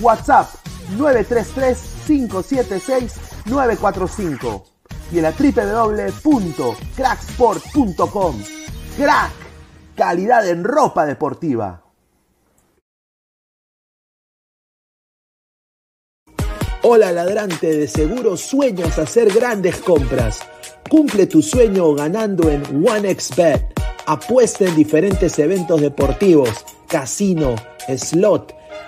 WhatsApp 933-576-945 y en la www.cracksport.com. Crack, calidad en ropa deportiva. Hola ladrante, de seguro sueñas hacer grandes compras. Cumple tu sueño ganando en OneXBet. Apuesta en diferentes eventos deportivos, casino, slot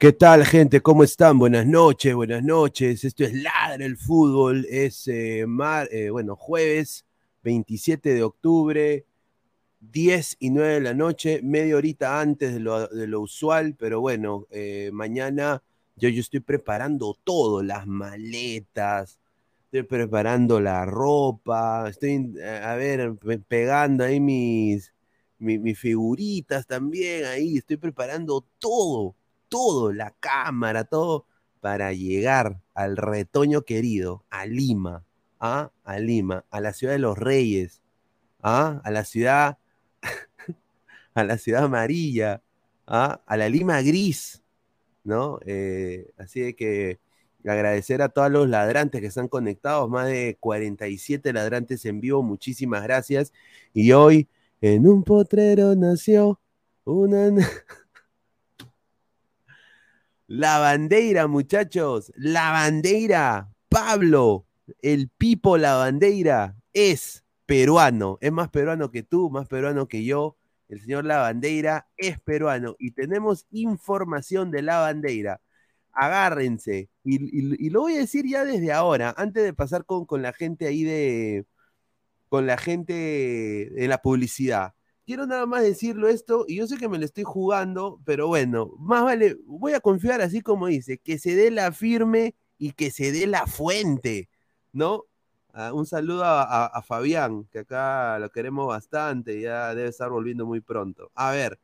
¿Qué tal, gente? ¿Cómo están? Buenas noches, buenas noches. Esto es Ladra el Fútbol. Es eh, mar- eh, bueno, jueves 27 de octubre, 10 y 9 de la noche, media horita antes de lo, usual, pero bueno, eh, mañana yo, yo estoy preparando todo, las maletas, estoy preparando la ropa, estoy, a ver, pe- pegando ahí mis, mi- mis figuritas también ahí, estoy preparando todo todo, la cámara, todo, para llegar al retoño querido, a Lima, ¿ah? a Lima, a la ciudad de los reyes, ¿ah? a la ciudad, a la ciudad amarilla, ¿ah? a la Lima gris, ¿no? Eh, así de que agradecer a todos los ladrantes que están conectados, más de 47 ladrantes en vivo, muchísimas gracias. Y hoy, en un potrero nació una... La bandera, muchachos, la bandera. Pablo, el Pipo La Bandeira, es peruano. Es más peruano que tú, más peruano que yo. El señor La Bandeira es peruano y tenemos información de La Bandeira. Agárrense. Y, lo voy a decir ya desde ahora, antes de pasar con, con la gente ahí de. con la gente de la publicidad quiero nada más decirlo esto, y yo sé que me lo estoy jugando, pero bueno, más vale, voy a confiar así como dice, que se dé la firme y que se dé la fuente, ¿no? Ah, un saludo a, Fabián, que acá lo queremos bastante, ya debe estar volviendo muy pronto. A ver,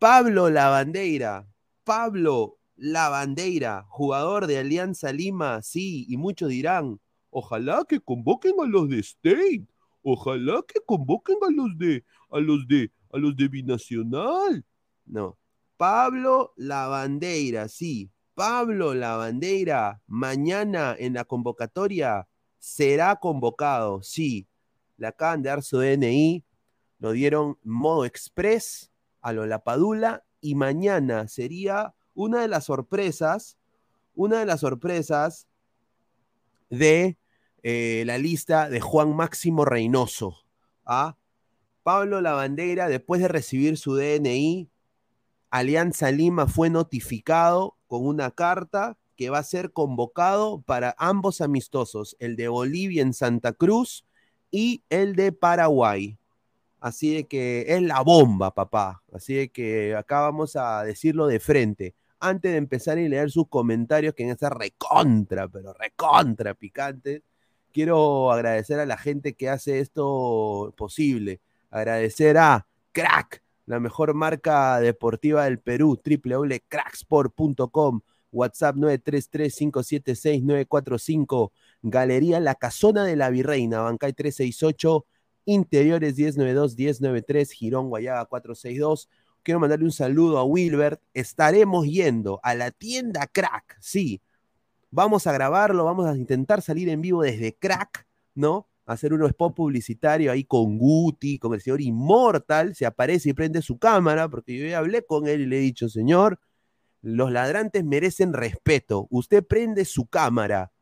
Pablo Lavandeira, Pablo Lavandeira, jugador de Alianza Lima, sí, y muchos dirán, Ojalá que convoquen a los de State. Ojalá que convoquen a los de, a los de, a los de Binacional. No. Pablo Lavandeira, sí. Pablo Lavandeira, mañana en la convocatoria será convocado, sí. Le acaban de dar su DNI, lo dieron modo express a lo Lapadula y mañana sería una de las sorpresas, una de las sorpresas de eh, la lista de Juan Máximo Reynoso. ¿ah? Pablo Lavandera, después de recibir su DNI, Alianza Lima fue notificado con una carta que va a ser convocado para ambos amistosos, el de Bolivia en Santa Cruz y el de Paraguay. Así de que es la bomba, papá. Así de que acá vamos a decirlo de frente. Antes de empezar y leer sus comentarios, que en esta recontra, pero recontra picante, quiero agradecer a la gente que hace esto posible. Agradecer a Crack, la mejor marca deportiva del Perú, www.cracksport.com, WhatsApp 933-576-945, Galería La Casona de la Virreina, Bancay 368, Interiores 1092-1093, Girón Guayaba 462. Quiero mandarle un saludo a Wilbert. Estaremos yendo a la tienda Crack, sí. Vamos a grabarlo, vamos a intentar salir en vivo desde Crack, ¿no? Hacer un spot publicitario ahí con Guti, con el señor Immortal. Se aparece y prende su cámara, porque yo ya hablé con él y le he dicho, señor, los ladrantes merecen respeto. Usted prende su cámara.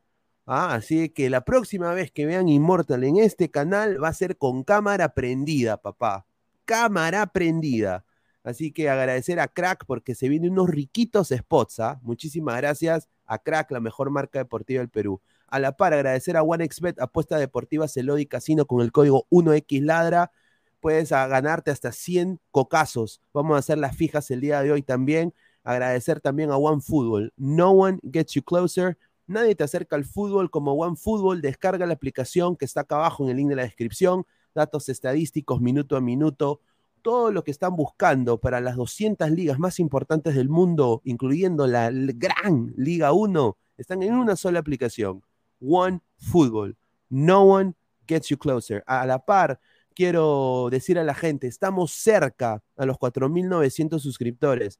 Ah, así que la próxima vez que vean Immortal en este canal va a ser con cámara prendida, papá. Cámara prendida. Así que agradecer a Crack porque se vienen unos riquitos spots. ¿ah? Muchísimas gracias a Crack, la mejor marca deportiva del Perú. A la par, agradecer a OneXBet, apuesta deportiva Celodi Casino con el código 1XLadra. Puedes a, ganarte hasta 100 cocazos. Vamos a hacer las fijas el día de hoy también. Agradecer también a OneFootball. No one gets you closer. Nadie te acerca al fútbol como OneFootball. Descarga la aplicación que está acá abajo en el link de la descripción. Datos estadísticos minuto a minuto. Todo lo que están buscando para las 200 ligas más importantes del mundo, incluyendo la gran Liga 1, están en una sola aplicación. OneFootball. No one gets you closer. A la par, quiero decir a la gente, estamos cerca a los 4.900 suscriptores.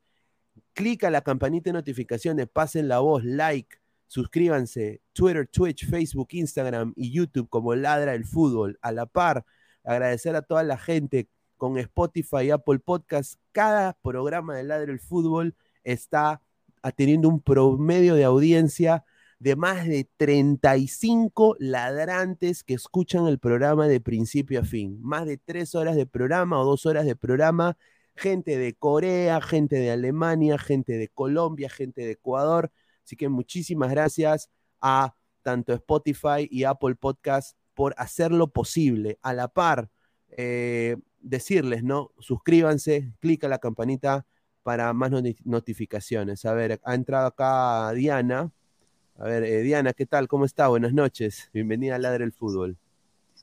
Clica la campanita de notificaciones, pasen la voz, like, suscríbanse, Twitter, Twitch, Facebook, Instagram y YouTube como Ladra el Fútbol. A la par, agradecer a toda la gente con Spotify y Apple Podcast. Cada programa de Ladra el Fútbol está teniendo un promedio de audiencia de más de 35 ladrantes que escuchan el programa de principio a fin. Más de tres horas de programa o dos horas de programa. Gente de Corea, gente de Alemania, gente de Colombia, gente de Ecuador. Así que muchísimas gracias a tanto Spotify y Apple Podcast por hacerlo posible. A la par, eh, decirles, ¿no? Suscríbanse, clica la campanita para más not notificaciones. A ver, ha entrado acá Diana. A ver, eh, Diana, ¿qué tal? ¿Cómo está? Buenas noches. Bienvenida a Ladre el Fútbol.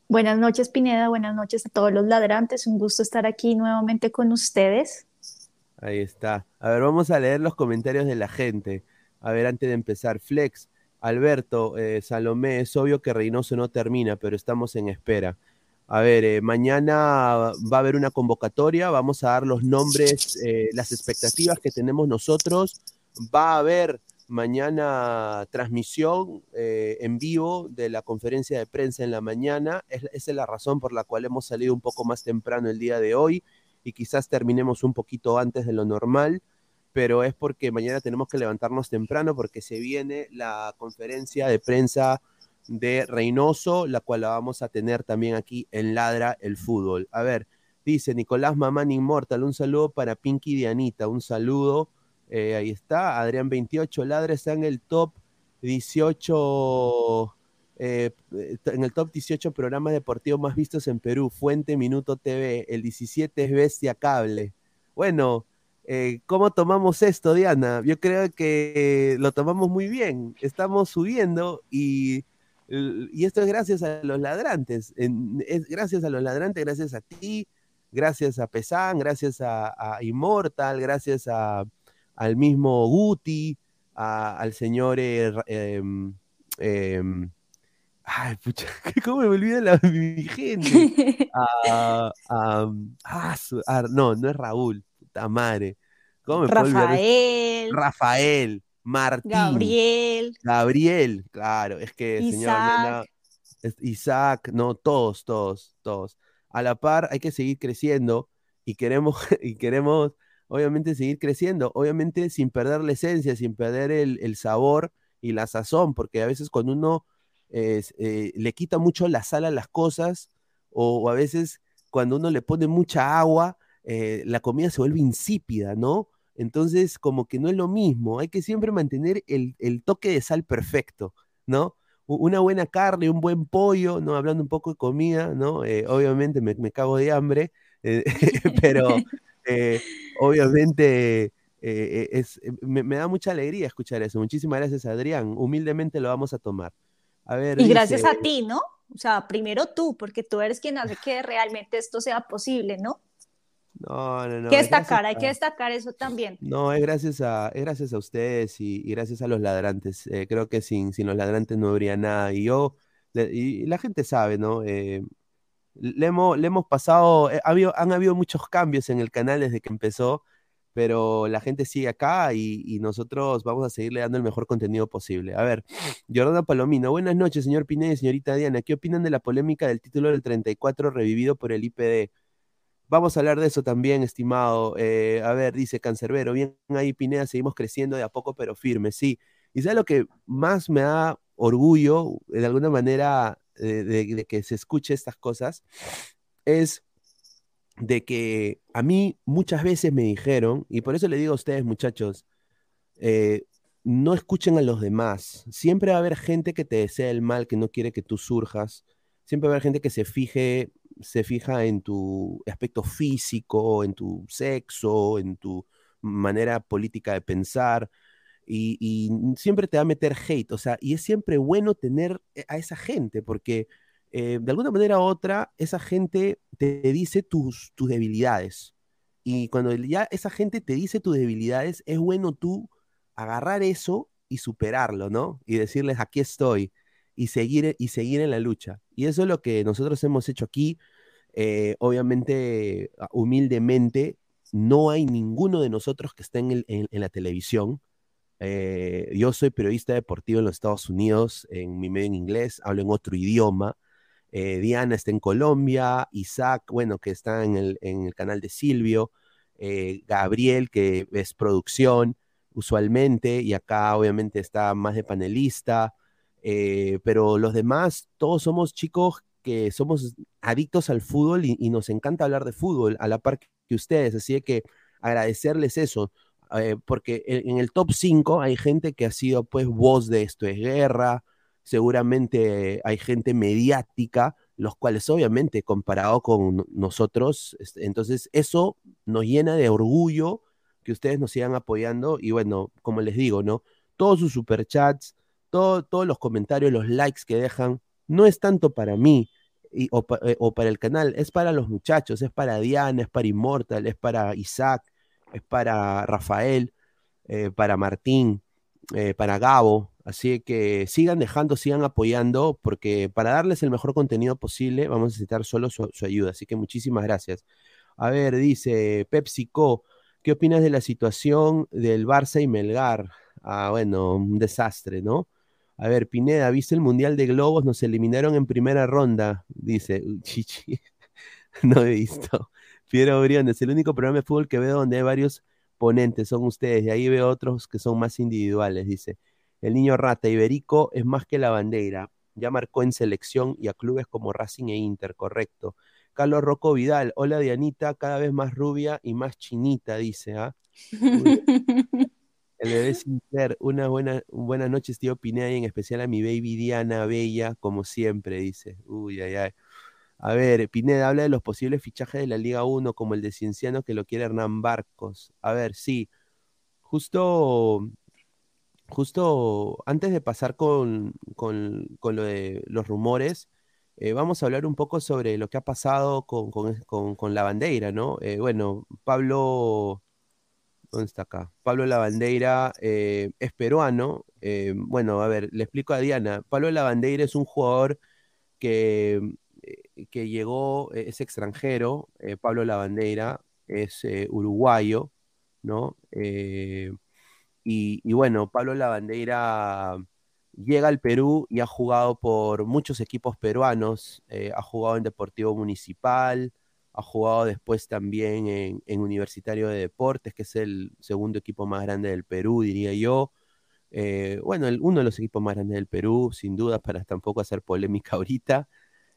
Buenas noches, Pineda. Buenas noches a todos los ladrantes. Un gusto estar aquí nuevamente con ustedes. Ahí está. A ver, vamos a leer los comentarios de la gente. A ver, antes de empezar, Flex, Alberto, eh, Salomé, es obvio que Reynoso no termina, pero estamos en espera. A ver, eh, mañana va a haber una convocatoria, vamos a dar los nombres, eh, las expectativas que tenemos nosotros. Va a haber mañana transmisión eh, en vivo de la conferencia de prensa en la mañana. Es, esa es la razón por la cual hemos salido un poco más temprano el día de hoy y quizás terminemos un poquito antes de lo normal, pero es porque mañana tenemos que levantarnos temprano porque se viene la conferencia de prensa de Reynoso, la cual la vamos a tener también aquí en Ladra el Fútbol. A ver, dice Nicolás Mamán Inmortal, un saludo para Pinky Dianita, un saludo. Eh, ahí está, Adrián 28, Ladra está en el top 18, eh, en el top 18 programas deportivos más vistos en Perú, Fuente Minuto TV, el 17 es Bestia Cable. Bueno, eh, ¿cómo tomamos esto, Diana? Yo creo que lo tomamos muy bien, estamos subiendo y y esto es gracias a los ladrantes. Es gracias a los ladrantes, gracias a ti, gracias a Pesán, gracias a, a Immortal, gracias a, al mismo Guti, a, al señor. Eh, eh, eh, Ay, pucha, ¿cómo me olvida la, mi gente? Ah, ah, ah, su- ah, no, no es Raúl, puta madre. ¿Cómo me de- Rafael, Rafael, Martín, Gabriel, Gabriel, claro, es que señor Isaac. Mena, es- Isaac, no, todos, todos, todos. A la par hay que seguir creciendo y queremos, y queremos obviamente seguir creciendo, obviamente sin perder la esencia, sin perder el, el sabor y la sazón, porque a veces cuando uno eh, eh, le quita mucho la sal a las cosas, o, o a veces cuando uno le pone mucha agua, eh, la comida se vuelve insípida, ¿no? Entonces, como que no es lo mismo, hay que siempre mantener el, el toque de sal perfecto, ¿no? Una buena carne, un buen pollo, ¿no? Hablando un poco de comida, ¿no? Eh, obviamente me, me cago de hambre, eh, pero eh, obviamente eh, es, me, me da mucha alegría escuchar eso. Muchísimas gracias, Adrián. Humildemente lo vamos a tomar. A ver, Y gracias a ti, ¿no? O sea, primero tú, porque tú eres quien hace que realmente esto sea posible, ¿no? No, no, no. que es destacar, hay que destacar eso también. No, es gracias a, es gracias a ustedes y, y gracias a los ladrantes. Eh, creo que sin, sin los ladrantes no habría nada. Y yo, le- y la gente sabe, ¿no? Eh, le hemos, le hemos pasado, eh, ha habido- han habido muchos cambios en el canal desde que empezó, pero la gente sigue acá y, y nosotros vamos a seguirle dando el mejor contenido posible. A ver, Jordana Palomino, buenas noches, señor Pineda y señorita Diana. ¿Qué opinan de la polémica del título del 34 revivido por el IPD? Vamos a hablar de eso también, estimado. Eh, a ver, dice Cancerbero, bien ahí Pineda, seguimos creciendo de a poco pero firme, sí. Y ¿sabes lo que más me da orgullo, de alguna manera, de, de que se escuche estas cosas? Es de que a mí muchas veces me dijeron, y por eso le digo a ustedes, muchachos, eh, no escuchen a los demás. Siempre va a haber gente que te desea el mal, que no quiere que tú surjas. Siempre va a haber gente que se fije, se fija en tu aspecto físico, en tu sexo, en tu manera política de pensar. Y, siempre te va a meter hate, o sea, y es siempre bueno tener eh, a esa gente, porque eh, de alguna manera u otra, esa gente te dice tus, tus debilidades. Y cuando ya esa gente te dice tus debilidades, es bueno tú agarrar eso y superarlo, ¿no? Y decirles, aquí estoy, y seguir, y seguir en la lucha. Y eso es lo que nosotros hemos hecho aquí. Eh, obviamente, ah, humildemente, no hay ninguno de nosotros que esté en, el- en- la televisión. Eh, yo soy periodista deportivo en los Estados Unidos, en mi medio en inglés, hablo en otro idioma. Eh, Diana está en Colombia, Isaac, bueno, que está en el, en el canal de Silvio, eh, Gabriel, que es producción usualmente, y acá obviamente está más de panelista, eh, pero los demás, todos somos chicos que somos adictos al fútbol y, y nos encanta hablar de fútbol a la par que ustedes, así que agradecerles eso, eh, porque en, el top 5 hay gente que ha sido pues voz de esto es guerra, seguramente hay gente mediática, los cuales obviamente comparado con no- nosotros, este, entonces eso nos llena de orgullo que ustedes nos sigan apoyando y bueno, como les digo, ¿no? Todos sus superchats, todo, todos los comentarios, los likes que dejan, no es tanto para mí y- eh, o para el canal, es para los muchachos, es para Diana, es para Immortal, es para Isaac, es para Rafael, eh, para Martín, eh, para Gabo. Así que sigan dejando, sigan apoyando, porque para darles el mejor contenido posible vamos a necesitar solo su, su ayuda. Así que muchísimas gracias. A ver, dice PepsiCo, ¿qué opinas de la situación del Barça y Melgar? Ah, bueno, un desastre, ¿no? A ver, Pineda, ¿viste el Mundial de Globos? Nos eliminaron en primera ronda, dice Chichi. No he visto. Piero Briones, el único programa de fútbol que veo donde hay varios ponentes son ustedes, y ahí veo otros que son más individuales, dice. El niño rata iberico es más que la bandera, ya marcó en selección y a clubes como Racing e Inter, correcto. Carlos Rocco Vidal, hola Dianita, cada vez más rubia y más chinita, dice, ¿ah? El bebé una buena, buenas noches, tío Pineda, y en especial a mi baby Diana, bella, como siempre, dice. Uy, ay, ay. A ver, Pineda habla de los posibles fichajes de la Liga 1, como el de Cienciano que lo quiere Hernán Barcos. A ver, sí, justo, justo antes de pasar con, con, con lo de los rumores, eh, vamos a hablar un poco sobre lo que ha pasado con- con la bandera, ¿no? Eh, bueno, Pablo, ¿Dónde está acá? Pablo Lavandeira eh, es peruano. eh, bueno, a ver, le explico a Diana. Pablo Lavandeira es un jugador que, eh, que llegó, es extranjero. Pablo Lavandeira es uruguayo, ¿no? Y, y bueno, Pablo Lavandeira llega al Perú y ha jugado por muchos equipos peruanos. ha jugado en Deportivo Municipal, ha jugado después también en, Universitario de Deportes, que es el segundo equipo más grande del Perú, diría yo. Eh, bueno, uno de los equipos más grandes del Perú, sin duda, para tampoco hacer polémica ahorita.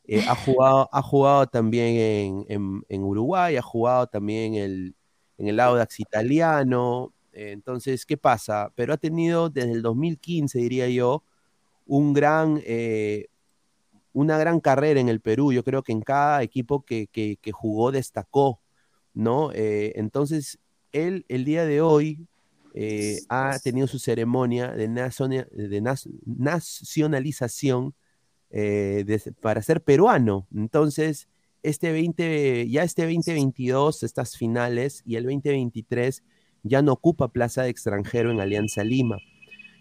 Eh, ha jugado, ha jugado también en, Uruguay, ha jugado también en el, en el Audax italiano. Eh, entonces, ¿qué pasa? Pero ha tenido desde el 2015, diría yo, un gran, eh, una gran carrera en el Perú. Yo creo que en cada equipo que, que- jugó destacó, ¿no? Eh, entonces, él el día de hoy eh, ha tenido su ceremonia de, naciona- de nacionalización eh, de- para ser peruano. Entonces, este 20, ya este 2022, estas finales, y el 2023 ya no ocupa plaza de extranjero en Alianza Lima.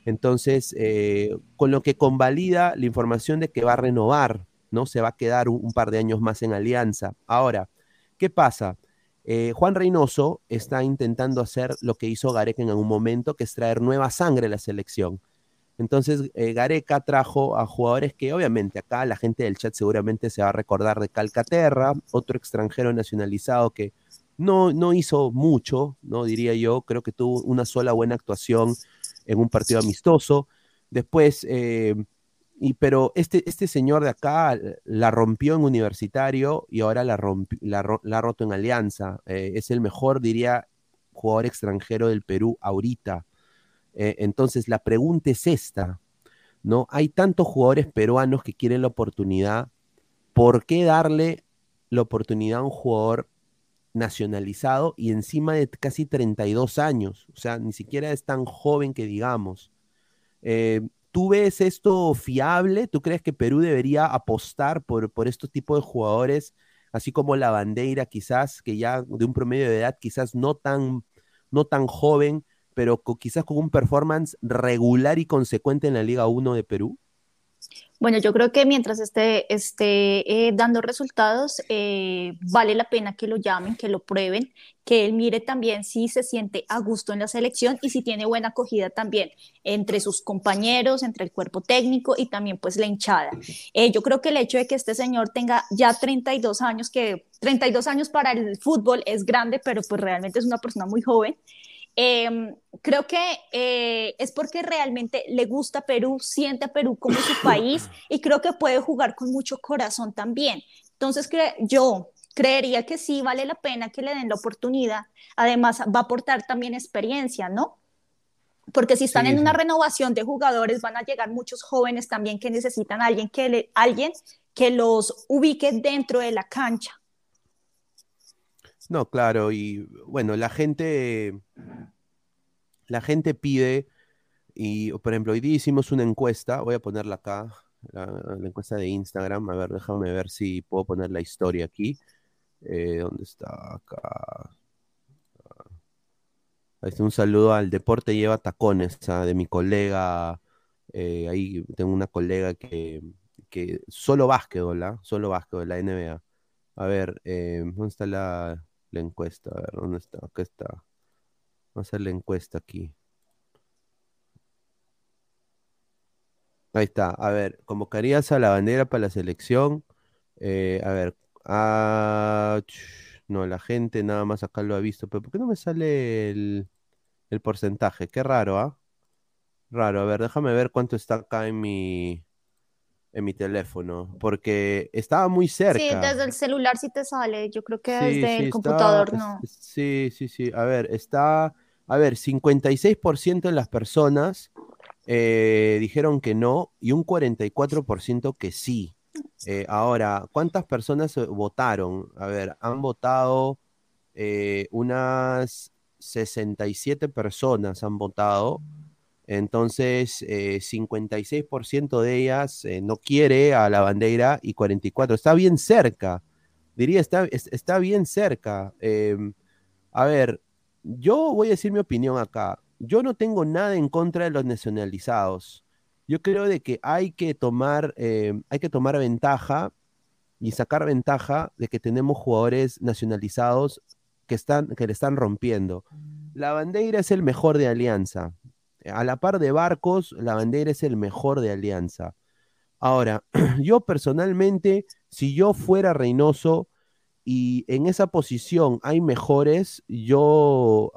Entonces, eh, con lo que convalida la información de que va a renovar, ¿no? Se va a quedar un, par de años más en Alianza. Ahora, ¿qué pasa? Eh, Juan Reynoso está intentando hacer lo que hizo Gareca en algún momento, que es traer nueva sangre a la selección. Entonces, eh, Gareca trajo a jugadores que obviamente acá la gente del chat seguramente se va a recordar de Calcaterra, otro extranjero nacionalizado que no, no hizo mucho, no diría yo, creo que tuvo una sola buena actuación en un partido amistoso. Después, eh, y, pero este, este señor de acá la rompió en universitario y ahora la, rompi- la, la ha roto en Alianza. Eh, es el mejor, diría, jugador extranjero del Perú ahorita. Eh, entonces, la pregunta es esta, ¿no? Hay tantos jugadores peruanos que quieren la oportunidad. ¿Por qué darle la oportunidad a un jugador nacionalizado y encima de casi 32 años? O sea, ni siquiera es tan joven que digamos. Eh, ¿Tú ves esto fiable? ¿Tú crees que Perú debería apostar por, por estos tipos de jugadores, así como la bandera, quizás, que ya de un promedio de edad, quizás no tan, no tan joven, pero quizás con un performance regular y consecuente en la Liga 1 de Perú? Bueno, yo creo que mientras esté, esté eh, dando resultados, eh, vale la pena que lo llamen, que lo prueben, que él mire también si se siente a gusto en la selección y si tiene buena acogida también entre sus compañeros, entre el cuerpo técnico y también pues la hinchada. Eh, yo creo que el hecho de que este señor tenga ya 32 años, que 32 años para el fútbol es grande, pero pues realmente es una persona muy joven. Eh, creo que eh, es porque realmente le gusta Perú, siente a Perú como su país y creo que puede jugar con mucho corazón también. Entonces, cre yo creería que sí vale la pena que le den la oportunidad. Además, va a aportar también experiencia, ¿no? Porque si están Sí, en una renovación de jugadores, van a llegar muchos jóvenes también que necesitan a alguien que, le, alguien que los ubique dentro de la cancha. No, claro, y bueno, la gente, la gente pide, y por ejemplo, hoy día hicimos una encuesta, voy a ponerla acá, la, la encuesta de Instagram, a ver, déjame ver si puedo poner la historia aquí. Eh, ¿dónde está? Acá. Un saludo al Deporte Lleva Tacones, ah, de mi colega, eh, ahí tengo una colega que, que solo básquetbol, ¿ah? Solo básquetbol, la NBA. A ver, eh, ¿dónde está la, la encuesta? A ver, ¿dónde está? Acá está. Vamos a hacer la encuesta aquí. Ahí está. A ver, ¿convocarías a la bandera para la selección? Eh, a ver, ah, no, la gente nada más acá lo ha visto, pero ¿por qué no me sale el, el porcentaje? Qué raro, ¿ah? Raro. A ver, déjame ver cuánto está acá en mi, en mi teléfono, porque estaba muy Sí, cerca. desde el celular sí te sale, yo creo que Sí, desde sí, el computador no. es- sí, sí, sí. A ver, está, a ver, 56% de las personas eh, dijeron que no y un 44% que sí. Eh, ahora, ¿cuántas personas eh, votaron? A ver, han votado eh, unas 67 personas han votado. Entonces, eh, 56% de ellas eh, no quiere a la bandera y 44%. Está bien cerca. Diría, está, es- está bien cerca. Eh, a ver, yo voy a decir mi opinión acá. Yo no tengo nada en contra de los nacionalizados. Yo creo de que hay que tomar, eh, hay que tomar ventaja y sacar ventaja de que tenemos jugadores nacionalizados que, están, que le están rompiendo. La bandera es el mejor de Alianza. A la par de Barcos, la bandera es el mejor de Alianza. Ahora, yo personalmente, si yo fuera Reynoso y en esa posición hay mejores, yo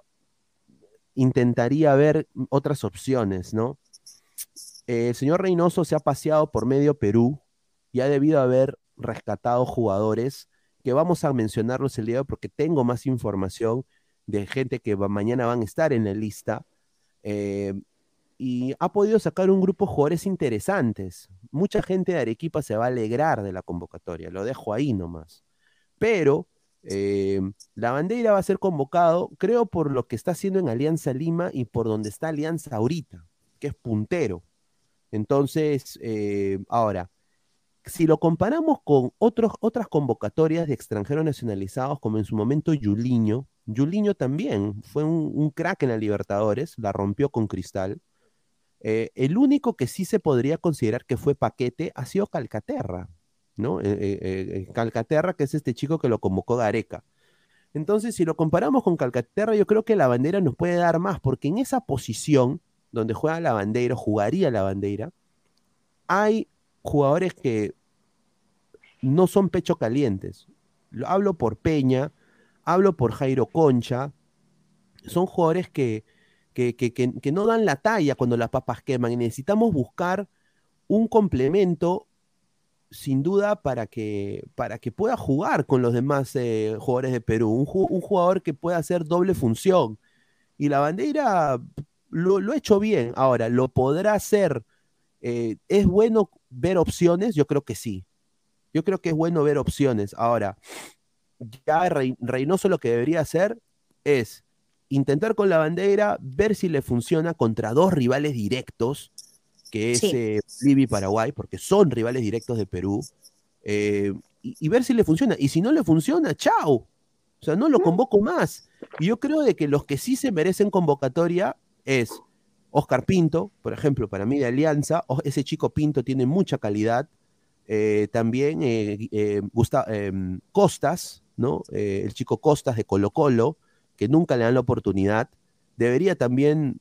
intentaría ver otras opciones, ¿no? Eh, el señor Reynoso se ha paseado por medio Perú y ha debido haber rescatado jugadores que vamos a mencionarlos el día de hoy porque tengo más información de gente que mañana van a estar en la lista. Eh, y ha podido sacar un grupo de jugadores interesantes. Mucha gente de Arequipa se va a alegrar de la convocatoria, lo dejo ahí nomás. Pero eh, la bandera va a ser convocado, creo, por lo que está haciendo en Alianza Lima y por donde está Alianza ahorita, que es puntero. Entonces, eh, ahora, si lo comparamos con otros, otras convocatorias de extranjeros nacionalizados, como en su momento Yuliño, Yuliño también fue un, crack en la Libertadores, la rompió con Cristal. Eh, el único que sí se podría considerar que fue paquete ha sido Calcaterra, ¿no? Eh, eh, Calcaterra, que es este chico que lo convocó Gareca. Entonces, si lo comparamos con Calcaterra, yo creo que la bandera nos puede dar más, porque en esa posición donde juega la bandera, jugaría la bandera, hay jugadores que no son pecho calientes. Lo hablo por Peña, hablo por Jairo Concha, son jugadores que, que, que- que- no dan la talla cuando las papas queman y necesitamos buscar un complemento sin duda para que, para que pueda jugar con los demás eh, jugadores de Perú, un, un jugador que pueda hacer doble función. Y la bandera lo, lo ha hecho bien. Ahora, ¿lo podrá hacer? Eh, ¿Es bueno ver opciones? Yo creo que sí. Yo creo que es bueno ver opciones. Ahora, ya Rey- Reynoso lo que debería hacer es intentar con la bandera, ver si le funciona contra dos rivales directos, que es eh, Bolivia y Paraguay, porque son rivales directos de Perú, eh, y, y ver si le funciona. Y si no le funciona, chao. O sea, no lo convoco más. Y yo creo de que los que sí se merecen convocatoria es Oscar Pinto, por ejemplo, para mí de Alianza. O- ese chico Pinto tiene mucha calidad. Eh, también eh, Gusta- em, Costas, ¿no? Eh, el chico Costas de Colo Colo, que nunca le dan la oportunidad. Debería también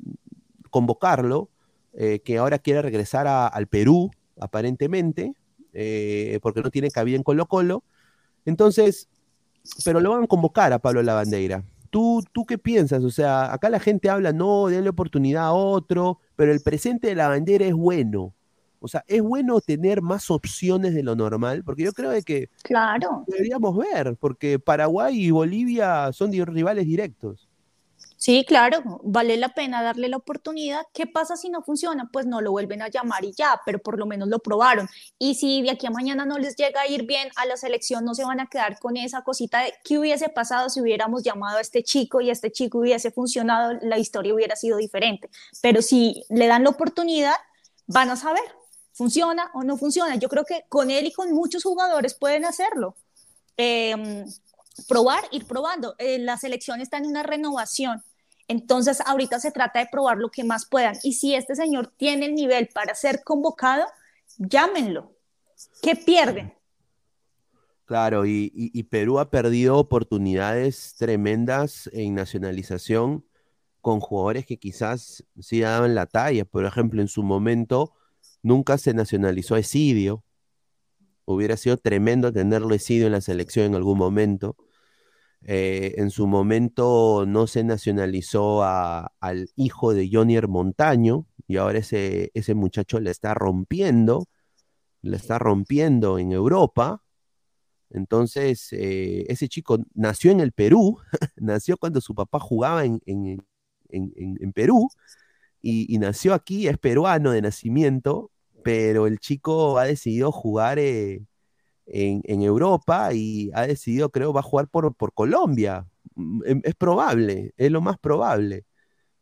convocarlo, eh, que ahora quiere regresar a- al Perú, aparentemente, eh, porque no tiene cabida en Colo Colo. Entonces, pero lo van a convocar a Pablo Lavandeira. ¿Tú, ¿Tú qué piensas? O sea, acá la gente habla, no, denle oportunidad a otro, pero el presente de la bandera es bueno. O sea, es bueno tener más opciones de lo normal, porque yo creo de que Claro. deberíamos ver, porque Paraguay y Bolivia son rivales directos. Sí, claro, vale la pena darle la oportunidad. ¿Qué pasa si no funciona? Pues no lo vuelven a llamar y ya, pero por lo menos lo probaron. Y si de aquí a mañana no les llega a ir bien a la selección, no se van a quedar con esa cosita de qué hubiese pasado si hubiéramos llamado a este chico y este chico hubiese funcionado, la historia hubiera sido diferente. Pero si le dan la oportunidad, van a saber, funciona o no funciona. Yo creo que con él y con muchos jugadores pueden hacerlo. Eh, probar, ir probando. Eh, la selección está en una renovación. Entonces, ahorita se trata de probar lo que más puedan. Y si este señor tiene el nivel para ser convocado, llámenlo. ¿Qué pierden? Claro, y- y Perú ha perdido oportunidades tremendas en nacionalización con jugadores que quizás sí daban la talla. Por ejemplo, en su momento nunca se nacionalizó a Esidio. Hubiera sido tremendo tenerlo Esidio en la selección en algún momento. Eh, en su momento no se nacionalizó a- al hijo de Jonier Montaño y ahora ese, ese muchacho le está rompiendo, le está rompiendo en Europa. Entonces, eh, ese chico nació en el Perú, nació cuando su papá jugaba en, en- en- Perú y nació aquí, es peruano de nacimiento, pero el chico ha decidido jugar eh, en, en Europa y ha decidido, creo, va a jugar por, por Colombia. Mm, em- Es probable, es lo más probable,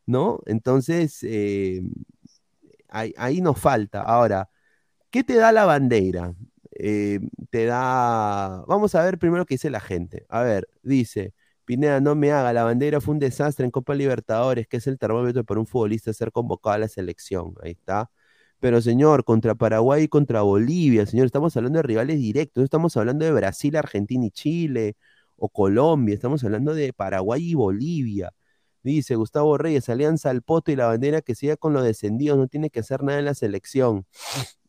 ¿no? Entonces, eh, ahí, ahí nos falta. Ahora, ¿qué te da la bandera? Eh, te da, vamos a ver primero qué dice la gente. A ver, dice, Pineda, no me haga, la bandera fue un desastre en Copa Libertadores, que es el termómetro para un futbolista ser convocado a la selección. Ahí está. Pero señor, contra Paraguay y contra Bolivia, señor, estamos hablando de rivales directos, estamos hablando de Brasil, Argentina y Chile, o Colombia, estamos hablando de Paraguay y Bolivia. Dice Gustavo Reyes, Alianza al Poto y la bandera que siga con los descendidos, no tiene que hacer nada en la selección.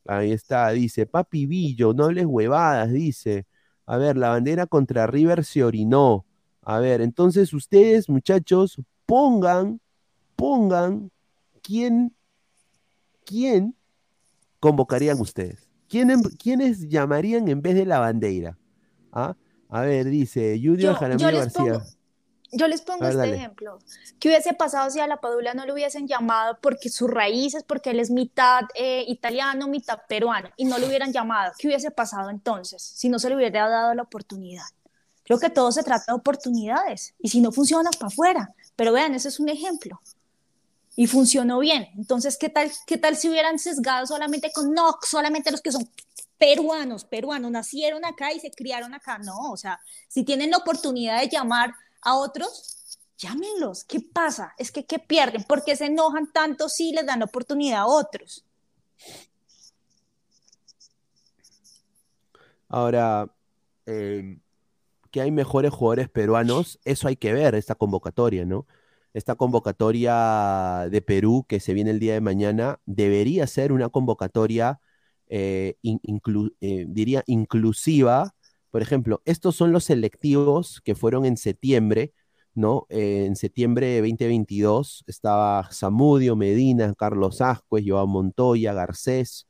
Ahí está, dice, Papi Villo, no hables huevadas, dice. A ver, la bandera contra River se orinó. A ver, entonces ustedes, muchachos, pongan, pongan quién, quién convocarían ustedes. ¿Quién, em- ¿Quiénes llamarían en vez de la bandera? ¿Ah? A ver, dice Junior Jaramillo García. pongo, yo les pongo ver, este dale. ejemplo. ¿Qué hubiese pasado si a la Padula no lo hubiesen llamado porque sus raíces, porque él es mitad eh, italiano, mitad peruano, y no lo hubieran llamado? ¿Qué hubiese pasado entonces si no se le hubiera dado la oportunidad? Creo que todo se trata de oportunidades, y si no funciona, para afuera. Pero vean, ese es un ejemplo. Y funcionó bien. Entonces, ¿qué tal, qué tal si hubieran sesgado solamente con, no, solamente los que son peruanos, peruanos, nacieron acá y se criaron acá? No, o sea, si tienen la oportunidad de llamar a otros, llámenlos. ¿Qué pasa? Es que, ¿qué pierden? ¿Por qué se enojan tanto si les dan la oportunidad a otros? Ahora, eh, que hay mejores jugadores peruanos, eso hay que ver, esta convocatoria, ¿no? Esta convocatoria de Perú que se viene el día de mañana debería ser una convocatoria, eh, eh, diría, inclusiva. Por ejemplo, estos son los selectivos que fueron en septiembre, ¿no? Eh, en septiembre de 2022 estaba Zamudio, Medina, Carlos Ascuez, Joan Montoya, Garcés,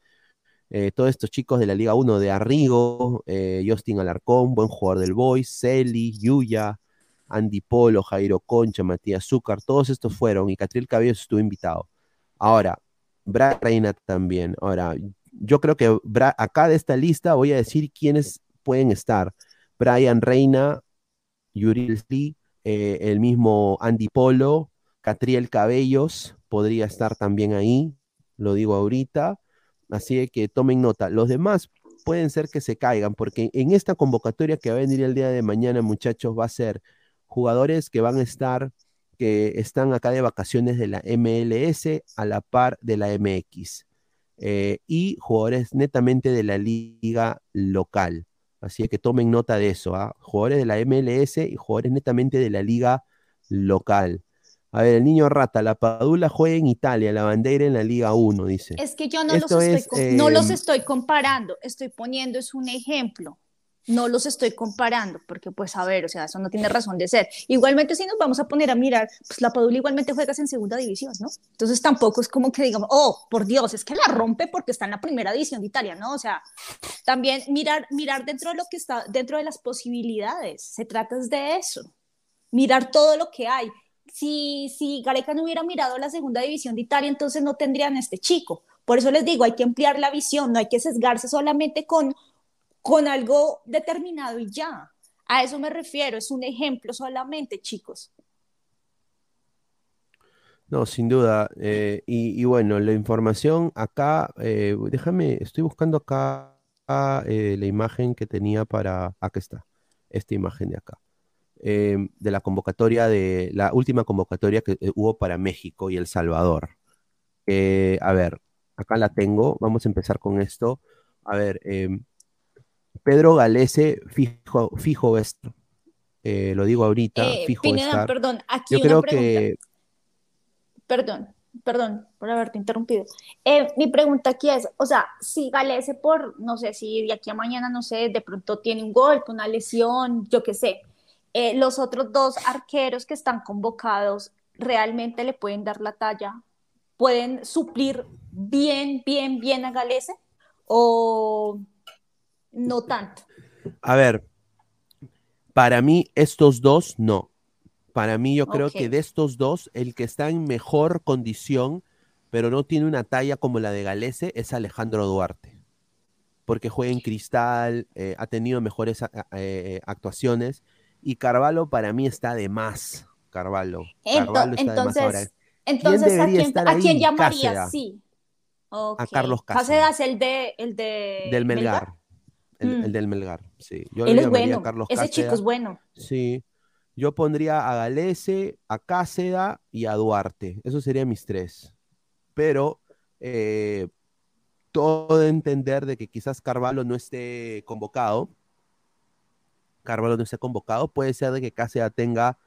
todos estos chicos de la Liga 1 de Arrigo, Justin Alarcón, buen jugador del Boys, Celi, Yuya, Andy Polo, Jairo Concha, Matías Zúcar, todos estos fueron y Catriel Cabello estuvo invitado. Ahora, Brad Reina también. Ahora, yo creo que acá de esta lista voy a decir quiénes pueden estar. Brian Reina, Yuri Lee, eh, el mismo Andy Polo, Catriel Cabellos podría estar también ahí, lo digo ahorita. Así que tomen nota. Los demás pueden ser que se caigan, porque en esta convocatoria que va a venir el día de mañana, muchachos, va a ser jugadores que van a estar, que están acá de vacaciones de la MLS a la par de la MX. eh, y jugadores netamente de la liga local. Así que tomen nota de eso, ¿ah? Jugadores de la MLS y jugadores netamente de la liga local. A ver, el niño rata, la Padula juega en Italia, la bandera en la Liga 1, dice. Es que yo no, los, estoy, es, no los eh, estoy comparando, estoy poniendo es un ejemplo. No los estoy comparando, porque pues a ver, o sea, eso no tiene razón de ser. Igualmente si nos vamos a poner a mirar, pues la Padula igualmente juegas en segunda división, ¿no? Entonces tampoco es como que digamos, oh, por Dios, es que la rompe porque está en la primera división de Italia, ¿no? O sea, también mirar, mirar dentro de lo que está, dentro de las posibilidades, se trata de eso, mirar todo lo que hay. Si, si Gareca no hubiera mirado la segunda división de Italia, entonces no tendrían este chico. Por eso les digo, hay que ampliar la visión, no hay que sesgarse solamente con, con algo determinado y ya. A eso me refiero, es un ejemplo solamente, chicos. No, sin duda. eh, y, bueno, la información acá, eh, déjame, estoy buscando acá eh, la imagen que tenía para, acá está, esta imagen de acá, eh, de la convocatoria de, la última convocatoria que hubo para México y El Salvador. A ver, acá la tengo, vamos a empezar con esto. A ver, eh, Pedro Galese, fijo, fijo estar. Eh, lo digo ahorita, Eh, fijo Pineda, estar. perdón, aquí Yo una creo pregunta. que Perdón, perdón por haberte interrumpido. Eh, mi pregunta aquí es, o sea, si Galese por, no sé, si de aquí a mañana, no sé, de pronto tiene un golpe, una lesión, yo qué sé, eh, los otros dos arqueros que están convocados realmente le pueden dar la talla, pueden suplir bien, bien, bien a Galese o no tanto. A ver, para mí estos dos no. Para mí yo creo que de estos dos, el que está en mejor condición, pero no tiene una talla como la de Galese, es Alejandro Duarte. Porque juega en cristal, eh, ha tenido mejores eh, actuaciones. Y Carvalho para mí está de más. Carvalho. Ento- Carvalho está de más ahora. entonces, entonces ¿a quién, estar a quién? Cáceres. Sí. A. Carlos es el de, el de Del Melgar. El, Mm. el del Melgar, sí. Yo Él le es bueno, a Carlos ese chico es bueno. Sí. Yo pondría a Galese, a Cáceda y a Duarte. Esos serían mis tres. Pero eh, todo de entender de que quizás Carvalho no esté convocado. Carvalho no esté convocado. Puede ser de que Cáceda tenga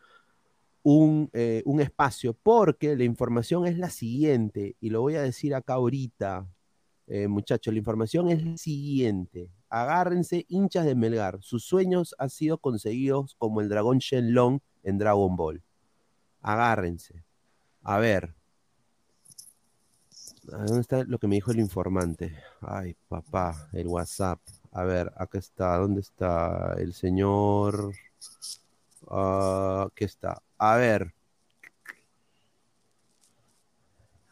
un, eh, un espacio, porque la información es la siguiente, y lo voy a decir acá ahorita, eh, muchachos, la información es la siguiente. Agárrense, hinchas de Melgar. Sus sueños han sido conseguidos como el dragón Shenlong en Dragon Ball. Agárrense. A ver. ¿A ¿Dónde está lo que me dijo el informante? Ay, papá, el WhatsApp. A ver, acá está. ¿Dónde está el señor? Ah, aquí está. A ver.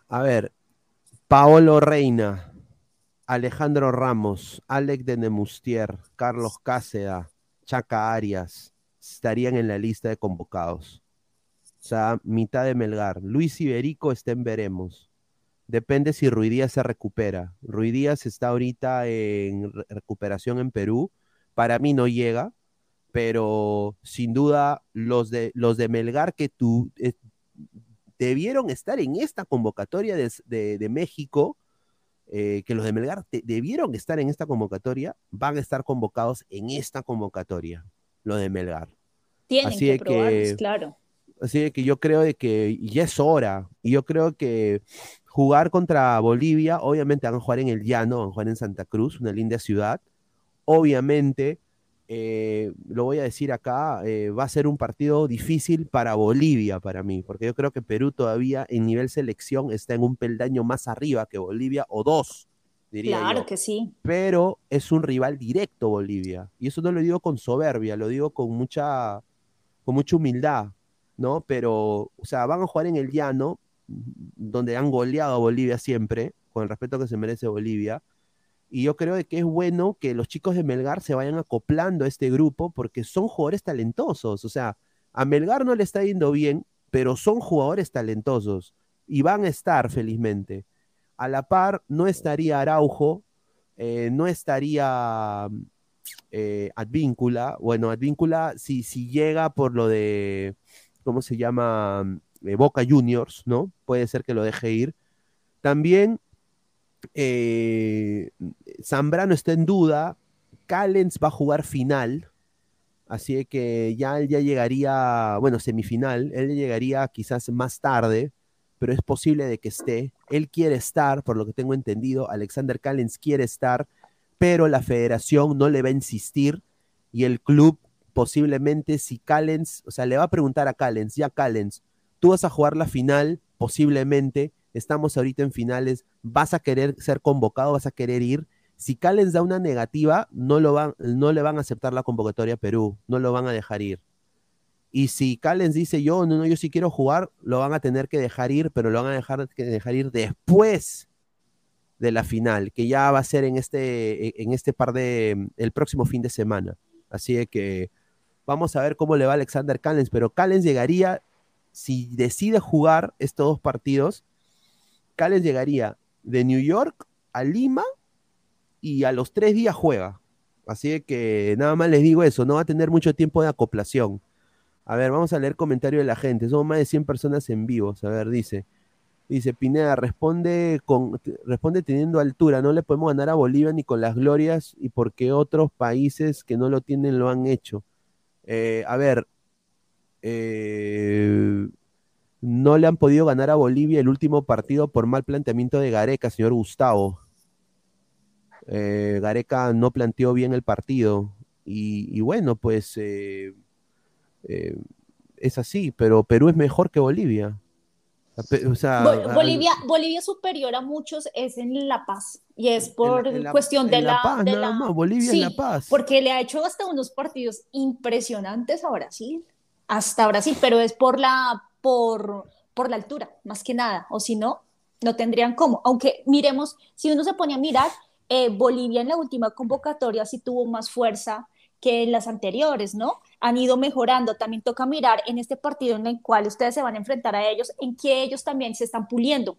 A ver. Paolo Reina. Alejandro Ramos, Alec de Nemustier, Carlos Cáceda, Chaca Arias estarían en la lista de convocados. O sea, mitad de Melgar. Luis Iberico está en veremos. Depende si Ruidíaz se recupera. Ruidíaz está ahorita en re- recuperación en Perú. Para mí no llega, pero sin duda los de, los de Melgar que tú, eh, debieron estar en esta convocatoria de- de México, eh, que los de Melgar te- debieron estar en esta convocatoria, van a estar convocados en esta convocatoria, los de Melgar. Tienen Así que que- claro. Así de que yo creo de que ya es hora. Y yo creo que jugar contra Bolivia, obviamente van a jugar en el llano, van a jugar en Santa Cruz, una linda ciudad. Obviamente, eh, lo voy a decir acá, eh, va a ser un partido difícil para Bolivia, para mí, porque yo creo que Perú todavía en nivel selección está en un peldaño más arriba que Bolivia, o dos, diría Claro yo que sí. pero es un rival directo Bolivia. Y eso no lo digo con soberbia, lo digo con mucha, con mucha humildad, ¿no? Pero, o sea, van a jugar en el llano, donde han goleado a Bolivia siempre, con el respeto que se merece Bolivia. Y yo creo que es bueno que los chicos de Melgar se vayan acoplando a este grupo porque son jugadores talentosos. O sea, a Melgar no le está yendo bien, pero son jugadores talentosos y van a estar felizmente. A la par, no estaría Araujo, eh, no estaría eh, Advíncula. Bueno, Advíncula, si, si llega por lo de, ¿cómo se llama? Eh, Boca Juniors, ¿no? Puede ser que lo deje ir. También eh, Zambrano está en duda. Callens va a jugar final. Así que ya él ya llegaría, bueno, semifinal. Él llegaría quizás más tarde, pero es posible de que esté. Él quiere estar, por lo que tengo entendido. Alexander Callens quiere estar, pero la federación no le va a insistir y el club posiblemente si Callens, o sea, le va a preguntar a Callens, ya Callens, tú vas a jugar la final, posiblemente, estamos ahorita en finales, vas a querer ser convocado, vas a querer ir. Si Callens da una negativa, no, lo van, no le van a aceptar la convocatoria a Perú, no lo van a dejar ir. Y si Callens dice yo, no, no, yo sí quiero jugar, lo van a tener que dejar ir, pero lo van a dejar que dejar ir después de la final, que ya va a ser en este, en este par de, el próximo fin de semana. Así que vamos a ver cómo le va Alexander Callens, pero Callens llegaría, si decide jugar estos dos partidos, Callens llegaría de New York a Lima y a los tres días juega. Así que nada más les digo eso, no va a tener mucho tiempo de acoplación. A ver, vamos a leer comentario de la gente. Somos más de 100 personas en vivos. A ver, dice. Dice Pineda, responde, con, responde teniendo altura. No le podemos ganar a Bolivia ni con las glorias y porque otros países que no lo tienen lo han hecho. Eh, a ver, eh, no le han podido ganar a Bolivia el último partido por mal planteamiento de Gareca, señor Gustavo. Eh, Gareca no planteó bien el partido. Y, y bueno, pues eh, eh, es así, pero Perú es mejor que Bolivia. O sea, Bolivia, Bolivia superior a muchos es en La Paz y es por en la- cuestión de la, La Paz, de nada la- más, Bolivia en La Paz. porque le ha hecho hasta unos partidos impresionantes a Brasil, hasta Brasil, pero es por la por por la altura, más que nada, o si no, no tendrían cómo. Aunque miremos, si uno se pone a mirar, eh, Bolivia en la última convocatoria sí tuvo más fuerza que en las anteriores, ¿no? Han ido mejorando. También toca mirar en este partido en el cual ustedes se van a enfrentar a ellos, en que ellos también se están puliendo,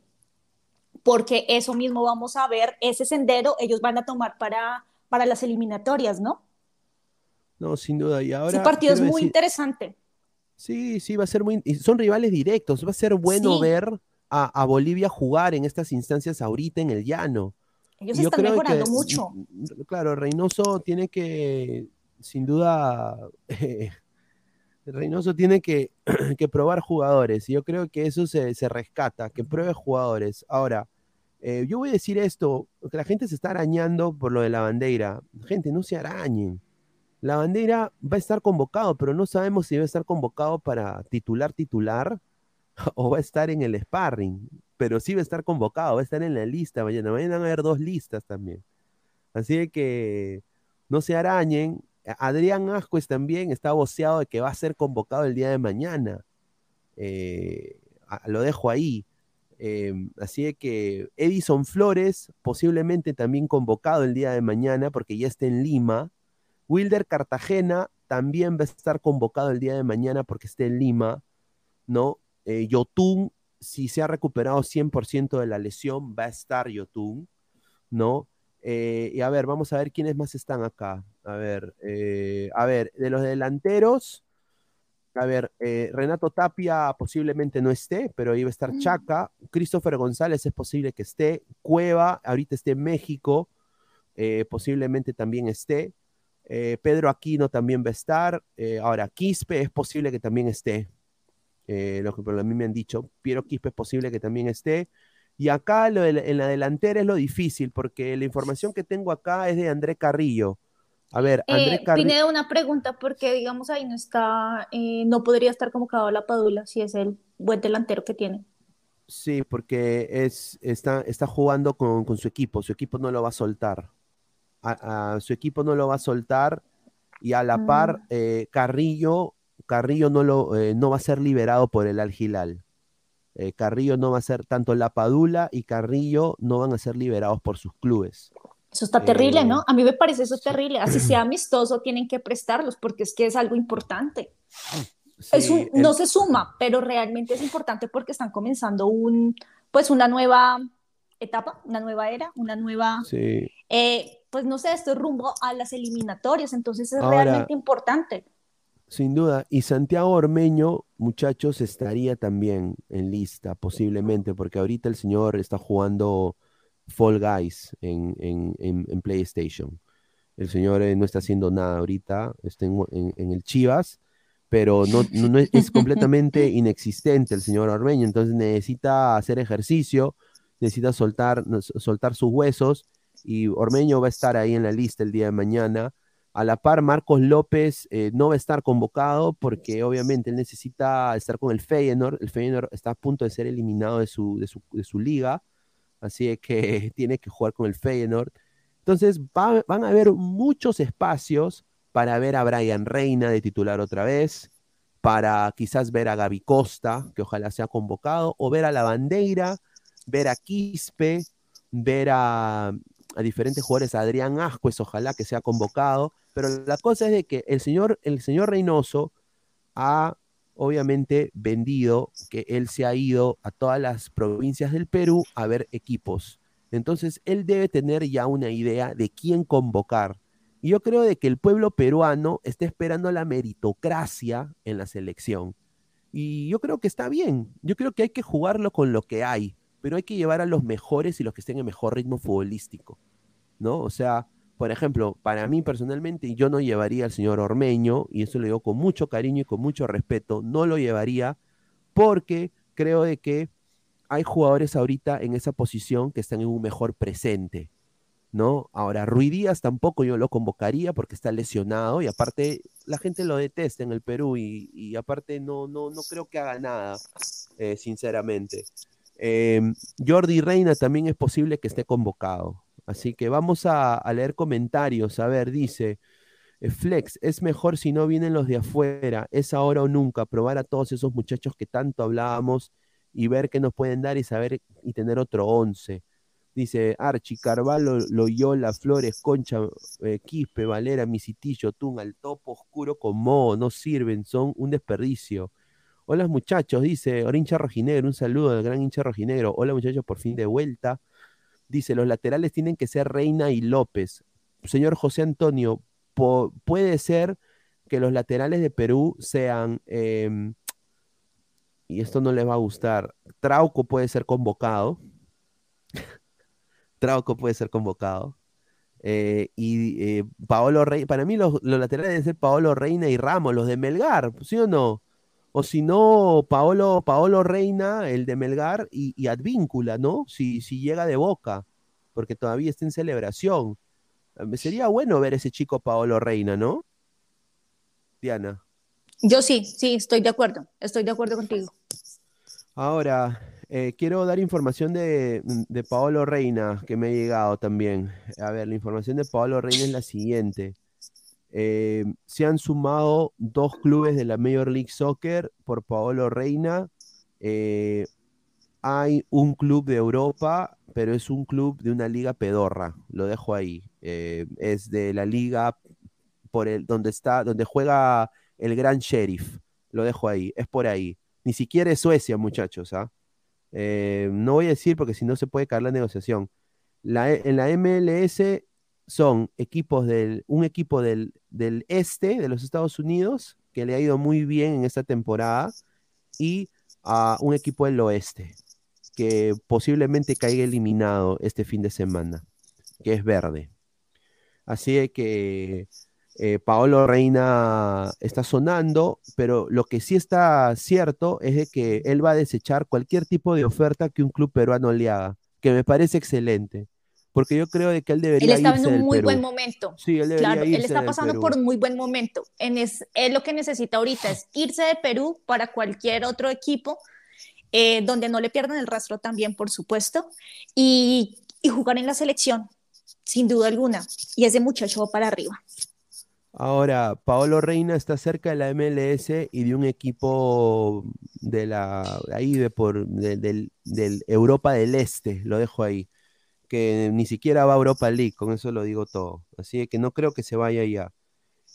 porque eso mismo vamos a ver, ese sendero ellos van a tomar para, para las eliminatorias, ¿no? No, sin duda. Y ahora Ese partido es muy decir- interesante. Sí, sí, va a ser muy. y Son rivales directos. Va a ser bueno Sí. ver a, a Bolivia jugar en estas instancias ahorita en el llano. Ellos yo están creo mejorando que, mucho. Claro, Reynoso tiene que, sin duda, Reynoso tiene que, que probar jugadores. Y yo creo que eso se, se rescata, que pruebe jugadores. Ahora, eh, yo voy a decir esto, que la gente se está arañando por lo de la bandera. Gente, no se arañen. La bandera va a estar convocado, pero no sabemos si va a estar convocado para titular titular o va a estar en el sparring. Pero sí va a estar convocado, va a estar en la lista mañana. Mañana van a haber dos listas también. Así que no se arañen. Adrián Ascuez también está voceado de que va a ser convocado el día de mañana. Eh, lo dejo ahí. Eh, así que Edison Flores, posiblemente también convocado el día de mañana, porque ya está en Lima. Wilder Cartagena también va a estar convocado el día de mañana porque está en Lima, ¿no? Eh, Yotun, si se ha recuperado 100% de la lesión, va a estar Yotun, ¿no? Eh, y a ver, vamos a ver quiénes más están acá. A ver, eh, a ver, de los delanteros, a ver, eh, Renato Tapia posiblemente no esté, pero va a estar Chaca. Christopher González es posible que esté. Cueva, ahorita esté en México, eh, posiblemente también esté. Eh, Pedro Aquino también va a estar. Eh, ahora, Quispe es posible que también esté. Eh, lo que por a mí me han dicho. Piero Quispe es posible que también esté. Y acá lo de la- en la delantera es lo difícil, porque la información que tengo acá es de André Carrillo. A ver, André Eh, Carrillo. Pinedo, una pregunta, porque digamos ahí no está, eh, no podría estar convocado la Padula si es el buen delantero que tiene. Sí, porque es, está, está jugando con, con su equipo. Su equipo no lo va a soltar. A- a- su equipo no lo va a soltar. Y a la par, eh, Carrillo, Carrillo no, lo, eh, no va a ser liberado por el Al. Eh, Carrillo no va a ser, tanto la Padula y Carrillo no van a ser liberados por sus clubes. Eso está terrible, Eh, ¿no? A mí me parece eso terrible. Así sea amistoso, tienen que prestarlos porque es que es algo importante. Es Sí, un- el- no se suma, pero realmente es importante porque están comenzando un, pues una nueva etapa, una nueva era, una nueva, sí. eh, pues no sé, esto rumbo a las eliminatorias, entonces es Ahora- realmente importante. Sin duda. Y Santiago Ormeño, muchachos, estaría también en lista, posiblemente, porque ahorita el señor está jugando Fall Guys en, en- en- en PlayStation. El señor eh, no está haciendo nada ahorita, está en, el Chivas, pero no, no- no es, es completamente inexistente el señor Ormeño, entonces necesita hacer ejercicio, necesita soltar, soltar sus huesos, y Ormeño va a estar ahí en la lista el día de mañana. A la par, Marcos López eh, no va a estar convocado porque obviamente él necesita estar con el Feyenoord. El Feyenoord está a punto de ser eliminado de su, de su, de su liga, así que tiene que jugar con el Feyenoord. Entonces va- van a haber muchos espacios para ver a Brian Reina de titular otra vez, para quizás ver a Gaby Costa, que ojalá sea convocado, o ver a La Bandeira, ver a Quispe, ver a, a diferentes jugadores, a Adrián Ascuez, ojalá que sea convocado, pero la cosa es de que el señor, el señor Reynoso ha obviamente vendido que él se ha ido a todas las provincias del Perú a ver equipos. Entonces, él debe tener ya una idea de quién convocar. Y yo creo de que el pueblo peruano está esperando la meritocracia en la selección. Y yo creo que está bien. Yo creo que hay que jugarlo con lo que hay, pero hay que llevar a los mejores y los que estén en mejor ritmo futbolístico. ¿No? O sea, por ejemplo, para mí personalmente, yo no llevaría al señor Ormeño, y eso lo digo con mucho cariño y con mucho respeto, no lo llevaría porque creo de que hay jugadores ahorita en esa posición que están en un mejor presente, ¿no? Ahora, Rui Díaz tampoco yo lo convocaría porque está lesionado y aparte la gente lo detesta en el Perú y, y aparte no, no, no creo que haga nada, eh, sinceramente. Eh, Jordi Reina también es posible que esté convocado. Así que vamos a, leer comentarios. A ver, dice, eh, Flex, es mejor si no vienen los de afuera, es ahora o nunca, probar a todos esos muchachos que tanto hablábamos y ver qué nos pueden dar y saber y tener otro once. Dice Archie, Carvalho, Loyola, Flores, Concha, eh, Quispe, Valera, Misitillo, Tun, al topo oscuro con Mo, no sirven, son un desperdicio. Hola muchachos, dice Orincha Rojinegro, un saludo del gran hincha rojinegro. Hola muchachos, por fin de vuelta. Dice, los laterales tienen que ser Reina y López. Señor José Antonio, puede ser que los laterales de Perú sean, em, y esto no les va a gustar, Trauco puede ser convocado. Trauco puede ser convocado. Eh, y eh, Paolo Reina, para mí los, los laterales deben ser Paolo Reina y Ramos, los de Melgar, ¿sí o no? O si no, Paolo, Paolo Reina, el de Melgar, y, y Advíncula, ¿no? Si, si llega de boca, porque todavía está en celebración. Eh, Sería bueno ver ese chico Paolo Reina, ¿no? Diana. Yo sí, sí, estoy de acuerdo, estoy de acuerdo contigo. Ahora, eh, quiero dar información de, de Paolo Reina que me ha llegado también. A ver, la información de Paolo Reina es la siguiente. Eh, se han sumado dos clubes de la Major League Soccer por Paolo Reina. Eh, hay un club de Europa, pero es un club de una liga pedorra. Lo dejo ahí. Eh, es de la liga por el, donde está, donde juega el Gran Sheriff. Lo dejo ahí. Es por ahí. Ni siquiera es Suecia, muchachos. ¿ah? No voy a decir porque si no se puede caer la negociación. La, en la MLS son equipos del, un equipo del, del este de los Estados Unidos que le ha ido muy bien en esta temporada y a un equipo del oeste que posiblemente caiga eliminado este fin de semana, que es verde. Así que eh, Paolo Reina está sonando, pero lo que sí está cierto es de que él va a desechar cualquier tipo de oferta que un club peruano le haga, que me parece excelente, porque yo creo de que él Él debería está en irse un del muy Perú. buen momento. Sí, él debería Claro, él irse está del pasando por un muy buen momento. En es, él lo que necesita ahorita es irse de Perú para cualquier otro equipo, eh, donde no le pierdan el rastro también, por supuesto, y, y jugar en la selección, sin duda alguna. Y ese muchacho va para arriba. Ahora, Paolo Reina está cerca de la MLS y de un equipo de la ahí de por de- del, del Europa del Este, lo dejo ahí, que ni siquiera va a Europa League, con eso lo digo todo. Así que no creo que se vaya ya.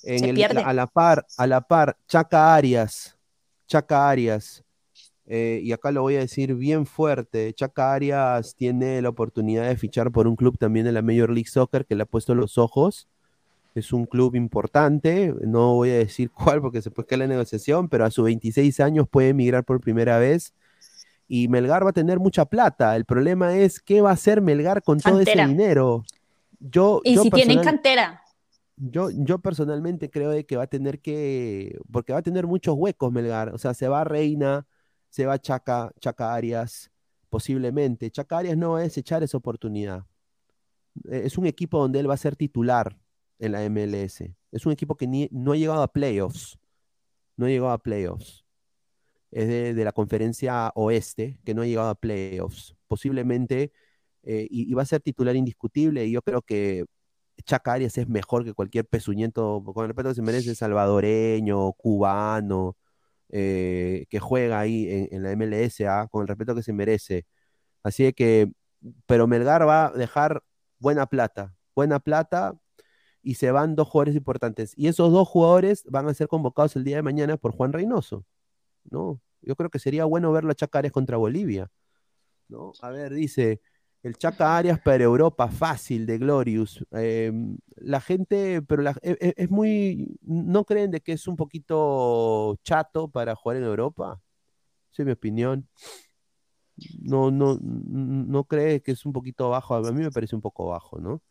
En Se el- pierde. a la par, a la par, Chaca Arias, Chaca Arias, eh, y acá lo voy a decir bien fuerte, Chaca Arias tiene la oportunidad de fichar por un club también de la Major League Soccer que le ha puesto los ojos. Es un club importante, no voy a decir cuál porque se puede caer la negociación, pero a sus 26 años puede emigrar por primera vez y Melgar va a tener mucha plata. El problema es qué va a hacer Melgar con todo ese dinero. Yo, Y yo si tienen cantera, yo, yo personalmente creo de que va a tener que, porque va a tener muchos huecos Melgar, o sea, se va Reina, se va Chaca, Chaca Arias, posiblemente. Chaca Arias no va a desechar esa oportunidad. Eh, Es un equipo donde él va a ser titular en la MLS. Es un equipo que ni- no ha llegado a playoffs. No ha llegado a playoffs. Es de, de la conferencia oeste que no ha llegado a playoffs. Posiblemente, eh, y, va a ser titular indiscutible. Y yo creo que Chaca Arias es mejor que cualquier pezuñento, con el respeto que se merece, salvadoreño, cubano, eh, que juega ahí en, la MLS, ¿ah? con el respeto que se merece. Así que, pero Melgar va a dejar buena plata, buena plata, y se van dos jugadores importantes. Y esos dos jugadores van a ser convocados el día de mañana por Juan Reynoso, ¿no? Yo creo que sería bueno verlo a Chaca Arias contra Bolivia, ¿no? A ver, dice, el Chaca Arias para Europa, fácil, de Glorious. Eh, la gente, pero la- e- e- es, muy, ¿no creen de que es un poquito chato para jugar en Europa? Esa es mi opinión. No, no, no cree que es un poquito bajo. A mí me parece un poco bajo, ¿no?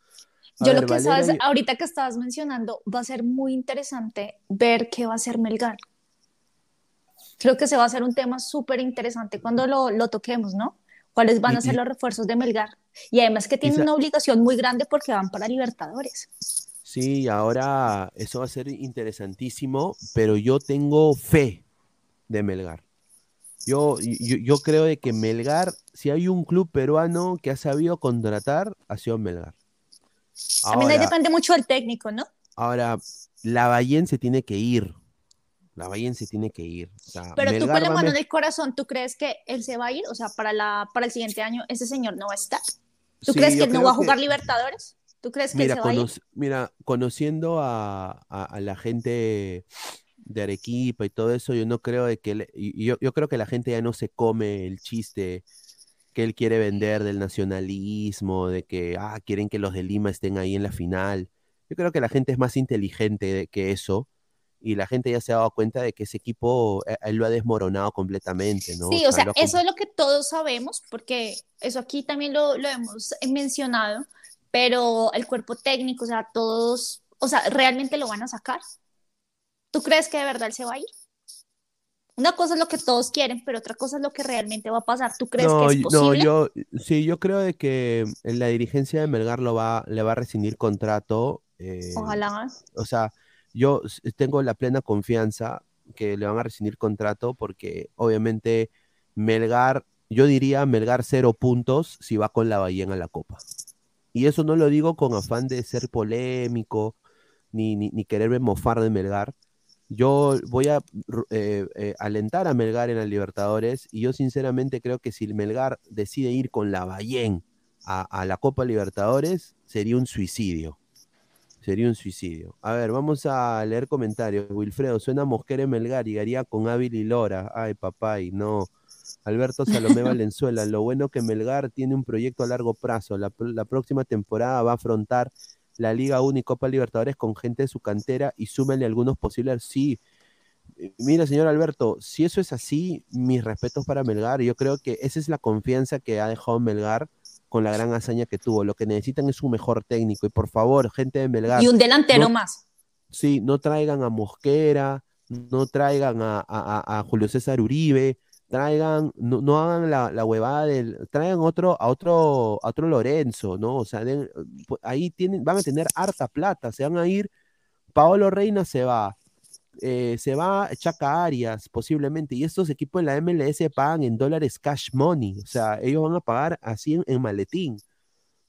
A yo ver, lo que Valera sabes, ahorita que estabas mencionando, va a ser muy interesante ver qué va a hacer Melgar. Creo que se va a ser un tema súper interesante cuando lo, lo toquemos, ¿no? ¿Cuáles van a ser los refuerzos de Melgar? Y además que tienen una obligación muy grande porque van para Libertadores. Sí, ahora eso va a ser interesantísimo, pero yo tengo fe de Melgar. Yo, yo, yo creo de que Melgar, si hay un club peruano que ha sabido contratar, ha sido Melgar. También ahí Ahora, depende mucho del técnico, ¿no? ahora Lavallén se tiene que ir. Lavallén se tiene que ir. O sea, Pero tú con la mano en el corazón, ¿tú crees que él se va a ir? O sea, para, la, para el siguiente año ese señor no va a estar. ¿Tú Sí, crees que no va a jugar que- Libertadores? ¿Tú crees que Mira, se va a ir? mira, conociendo a, a- a la gente de Arequipa y todo eso, yo no creo de que le- yo, yo creo que la gente ya no se come el chiste que él quiere vender del nacionalismo, de que ah, quieren que los de Lima estén ahí en la final. Yo creo que la gente es más inteligente que eso y la gente ya se ha dado cuenta de que ese equipo eh, él lo ha desmoronado completamente, ¿no? Sí, o sea, ha com- eso es lo que todos sabemos, porque eso aquí también lo, lo hemos mencionado, pero el cuerpo técnico, o sea, todos, o sea, ¿realmente lo van a sacar? ¿Tú crees que de verdad él se va a ir? Una cosa es lo que todos quieren, pero otra cosa es lo que realmente va a pasar. ¿Tú crees no, que es posible? no, yo sí, yo creo de que la dirigencia de Melgar lo va, le va a rescindir contrato. eh, Ojalá. o sea, yo s- tengo la plena confianza que le van a rescindir contrato porque obviamente Melgar, yo diría Melgar cero puntos si va con la Ballena a la Copa. Y eso no lo digo con afán de ser polémico ni, ni, ni quererme mofar de Melgar. Yo voy a eh, eh, alentar a Melgar en la Libertadores y yo sinceramente creo que si el Melgar decide ir con la Ballén a la Copa Libertadores, sería un suicidio. Sería un suicidio. A ver, vamos a leer comentarios. Wilfredo, suena Mosquera en Melgar y haría con Ávila y Lora. Ay, papá, y no. Alberto Salomé Valenzuela, lo bueno que Melgar tiene un proyecto a largo plazo. La, la próxima temporada va a afrontar la Liga 1 y Copa Libertadores con gente de su cantera y súmenle algunos posibles. Sí, Eh, mira, señor Alberto, si eso es así, mis respetos para Melgar. Yo creo que esa es la confianza que ha dejado Melgar con la gran hazaña que tuvo. Lo que necesitan es un mejor técnico. Y por favor, gente de Melgar. Y un delantero no- más. Sí, no traigan a Mosquera, no traigan a, a- Julio César Uribe, traigan, no, no hagan la, la huevada del, traigan otro, a otro, a otro Lorenzo, ¿no? O sea, den- ahí tienen, van a tener harta plata, se van a ir, Paolo Reina se va, eh, se va Chaca Arias, posiblemente, y estos equipos de la MLS pagan en dólares cash money, o sea, ellos van a pagar así en, en maletín,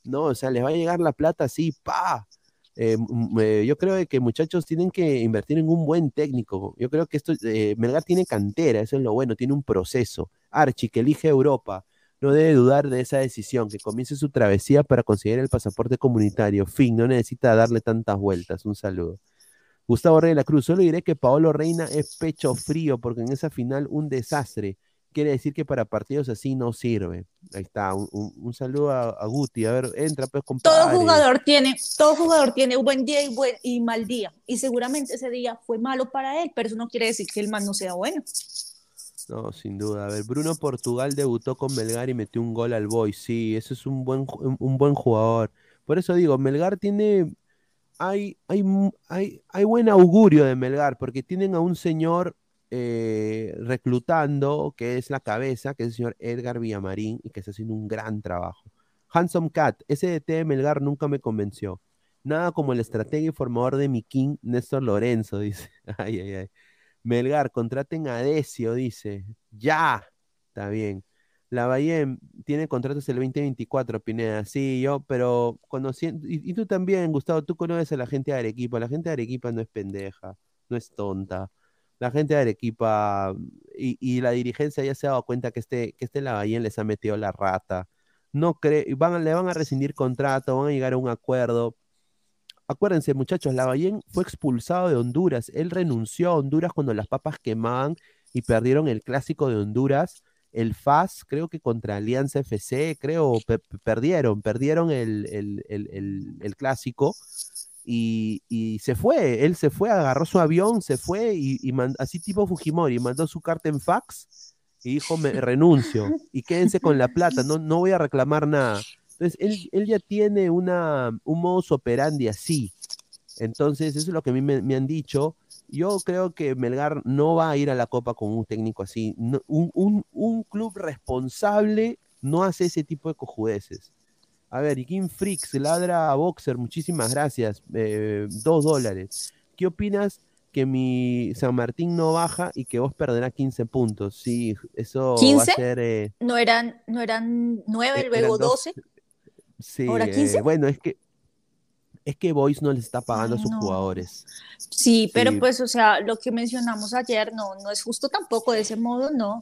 ¿no? O sea, les va a llegar la plata así, pa. Eh, m- eh, yo creo que muchachos tienen que invertir en un buen técnico. Yo creo que esto, eh, Melgar tiene cantera, eso es lo bueno, tiene un proceso. Archie, que elige Europa, no debe dudar de esa decisión, que comience su travesía para conseguir el pasaporte comunitario. Fin, no necesita darle tantas vueltas. Un saludo. Gustavo Rey de la Cruz, solo diré que Paolo Reina es pecho frío, porque en esa final un desastre. Quiere decir que para partidos así no sirve. Ahí está, un, un- un saludo a, a Guti. A ver, entra pues, compadre. Todo jugador tiene, todo jugador tiene buen día y, buen, y mal día. Y seguramente ese día fue malo para él, pero eso no quiere decir que el man no sea bueno. No, sin duda. A ver, Bruno Portugal debutó con Melgar y metió un gol al Boy. Sí, eso es un buen, un buen jugador. Por eso digo, Melgar tiene. Hay, hay, hay, buen augurio de Melgar, porque tienen a un señor eh, reclutando, que es la cabeza, que es el señor Edgar Villamarín, y que está haciendo un gran trabajo. Handsome Cat, ese DT de Melgar nunca me convenció. Nada como el estratega y formador de mi King, Néstor Lorenzo, dice. Ay, ay, ay. Melgar, contraten a Decio, dice. Ya. Está bien. La Bahía tiene contratos el 2024, Pineda. Sí, yo, pero conociendo. Y, y tú también, Gustavo, tú conoces a la gente de Arequipa. La gente de Arequipa no es pendeja, no es tonta. La gente de Arequipa y, y la dirigencia ya se ha dado cuenta que este, que este Lavallén les ha metido la rata. No cree, van, le van a rescindir contrato, van a llegar a un acuerdo. Acuérdense, muchachos, Lavallén fue expulsado de Honduras. Él renunció a Honduras cuando las papas quemaban y perdieron el clásico de Honduras. El FAS, creo que contra Alianza FC, creo, pe- pe- perdieron, perdieron el, el- el- clásico y, y se fue. Él se fue, agarró su avión, se fue y, y así tipo Fujimori, mandó su carta en fax y dijo, me renuncio y quédense con la plata, no, no voy a reclamar nada. Entonces, él, él ya tiene una, un modus operandi así. Entonces, eso es lo que a mí me, me han dicho. Yo creo que Melgar no va a ir a la Copa con un técnico así. No- un, un- un club responsable no hace ese tipo de cojudeces. A ver, y Kim Freaks, ladra a Boxer, muchísimas gracias. eh, dos dólares. ¿Qué opinas que mi San Martín no baja y que vos perderás 15 puntos? Sí, eso va a ¿15? ser... eh, No eran, no eran nueve, Eh, luego eran dos. 12. Sí, ¿Ahora eh, 15? bueno, es que es que Boys no les está pagando a sus no. jugadores. Sí, pero Sí. pues, o sea, lo que mencionamos ayer no, no es justo tampoco de ese modo, no.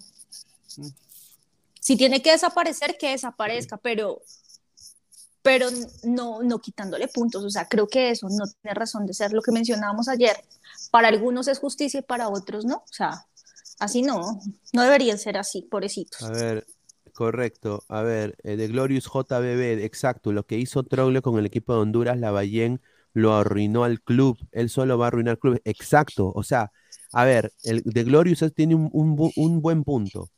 Si tiene que desaparecer, que desaparezca, pero, pero no, no quitándole puntos. O sea, creo que eso no tiene razón de ser lo que mencionábamos ayer. Para algunos es justicia y para otros no. O sea, así no, no deberían ser así, pobrecitos. A ver, correcto. A ver, eh, Glorious JBB, exacto. Lo que hizo Trogle con el equipo de Honduras, Lavallén, lo arruinó al club, él solo va a arruinar club. Exacto, o sea, a ver, el de Glorious tiene un, un buen punto.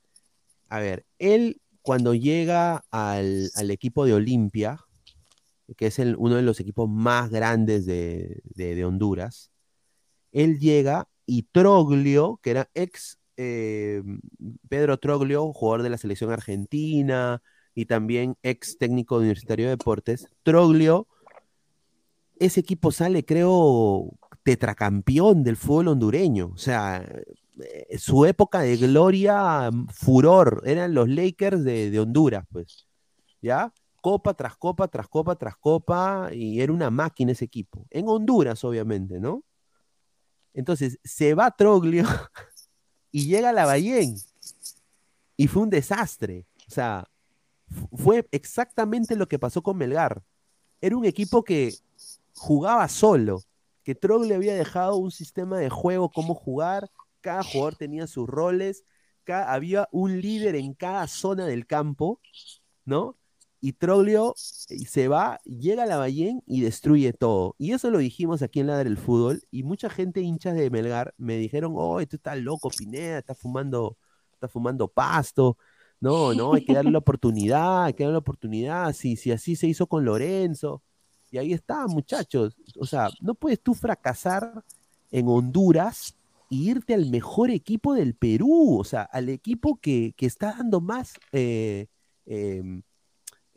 A ver, él cuando llega al, al equipo de Olimpia, que es el- uno de los equipos más grandes de, de- de Honduras, él llega y Troglio, que era ex eh, Pedro Troglio, jugador de la selección argentina y también ex técnico Universitario de Deportes, Troglio, ese equipo sale, creo, tetracampeón del fútbol hondureño. O sea, eh, su época de gloria, mm, furor, eran los Lakers de, de Honduras, pues. ¿Ya? Copa tras copa, tras copa, tras copa, y era una máquina ese equipo. En Honduras, obviamente, ¿no? Entonces, se va Troglio y llega Lavallén. Y fue un desastre. O sea, fu- fue exactamente lo que pasó con Melgar. Era un equipo que jugaba solo, que Troglio había dejado un sistema de juego, cómo jugar, cada jugador tenía sus roles, había un líder en cada zona del campo, ¿no? Y Troglio eh, se va, llega a la Ballén y destruye todo. Y eso lo dijimos aquí en Ladra el Fútbol. Y mucha gente, hinchas de Melgar, me dijeron, oh, tú estás loco, Pineda, estás fumando, estás fumando pasto. No, no, hay que darle la oportunidad, hay que darle la oportunidad. Si, si así se hizo con Lorenzo. Y ahí está, muchachos. O sea, no puedes tú fracasar en Honduras y irte al mejor equipo del Perú. O sea, al equipo que, que está dando más. eh, em,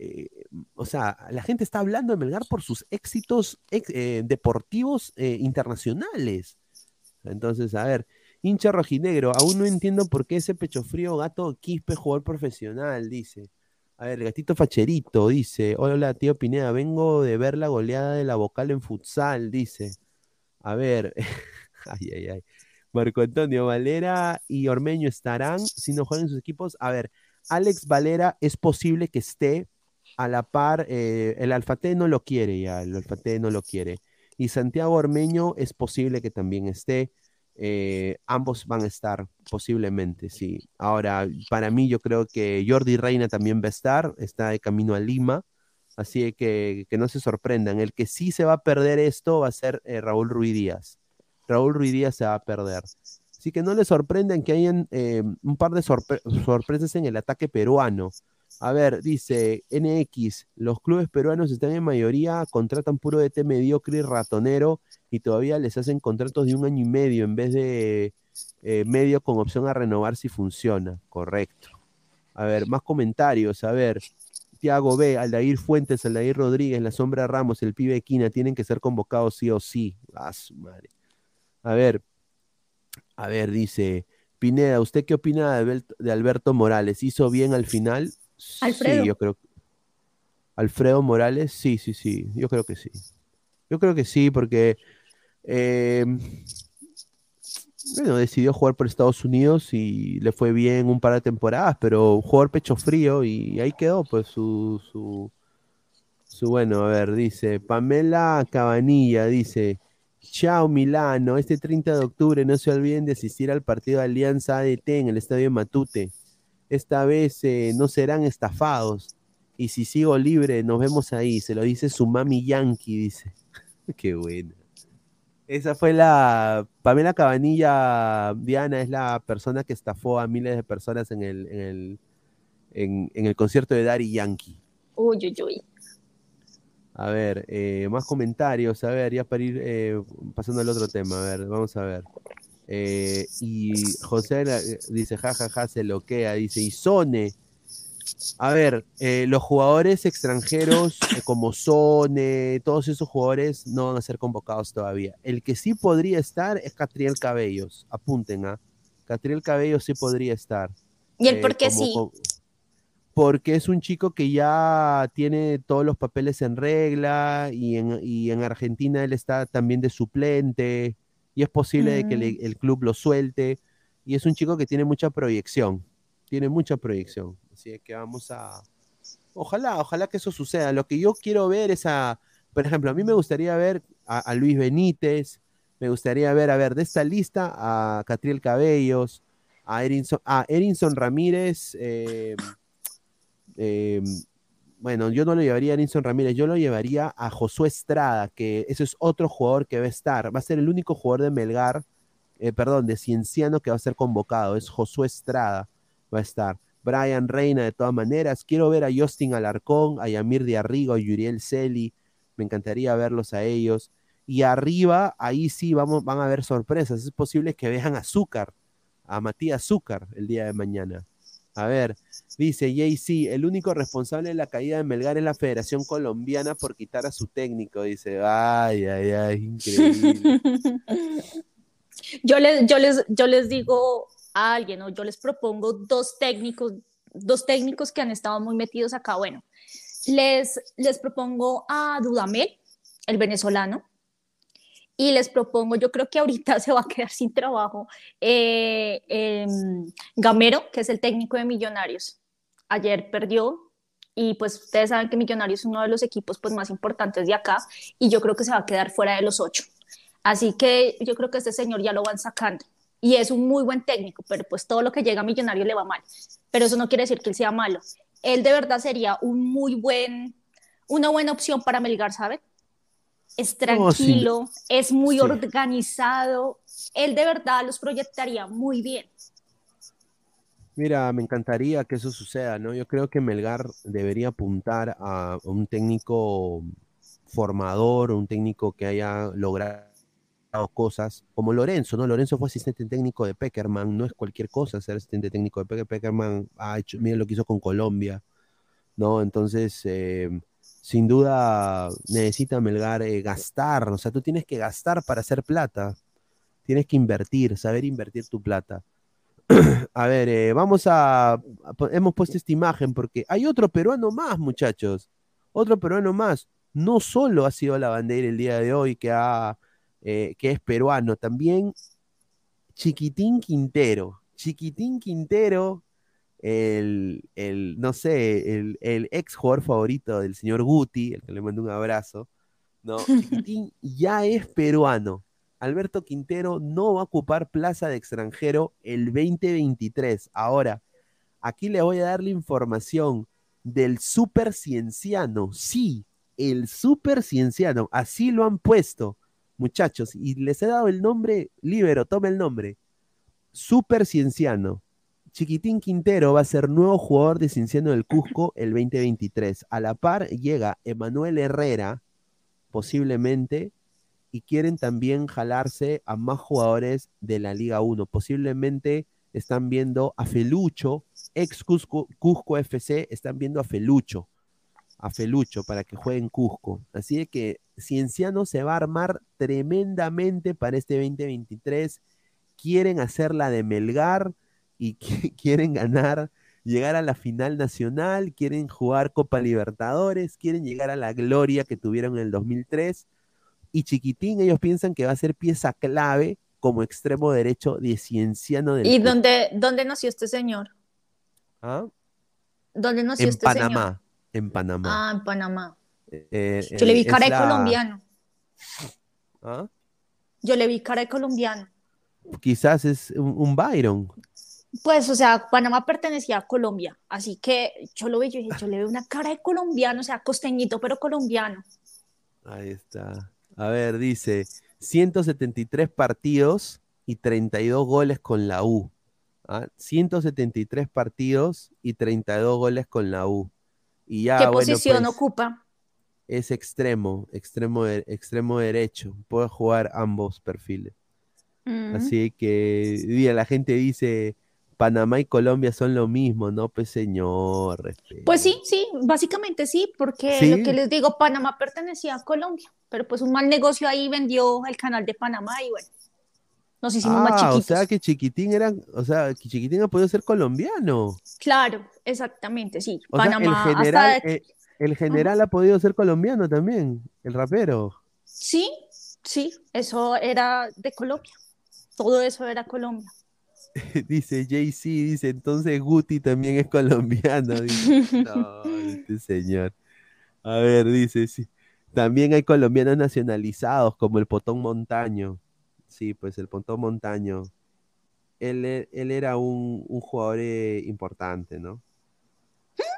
eh, o sea, la gente está hablando de Melgar por sus éxitos eh, deportivos eh, internacionales. Entonces, a ver, hincha rojinegro, aún no entiendo por qué ese pecho frío gato Quispe jugador profesional, dice. A ver, gatito facherito dice, hola tío Pineda, vengo de ver la goleada de la vocal en futsal, dice. A ver, ay, ay, ay. Marco Antonio Valera y Ormeño estarán si no juegan sus equipos. A ver, Alex Valera es posible que esté a la par, eh, el Alfate no lo quiere ya, el Alfate no lo quiere. Y Santiago Ormeño es posible que también esté. eh, ambos van a estar, posiblemente, sí. Ahora, para mí, yo creo que Jordi Reina también va a estar, está de camino a Lima. Así que que no se sorprendan. El que sí se va a perder esto va a ser eh, Raúl Ruiz Díaz. Raúl Ruiz Díaz se va a perder. Así que no les sorprendan que hayan un par de sorpre- sorpresas en el ataque peruano. A ver, dice NX, los clubes peruanos están en mayoría, contratan puro DT mediocre y ratonero y todavía les hacen contratos de un año y medio en vez de eh, medio con opción a renovar si funciona. Correcto. A ver, más comentarios. A ver, Tiago B, Aldair Fuentes, Aldair Rodríguez, La Sombra Ramos, el pibe Quina, tienen que ser convocados sí o sí. A su madre. A ver, a ver, dice Pineda, ¿usted qué opina de Alberto Morales? ¿Hizo bien al final? Alfredo. Sí, yo creo. Alfredo Morales, sí, sí, sí, yo creo que sí. Yo creo que sí, porque eh, bueno, decidió jugar por Estados Unidos y le fue bien un par de temporadas, pero jugador pecho frío y ahí quedó, pues su, su, su bueno, a ver, dice Pamela Cabanilla, dice, chao Milano, este 30 de octubre no se olviden de asistir al partido de Alianza ADT en el Estadio Matute. Esta vez eh, no serán estafados. Y si sigo libre, nos vemos ahí. Se lo dice su mami Yankee, dice. Qué buena. Esa fue la Pamela Cabanilla, Diana, es la persona que estafó a miles de personas en el, en el, en, en el concierto de Daddy Yankee. Uy, uy, uy. A ver, eh, más comentarios. A ver, ya para ir eh, pasando al otro tema. A ver, vamos a ver. Eh, y José eh, dice, jajaja, se loquea. Dice, y Sone. A ver, eh, los jugadores extranjeros eh, como Sone, todos esos jugadores no van a ser convocados todavía. El que sí podría estar es Catriel Cabellos. Apunten, ¿ah? Catriel Cabellos sí podría estar. ¿Y el por qué como- sí? porque es un chico que ya tiene todos los papeles en regla y en, y en Argentina él está también de suplente y es posible que le- el club lo suelte y es un chico que tiene mucha proyección, tiene mucha proyección. Así que vamos a... Ojalá, ojalá que eso suceda. Lo que yo quiero ver es a, por ejemplo, a mí me gustaría ver a, a Luis Benítez, me gustaría ver, a ver, de esta lista a Catriel Cabellos, a Erinson, a Erinson Ramírez, eh, eh, bueno, yo no lo llevaría a Nilson Ramírez, yo lo llevaría a Josué Estrada, que ese es otro jugador que va a estar, va a ser el único jugador de Melgar, eh, perdón, de Cienciano que va a ser convocado, es Josué Estrada, va a estar. Brian Reina, de todas maneras, quiero ver a Justin Alarcón, a Yamir de Arrigo, a Yuriel Celi, me encantaría verlos a ellos. Y arriba, ahí sí vamos, van a haber sorpresas, es posible que vean a Azúcar, a Matías Azúcar el día de mañana. A ver, dice JC, el único responsable de la caída de Melgar es la Federación Colombiana por quitar a su técnico. Dice, ay, ay, ay, increíble. Yo les, yo les, yo les digo a alguien, o yo les propongo dos técnicos, dos técnicos que han estado muy metidos acá. Bueno, les, les propongo a Dudamel, el venezolano, y les propongo, yo creo que ahorita se va a quedar sin trabajo, eh, em, Gamero, que es el técnico de Millonarios. Ayer perdió y pues ustedes saben que Millonarios es uno de los equipos pues más importantes de acá y yo creo que se va a quedar fuera de los ocho. Así que yo creo que este señor ya lo van sacando y es un muy buen técnico, pero pues todo lo que llega a Millonarios le va mal. Pero eso no quiere decir que él sea malo. Él de verdad sería un muy buen, una buena opción para Melgar, ¿saben? Es tranquilo, es muy Sí. organizado. Él de verdad los proyectaría muy bien. Mira, me encantaría que eso suceda, ¿no? Yo creo que Melgar debería apuntar a un técnico formador, un técnico que haya logrado cosas, como Lorenzo, ¿no? Lorenzo fue asistente técnico de Peckerman, no es cualquier cosa ser asistente técnico de Pecker- Peckerman, ha hecho, mira lo que hizo con Colombia, ¿no? Entonces, eh, sin duda necesita Melgar eh, gastar, o sea, tú tienes que gastar para hacer plata, tienes que invertir, saber invertir tu plata. A ver, eh, vamos a, a Hemos puesto esta imagen porque hay otro peruano más, muchachos. Otro peruano más. No solo ha sido la bandera el día de hoy que, ha, eh, que es peruano, también Chiquitín Quintero. Chiquitín Quintero, el, el no sé, el, el ex jugador favorito del señor Guti, el que le mando un abrazo. No, Chiquitín ya es peruano. Alberto Quintero no va a ocupar plaza de extranjero el 2023. Ahora, aquí le voy a dar la información del super cienciano. Sí, el super cienciano. Así lo han puesto, muchachos. Y les he dado el nombre, Libero, toma el nombre. Super cienciano. Chiquitín Quintero va a ser nuevo jugador de Cienciano del Cusco el 2023. A la par llega Emanuel Herrera, posiblemente, y quieren también jalarse a más jugadores de la Liga 1. Posiblemente están viendo a Felucho, ex Cusco, Cusco FC, están viendo a Felucho, a Felucho para que juegue en Cusco. Así de que Cienciano se va a armar tremendamente para este 2023. Quieren hacer la de Melgar y qui- quieren ganar, llegar a la final nacional, quieren jugar Copa Libertadores, quieren llegar a la gloria que tuvieron en el 2003 y Chiquitín ellos piensan que va a ser pieza clave como extremo derecho de Cienciano del ¿Y dónde, dónde nació este señor? ¿Ah? ¿Dónde nació En este señor? Panamá, en Panamá. Ah, en Panamá. Eh, Yo le vi eh, cara de la- colombiano. ¿Ah? Yo le vi cara de colombiano. Quizás es un, un Byron. Pues, o sea, Panamá pertenecía a Colombia, así que yo lo vi, yo dije, yo le veo una cara de colombiano, o sea, costeñito, pero colombiano. Ahí está. A ver, dice 173 partidos y 32 goles con la U. ¿Ah? 173 partidos y 32 goles con la U. Y ya, ¿Qué bueno, posición pues, ocupa? es extremo, extremo, extremo derecho. Puede jugar ambos perfiles. Mm. Así que la gente dice Panamá y Colombia son lo mismo, no, pues señor. Pues sí, sí, básicamente sí, porque Sí. lo que les digo, Panamá pertenecía a Colombia, pero pues un mal negocio ahí vendió el canal de Panamá y bueno, nos hicimos más Ah, o chiquitos. sea que Chiquitín era, o sea, que Chiquitín ha podido ser colombiano. Claro, exactamente, sí. O sea, el Panamá general, hasta... eh, el general ha podido ser colombiano también, el rapero. Sí, sí, eso era de Colombia. Todo eso era Colombia. Dice JC, dice, entonces Guti también es colombiano. Dice, no, este señor. A ver, dice, sí. También hay colombianos nacionalizados, como el Potón Montaño. Sí, pues el Potón Montaño. Él, e- él era un, un jugador eh, importante, ¿no?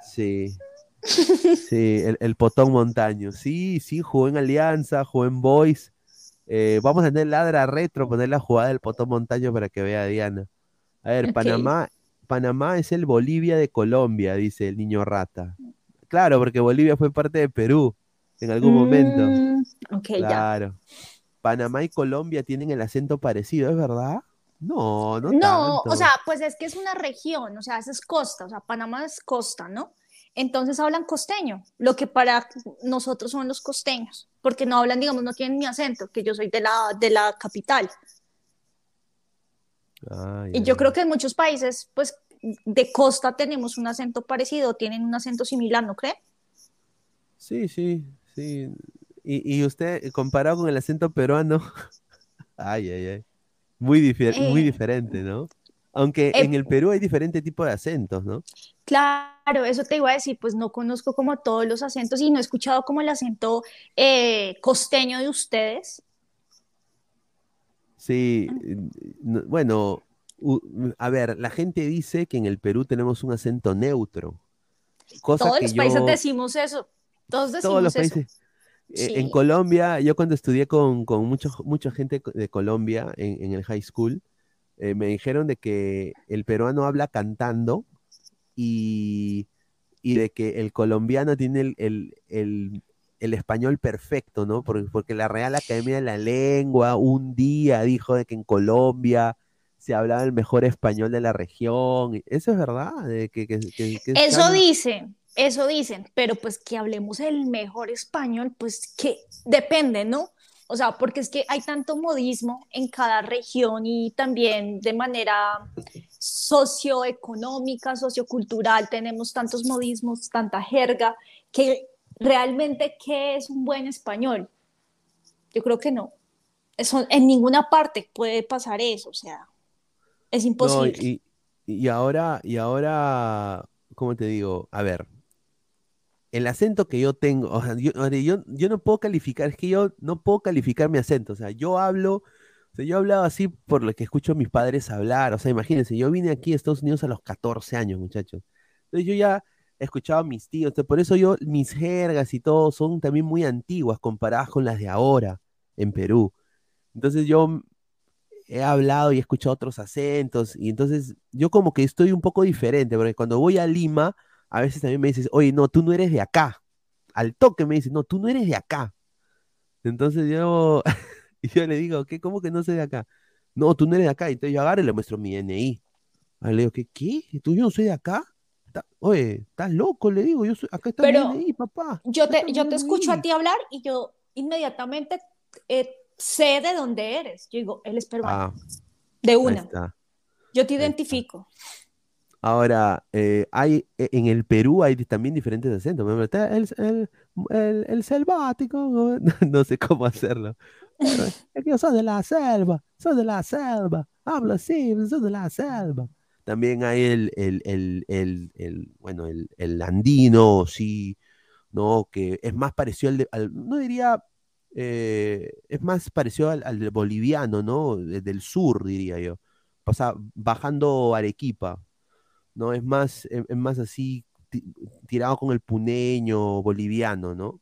Sí. Sí, el, el Potón Montaño. Sí, sí, jugó en Alianza, jugó en Boys. Eh, vamos a tener ladra retro, poner la jugada del Potón Montaño para que vea Diana. A ver. Panamá, Panamá es el Bolivia de Colombia, dice el niño rata. Claro, porque Bolivia fue parte de Perú en algún momento. Mm, ok, ya. Claro. Panamá y Colombia tienen el acento parecido, ¿es verdad? No, no No, tanto. o sea, pues es que es una región, o sea, es costa, o sea, Panamá es costa, ¿no? Entonces hablan costeño, lo que para nosotros son los costeños, porque no hablan, digamos, no tienen mi acento, que yo soy de la, de la capital. Y yo creo que en muchos países, pues, de costa tenemos un acento parecido, tienen un acento similar, ¿no cree? Sí, sí, sí. Y, y usted, comparado con el acento peruano, ay, ay, ay. Muy, difer- muy Eh, diferente, ¿no? Aunque eh, en el Perú hay diferente tipo de acentos, ¿no? Claro, eso te iba a decir, pues no conozco como todos los acentos y no he escuchado como el acento eh, costeño de ustedes. Sí, eh, no- bueno, u- a ver, la gente dice que en el Perú tenemos un acento neutro, cosa Todos que los países decimos eso, todos todos los decimos eso. eh, en. Colombia, yo cuando estudié con, con mucho- mucha gente de Colombia en, en el high school, eh, me dijeron de que el peruano habla cantando y, y de que el colombiano tiene el, el- el- el español perfecto, ¿no? Porque, porque la Real Academia de la Lengua un día dijo de que en Colombia se hablaba el mejor español de la región. ¿Eso es verdad? De que, que- que- que Eso dicen, eso dicen, pero pues que hablemos el mejor español, pues que depende, ¿no? O sea, porque es que hay tanto modismo en cada región y también de manera socioeconómica, sociocultural, tenemos tantos modismos, tanta jerga, que realmente, ¿qué es un buen español? Yo creo que no. Eso, en ninguna parte puede pasar eso, o sea, es No, imposible. y, y ahora, y ahora, ¿cómo te digo? A ver, el acento que yo tengo, o sea, yo, yo, yo no puedo calificar, es que yo no puedo calificar mi acento, o sea, yo hablo, o sea, yo he hablado así por lo que escucho a mis padres hablar, o sea, imagínense, yo vine aquí a Estados Unidos a los 14 años, muchachos, entonces yo ya he escuchado a mis tíos, por eso yo, mis jergas y todo son también muy antiguas comparadas con las de ahora en Perú, entonces yo he hablado y he escuchado otros acentos, y entonces yo como que estoy un poco diferente, porque cuando voy a Lima, a veces también me dices, oye, no, tú no eres de acá. Al toque me dices, no, tú no eres de acá. Entonces yo, yo le digo, ¿qué? ¿Cómo que no soy de acá? No, tú no eres de acá. Entonces yo agarro y le muestro mi DNI. Ah, le digo, ¿qué? ¿Qué? ¿Tú yo no soy de acá? Oye, ¿estás loco? Le digo, yo soy, acá está Pero DNI, papá. yo te, está yo te escucho a DNI". ti hablar y yo inmediatamente eh, sé de dónde eres. Yo digo, él es peruano, Ah, de ahí una. está. Yo te ahí está. identifico. Ahora, eh, hay, e- en el Perú hay también diferentes acentos. Está el, el, el- el selvático, no, no sé cómo hacerlo. Pero es que yo soy de la selva, soy de la selva, hablo así, soy de la selva. También hay el, el, el, el, el, bueno, el, andino, sí, ¿no? Que es más parecido al, de- al- no diría, eh, es más parecido al, boliviano, ¿no? De- Del sur, diría yo. Pasa bajando Arequipa. ¿no? Es más, es, es más así ti- tirado con el puneño boliviano, ¿no?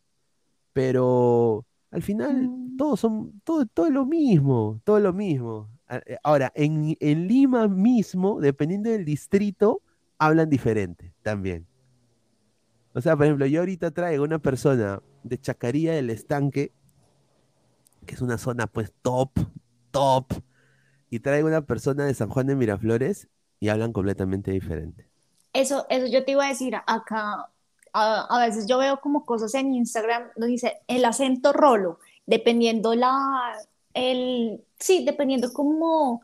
Pero al final todos son, todo, todo es lo mismo, todo es lo mismo. Eh, Ahora, en, en Lima mismo, dependiendo del distrito, hablan diferente también. O sea, por ejemplo, yo ahorita traigo una persona de Chacaría del Estanque, que es una zona pues top, top, y traigo una persona de San Juan de Miraflores y hablan completamente diferente. Eso, eso yo te iba a decir acá. A, a veces yo veo como cosas en Instagram donde dice el acento rolo, dependiendo la, el, sí, dependiendo como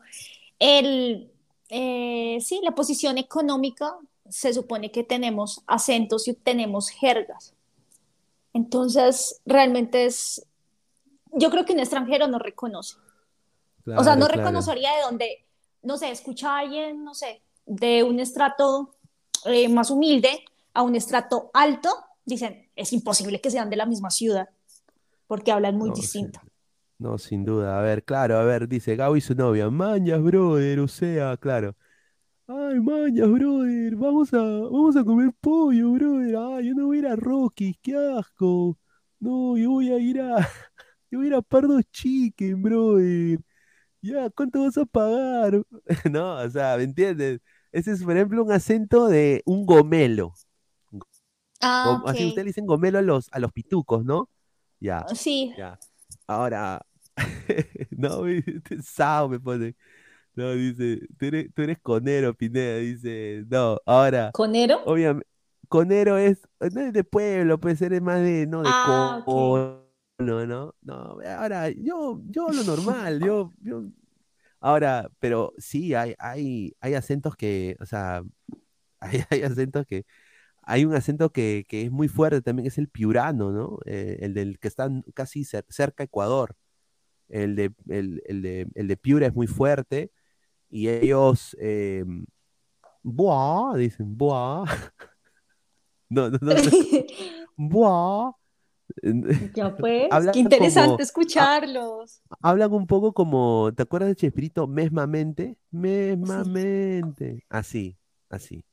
el, eh, sí, la posición económica, se supone que tenemos acentos y tenemos jergas. Entonces, realmente es, yo creo que un extranjero no reconoce. o sea, no claro. reconocería de dónde, no sé, escucha a alguien, no sé, de un estrato eh, más humilde a un estrato alto, dicen, es imposible que sean de la misma ciudad, porque hablan muy No, sí. No, sin duda. A ver, claro, a ver, dice Gabo y su novia, mañas, brother, o sea, claro. Ay, mañas, brother, vamos a, vamos a comer pollo, brother. Ay, yo no voy a ir a Rockies, qué asco. No, yo voy a ir a, yo voy a ir a Pardo Chicken, brother. Ya, ¿cuánto vas a pagar? No, o sea, ¿me entiendes? Ese es, por ejemplo, un acento de un gomelo. Ah, Gom- Así ustedes le dicen gomelo a los, a los pitucos, ¿no? Ya, Sí. ya. Ahora, no, Sao me pone. No, dice, tú eres, tú eres conero, Pineda, dice, no, ahora, ¿Conero? obviamente, conero es, no es de pueblo, pues eres más de, no, de Ah, cono, ¿no? No, ahora, yo, yo lo normal, yo, yo, ahora, pero sí, hay, hay, hay acentos que, o sea, hay, hay acentos que, hay un acento que, que es muy fuerte también, que es el piurano, ¿no? Eh, el del que está casi cer- cerca a Ecuador. El de, el, el de, el de Piura es muy fuerte y ellos, eh, buah, dicen, buah. No, no, no, no, buah. Ya pues, qué interesante como- escucharlos. Hablan un poco como, ¿te acuerdas de Chespirito? Mesmamente, mesmamente. Así, así.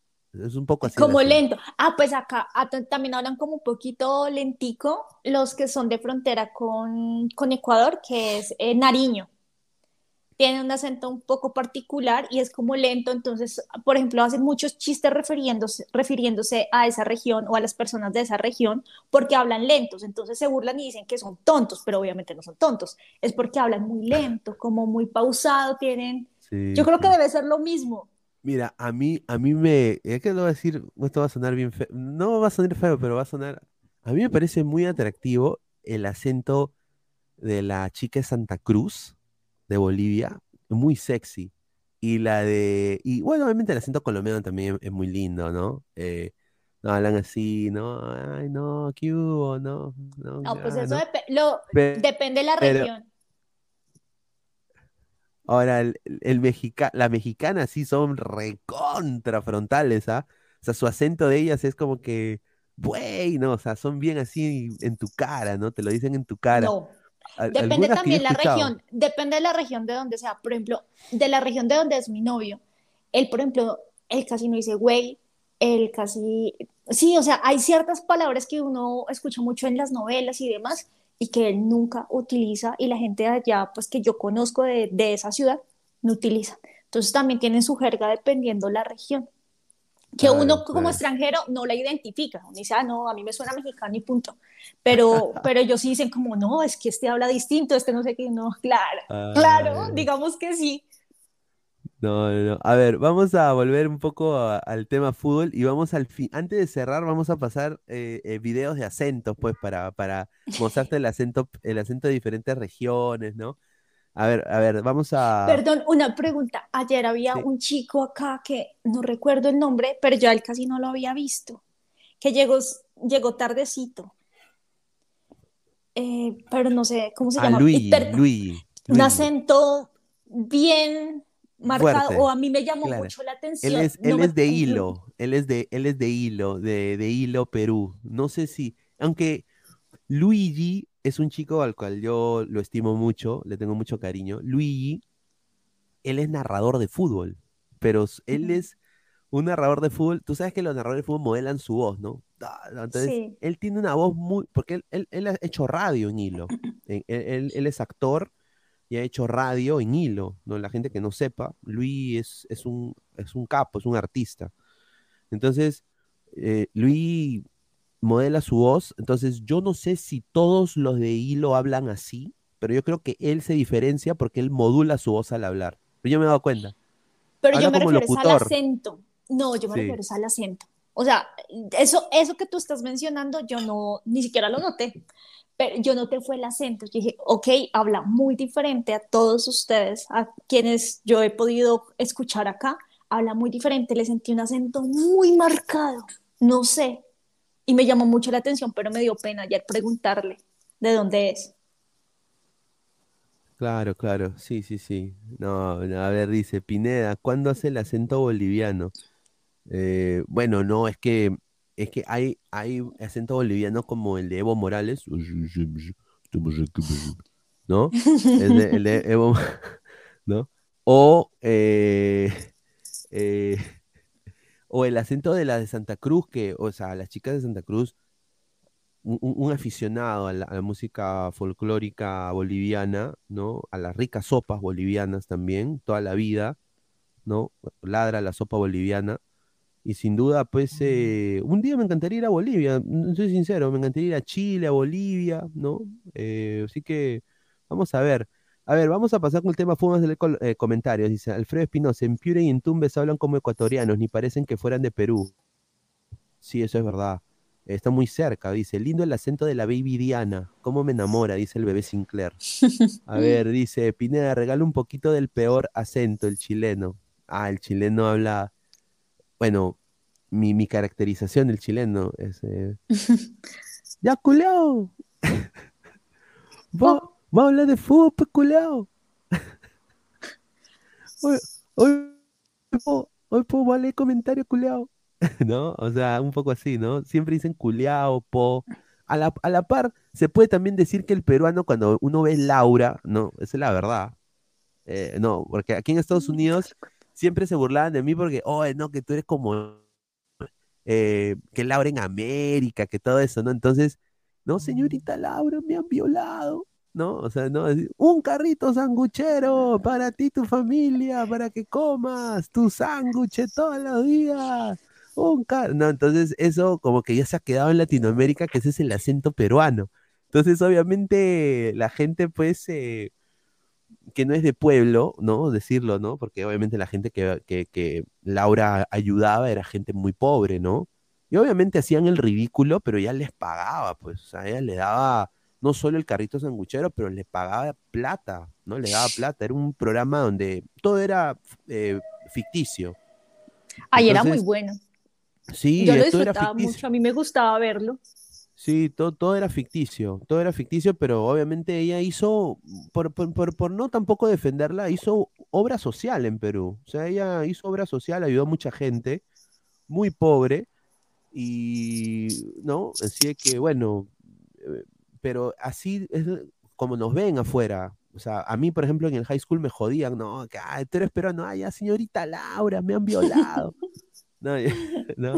Es un poco así. Como lento. Ah, pues acá ah, ta- también hablan como un poquito lentico los que son de frontera con, con Ecuador, que es eh, Nariño. Tiene un acento un poco particular y es como lento, entonces, por ejemplo, hacen muchos chistes refiriéndose, refiriéndose a esa región o a las personas de esa región porque hablan lentos, entonces se burlan y dicen que son tontos, pero obviamente no son tontos, es porque hablan muy lento, como muy pausado, tienen... Sí, Yo creo que debe ser lo mismo. Mira, a mí, a mí me, es que lo voy a decir, esto va a sonar bien feo, no va a sonar feo, pero va a sonar, a mí me parece muy atractivo el acento de la chica de Santa Cruz, de Bolivia, muy sexy, y la de, y bueno, obviamente el acento colombiano también es muy lindo, ¿no? Eh, no, hablan así, ¿no? Ay, no, ¿qué hubo? No, no, No, pues eso ¿no? lo- Pe- depende de la región. Ahora, el, el mexica, la mexicana sí son recontra frontales, ¿ah? O sea, su acento de ellas es como que, güey, ¿no? O sea, son bien así en tu cara, ¿no? Te lo dicen en tu cara. No, Depende también la región, depende de la región de donde sea. Por ejemplo, de la región de donde es mi novio. Él, por ejemplo, él casi no dice güey, él casi... Sí, o sea, hay ciertas palabras que uno escucha mucho en las novelas y demás y que él nunca utiliza y la gente de allá, pues que yo conozco de, de esa ciudad, no utilizan. Entonces también tienen su jerga dependiendo la región. Que Claro, uno como claro. extranjero no la identifica. Uno dice, ah, no, a mí me suena mexicano y punto. Pero, pero ellos sí dicen como, no, es que este habla distinto, este no sé qué, no, claro, claro, Ay. digamos que sí. No, no, no. A ver, vamos a volver un poco a- al tema fútbol y vamos al fin. Antes de cerrar, vamos a pasar eh, eh, videos de acentos, pues, para, para mostrarte el acento, el acento de diferentes regiones, ¿no? A ver, a ver, vamos a. Perdón, una pregunta. Ayer había Sí. un chico acá que no recuerdo el nombre, pero yo a él casi no lo había visto, que llegó, llegó tardecito. Eh, pero no sé cómo se A llama. Luigi, Y per- Luigi, un Luigi. acento bien marcado, Fuerte, o a mí me llamó claro. mucho la Él atención. es, no él me- es de Hilo, él es de, él es de Hilo, de, de Hilo, Perú. No sé si, aunque Luigi es un chico al cual yo lo estimo mucho, le tengo mucho cariño. Luigi, él es narrador de fútbol, pero él es un narrador de fútbol. Tú sabes que los narradores de fútbol modelan su voz, ¿no? Entonces, Sí. él tiene una voz muy, porque él, él- él ha hecho radio en Hilo. Él es actor y ha hecho radio en Hilo, ¿no? La gente que no sepa, Luis es, es un, es un capo, es un artista. Entonces, eh, Luis modela su voz, entonces yo no sé si todos los de Hilo hablan así, pero yo creo que él se diferencia porque él modula su voz al hablar. Pero yo me he dado cuenta. Pero yo me refiero al acento. No, yo me Sí. refiero al acento. O sea, eso, eso que tú estás mencionando, yo no, ni siquiera lo noté. Pero yo noté fue el acento. Dije, ok, habla muy diferente a todos ustedes, a quienes yo he podido escuchar acá. Habla muy diferente, le sentí un acento muy marcado. No sé. Y me llamó mucho la atención, pero me dio pena ayer preguntarle de dónde es. Claro, claro, sí, sí, sí. No, no, a ver, dice Pineda, ¿cuándo hace el acento boliviano? Eh, bueno, no, es que es que hay, hay acento boliviano como el de Evo Morales, ¿no? El de, el de Evo, ¿no? O eh, Eh, o el acento de la de Santa Cruz, que, o sea, las chicas de Santa Cruz, un aficionado a la, a la música folclórica boliviana, ¿no? A las ricas sopas bolivianas también, toda la vida, ¿no? Ladra la sopa boliviana. Y sin duda, pues, eh, un día me encantaría ir a Bolivia, no soy sincero, me encantaría ir a Chile, a Bolivia, ¿no? Eh, así que vamos a ver. A ver, vamos a pasar con el tema Fumas de comentarios. Dice Alfredo Espinosa, en Piura y en Tumbes hablan como ecuatorianos, ni parecen que fueran de Perú. Sí, eso es verdad. Está muy cerca, dice. Lindo el acento de la baby Diana. ¿Cómo me enamora? Dice el bebé Sinclair. A ver, dice Pineda, regala un poquito del peor acento, el chileno. Ah, el chileno habla. Bueno, mi, mi caracterización del chileno es. eh, ¡Ya, culeado! Va, va a hablar de fútbol, pues, culeado. Hoy, hoy, hoy puedo leer comentarios, culeado. ¿No? O sea, un poco así, ¿no? Siempre dicen culeado, po. A la, a la par, se puede también decir que el peruano, cuando uno ve Laura, ¿no? Esa es la verdad. Eh, no, porque aquí en Estados Unidos siempre se burlaban de mí porque, oh, no, que tú eres como eh, que Laura en América, que todo eso, ¿no? Entonces, no, señorita Laura, me han violado, ¿no? O sea, no, un carrito sanguchero para ti, tu familia, para que comas tu sándwich todos los días. Un car no, entonces eso como que ya se ha quedado en Latinoamérica, que ese es el acento peruano. Entonces, obviamente, la gente, pues, eh, que no es de pueblo, ¿no? Decirlo, ¿no? Porque obviamente la gente que, que, que Laura ayudaba era gente muy pobre, ¿no? Y obviamente hacían el ridículo, pero ya les pagaba, pues, o sea, ella le daba no solo el carrito sanguchero, pero le pagaba plata, ¿no? Le daba plata. Era un programa donde todo era eh, ficticio. Ay, era muy bueno. Sí, Yo lo disfrutaba mucho, a mí me gustaba verlo. Sí, todo, todo era ficticio, todo era ficticio, pero obviamente ella hizo, por, por, por, por no tampoco defenderla, hizo obra social en Perú. O sea, ella hizo obra social, ayudó a mucha gente, muy pobre, y, ¿no? Así es que, bueno, eh, pero así es como nos ven afuera. O sea, a mí, por ejemplo, en el high school me jodían, no, que ah, tú eres peruano, ay, ya, señorita Laura, me han violado. No, ¿no?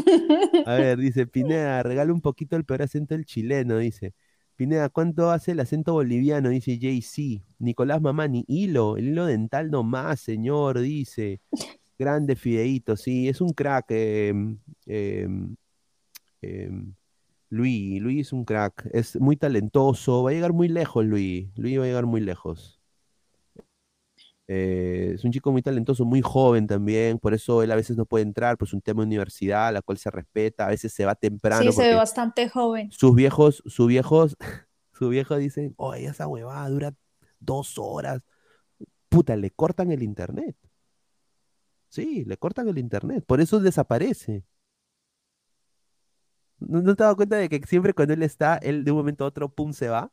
A ver, dice Pineda, regala un poquito el peor acento del chileno, dice. Pineda, ¿cuánto hace el acento boliviano? Dice JC. Nicolás Mamá, ni hilo, el hilo dental nomás, señor, dice. Grande Fideíto, sí, es un crack. em, em, em, Luis, Luis es un crack, es muy talentoso, va a llegar muy lejos, Luis. Luis va a llegar muy lejos. Eh, es un chico muy talentoso, muy joven también, por eso él a veces no puede entrar, pues un tema de universidad, la cual se respeta, a veces se va temprano Sí, se ve bastante joven. sus viejos, sus viejos, sus viejos dicen, oye, esa huevada dura dos horas. Puta, le cortan el internet. Sí, le cortan el internet, por eso desaparece. ¿No, no te das cuenta de que siempre cuando él está, él de un momento a otro, pum, se va?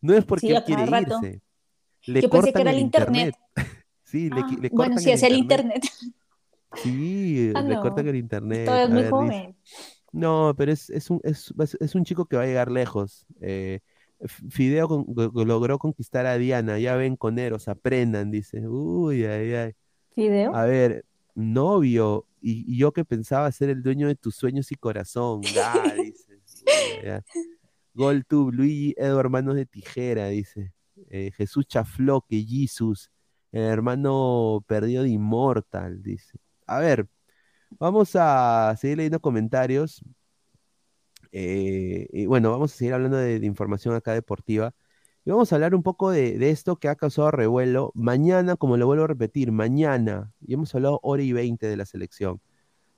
No es porque Sí, él quiere rato. Le Yo pensé que cortan era el el internet. Sí, le, Ah, le bueno, cortan sí, es el internet. Sí, Ah, le no. cortan el internet. Todavía es muy ver, dice- joven. No, pero es, es un, es, es- un chico que va a llegar lejos. Eh, Fideo con- logró conquistar a Diana. Ya ven, coneros, aprendan, dice. Uy, ay, ay. ¿Video? A ver, novio. Y, y yo que pensaba ser el dueño de tus sueños y corazón. Ya, dice. Ya. GolTube, Luigi, Edo, hermanos de tijera, dice. Eh, Jesús Chafloque, Jesus, el hermano perdido de Immortal, dice. A ver, vamos a seguir leyendo comentarios. Eh, y bueno, vamos a seguir hablando de, de información acá deportiva. Y vamos a hablar un poco de, de esto que ha causado revuelo. Mañana, como lo vuelvo a repetir, mañana, y hemos hablado hora y veinte de la selección.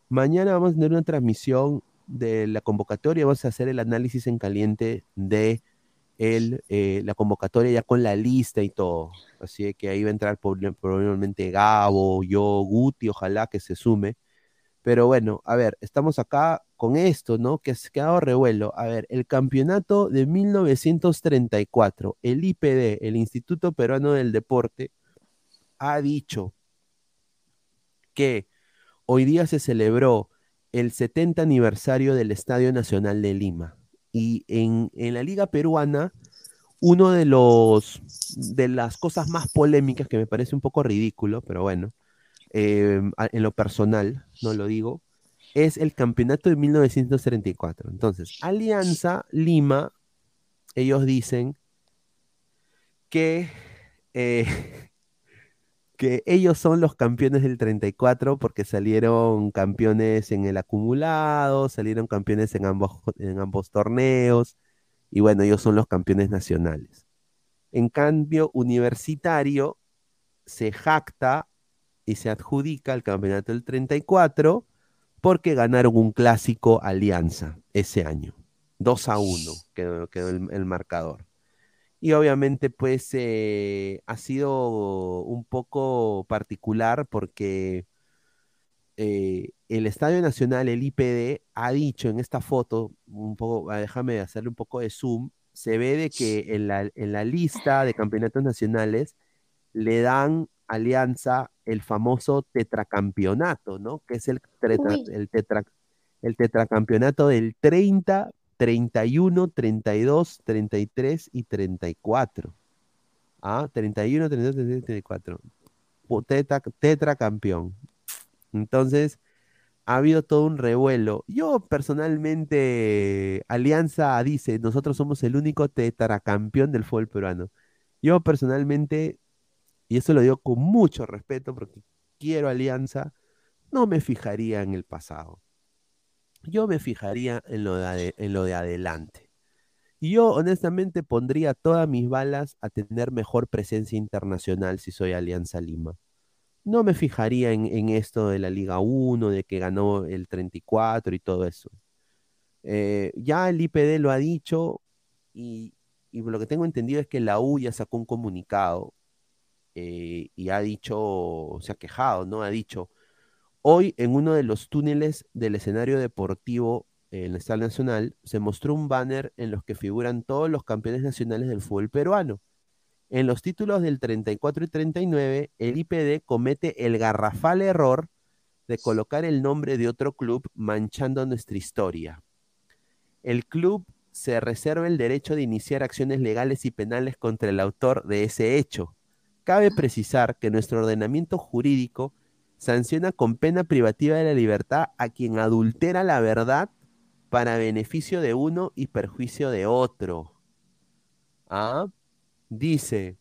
Mañana vamos a tener una transmisión de la convocatoria, vamos a hacer el análisis en caliente de el, eh, la convocatoria ya con la lista y todo. Así que ahí va a entrar prob- probablemente Gabo, yo, Guti, ojalá que se sume. Pero bueno, a ver, estamos acá con esto, ¿no? Que se ha quedado revuelo. A ver, el campeonato de 1934, el IPD, el Instituto Peruano del Deporte, ha dicho que hoy día se celebró el 70 aniversario del Estadio Nacional de Lima. Y en, en la Liga Peruana, uno de los de las cosas más polémicas que me parece un poco ridículo, pero bueno, eh, en lo personal, no lo digo, es el campeonato de 1934. Entonces, Alianza Lima, ellos dicen que, eh, que ellos son los campeones del 34 porque salieron campeones en el acumulado, salieron campeones en ambos, en ambos torneos, y bueno, ellos son los campeones nacionales. En cambio, Universitario se jacta y se adjudica el campeonato del 34 porque ganaron un clásico Alianza ese año. 2 a 1 quedó, quedó el, el marcador. Y obviamente pues eh, ha sido un poco particular porque eh, el Estadio Nacional, el IPD, ha dicho en esta foto, un poco, ah, déjame hacerle un poco de zoom, se ve de que en la, en la lista de campeonatos nacionales le dan Alianza el famoso tetracampeonato, ¿no? Que es el, tetra- el, tetra- el tetracampeonato del 30, 31, 32, 33 y 34. Ah, 31, 32, 33, 34. Po- tetra- tetracampeón. Entonces, ha habido todo un revuelo. Yo personalmente, Alianza dice, nosotros somos el único tetracampeón del fútbol peruano. Yo personalmente, y eso lo digo con mucho respeto porque quiero Alianza, no me fijaría en el pasado. Yo me fijaría en lo de, adelante. Y yo honestamente pondría todas mis balas a tener mejor presencia internacional si soy Alianza Lima. No me fijaría en, esto de la Liga 1, de que ganó el 34 y todo eso. Eh, ya el IPD lo ha dicho y, y lo que tengo entendido es que la U ya sacó un comunicado eh, y ha dicho, se ha quejado, ¿no? Ha dicho, hoy en uno de los túneles del escenario deportivo en el Estadio Nacional se mostró un banner en los que figuran todos los campeones nacionales del fútbol peruano. En los títulos del 34 y 39, el IPD comete el garrafal error de colocar el nombre de otro club manchando nuestra historia. El club se reserva el derecho de iniciar acciones legales y penales contra el autor de ese hecho. Cabe precisar que nuestro ordenamiento jurídico sanciona con pena privativa de la libertad a quien adultera la verdad para beneficio de uno y perjuicio de otro. ¿Ah? Dice.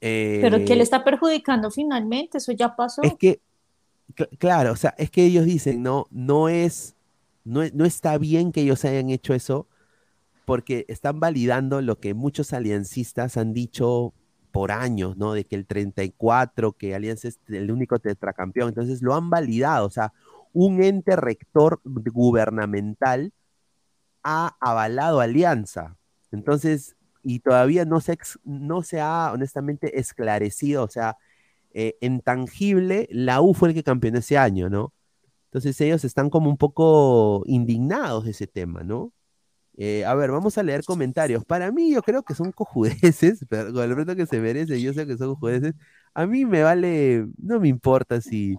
Pero que eh, le está perjudicando finalmente, eso ya pasó. es que, cl- claro, o sea, es que ellos dicen, no, no es, no, no está bien que ellos hayan hecho eso, porque están validando lo que muchos aliancistas han dicho por años, ¿no? De que el 34, que Alianza es el único tetracampeón, entonces lo han validado, o sea, un ente rector gubernamental ha avalado Alianza. Entonces, y todavía no se, no se ha honestamente esclarecido, o sea, eh, en tangible, la U fue el que campeonó ese año, ¿no? Entonces ellos están como un poco indignados de ese tema, ¿no? Eh, a ver, vamos a leer comentarios. Para mí, yo creo que son cojudeces, pero con el reto que se merece, yo sé que son cojudeces. A mí me vale, no me importa si,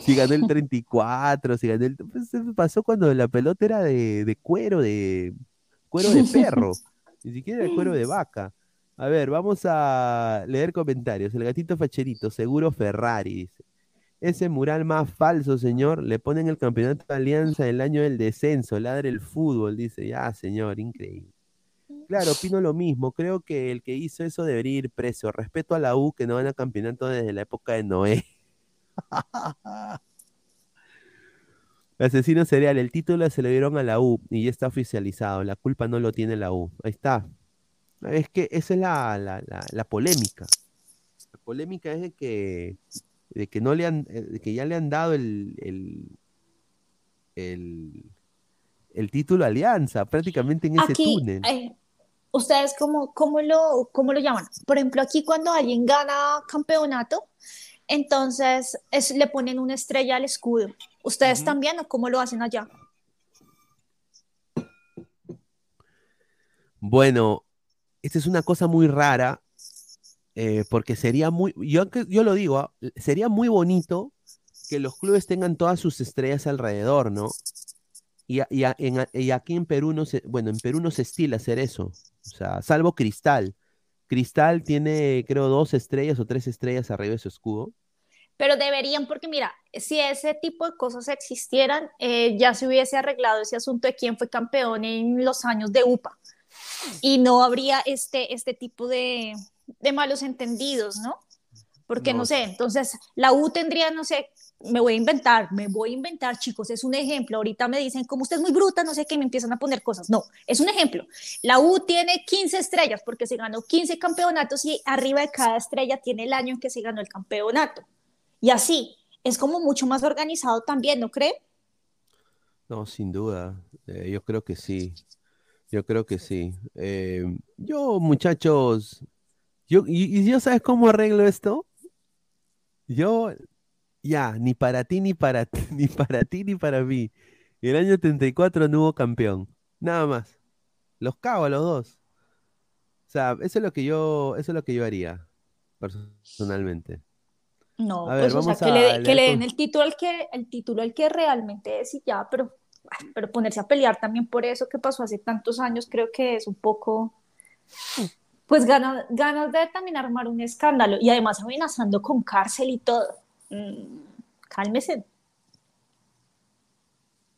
si ganó el 34, si ganó el... Pues pasó cuando la pelota era de, de cuero, de cuero de perro, ni siquiera de cuero de vaca. A ver, vamos a leer comentarios. El gatito facherito, seguro Ferrari, dice. Ese mural más falso, señor. Le ponen el campeonato de Alianza el año del descenso. Ladre el fútbol, dice. Ya, señor, increíble. Claro, opino lo mismo. Creo que el que hizo eso debería ir preso. Respeto a la U que no gana campeonato desde la época de Noé. Asesino serial, el título se lo dieron a la U y ya está oficializado. La culpa no lo tiene la U. Ahí está. Es que esa es la, la, la- la polémica. La polémica es de que, de que no le han, eh, de que ya le han dado el, el, el, el título Alianza, prácticamente en ese Aquí, túnel. eh, ¿ustedes cómo, cómo lo, cómo lo llaman? Por ejemplo, aquí cuando alguien gana campeonato, entonces es- le ponen una estrella al escudo. ¿Ustedes también o cómo lo hacen allá? Bueno, esta es una cosa muy rara, eh, porque sería muy, yo, yo lo digo, ah, sería muy bonito que los clubes tengan todas sus estrellas alrededor, ¿no? Y aquí en Perú no se, bueno, en Perú no se estila hacer eso, o sea, salvo Cristal. Cristal tiene, creo, dos estrellas o tres estrellas arriba de su escudo. Pero deberían, porque mira, si ese tipo de cosas existieran, eh, ya se hubiese arreglado ese asunto de quién fue campeón en los años de UPA. Y no habría este, este tipo de, de malos entendidos, ¿no? Porque no. No. sé, entonces la U tendría, no sé, me voy a inventar, me voy a inventar, chicos, es un ejemplo. Ahorita me dicen, como usted es muy bruta, no sé qué, me empiezan a poner cosas. No, es un ejemplo. La U tiene 15 estrellas porque se ganó 15 campeonatos y arriba de cada estrella tiene el año en que se ganó el campeonato. Y así, es como mucho más organizado también, ¿no cree? No, sin duda. Eh, yo creo que sí. Yo creo que sí. Eh, yo, muchachos, yo, y, y yo sabes cómo arreglo esto? Yo, ya, ni para ti, ni para ti, ni para ti, ni para mí. El año 34 no hubo campeón. Nada más. Los cago a los dos. O sea, eso es lo que yo, eso es lo que yo haría, personalmente. No, A ver, pues o sea, vamos que le, a que le den el título al que, el título al que realmente es y ya, pero, ay, pero ponerse a pelear también por eso que pasó hace tantos años, creo que es un poco, pues ganas, ganas de también armar un escándalo y además amenazando con cárcel y todo. Mm, cálmese.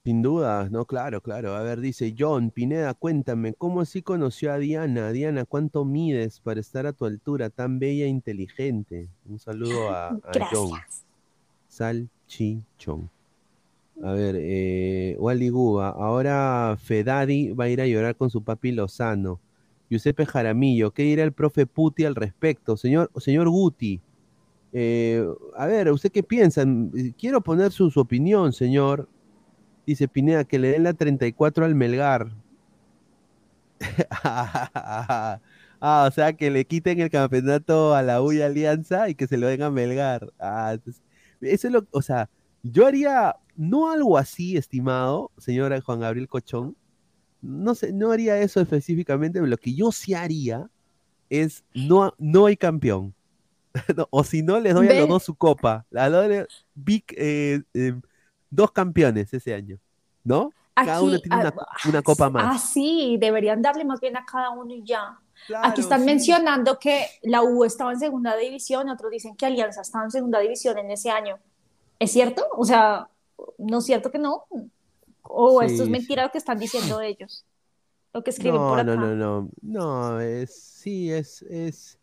Sin duda, no, claro, claro. A ver, dice John Pineda, cuéntame, ¿cómo así conoció a Diana? Diana, ¿cuánto mides para estar a tu altura? Tan bella e inteligente. Un saludo a, a John. Salchichón. A ver, eh, Wally Guba, ahora Fedadi va a ir a llorar con su papi Lozano. Giuseppe Jaramillo, ¿qué dirá el profe Puti al respecto? Señor, señor Guti, eh, a ver, ¿usted qué piensa? Quiero poner su, su opinión, señor. Dice Pineda, que le den la 34 al Melgar. ah, o sea, que le quiten el campeonato a la U y Alianza y que se lo den a Melgar. Ah, entonces, eso es lo, o sea, yo haría no algo así, estimado, señora Juan Gabriel Cochón. No sé, no haría eso específicamente, pero lo que yo sí haría es no, no hay campeón. No, o si no, les doy a los dos su copa. La doy big, eh, eh, dos campeones ese año, ¿no? Cada uno tiene una, ah, una copa Ah, más. sí, deberían darle más bien a cada uno y ya. Aquí están sí. mencionando que la U estaba en segunda división, otros dicen que Alianza estaba en segunda división en ese año. ¿Es cierto? O sea, ¿no es cierto que no? ¿O esto es Sí, mentira lo que están diciendo ellos? Lo que escriben No, por no, acá. no, no, no, es, sí, es, es,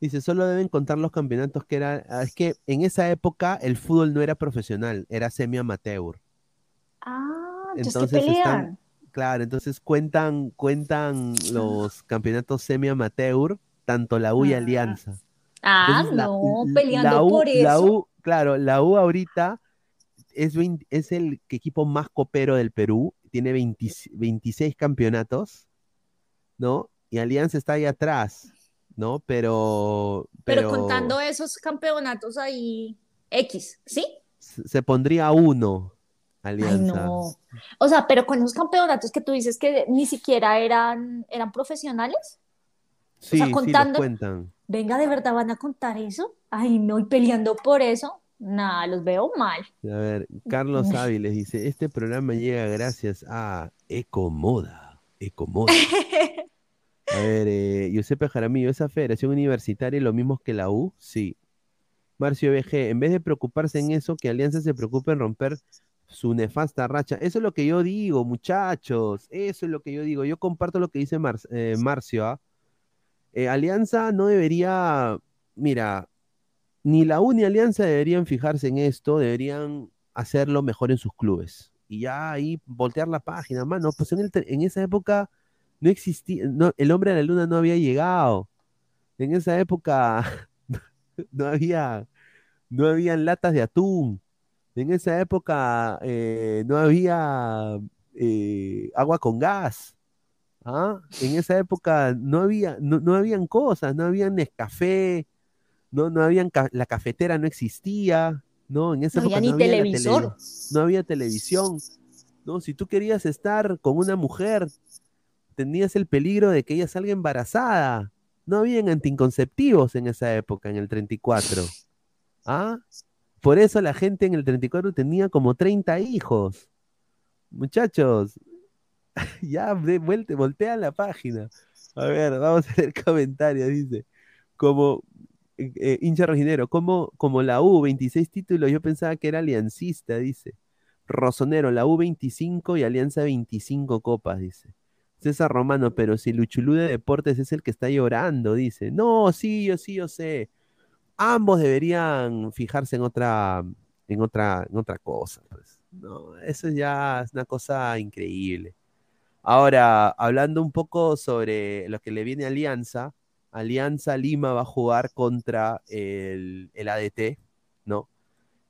dice, solo deben contar los campeonatos que eran, ah, es que en esa época el fútbol no era profesional, era semi-amateur. Ah, entonces ¿qué están, claro, entonces cuentan, cuentan los campeonetos semi-amateur, tanto la U y Alianza. Ah, Entonces, la- no, l- peleando la U, por la eso. U, claro, la U ahorita es, 20 es el equipo más copero del Perú, tiene 20 26 campeonatos, ¿no? Y Alianza está ahí atrás, ¿no? Pero, Pero pero contando esos campeonatos ahí, X, ¿sí? se pondría uno, Ay, Alianza. no. O sea, pero con esos campeonatos que tú dices que ni siquiera eran, eran profesionales. Sí, sea, sí, los contando- cuentan. Venga, ¿de verdad van a contar eso? Ay, no, y peleando por eso. Nada, los veo mal. A ver, Carlos Áviles dice, este programa llega gracias a Ecomoda. Ecomoda. A ver, eh, Giuseppe Jaramillo, ¿esa federación universitaria es lo mismo que la U? Sí. Marcio BG, en vez de preocuparse en eso, que Alianza se preocupe en romper su nefasta racha. Eso es lo que yo digo, muchachos. Eso es lo que yo digo. Yo comparto lo que dice Mar- eh, Marcio. ¿ah? Eh, Alianza no debería, mira, ni la U ni Alianza deberían fijarse en esto, deberían hacerlo mejor en sus clubes. Y ya ahí voltear la página, mano. Pues en, esa época no existía, el hombre a la luna no había llegado. En esa época no había, no habían latas de atún. En esa época eh, no había eh, agua con gas. ¿ah? En esa época no había, no, no habían cosas, no había Nescafé, no, no habían ca- la cafetera no existía, ¿no? En esa No época no ni había televisor. televi- no había televisión, ¿no? Si tú querías estar con una mujer, tenías el peligro de que ella salga embarazada. No habían anticonceptivos en esa época, en el 34. ¿Ah? Por eso la gente en el 34 tenía como 30 hijos. Muchachos, ya de vuelte, voltea la página. A ver, vamos a leer comentarios. Dice, como, eh, eh, hincha rojinero, como, como la U, 26 títulos, yo pensaba que era aliancista, dice. Rosonero, la U 25 y Alianza 25 copas, dice. César Romano, pero si Luchulú de Deportes es el que está llorando, dice. No, sí, yo sí, yo sé. Ambos deberían fijarse en otra, en otra, en otra cosa. Pues. No, eso ya es una cosa increíble. Ahora, hablando un poco sobre lo que le viene a Alianza, Alianza Lima va a jugar contra el, el ADT, ¿no?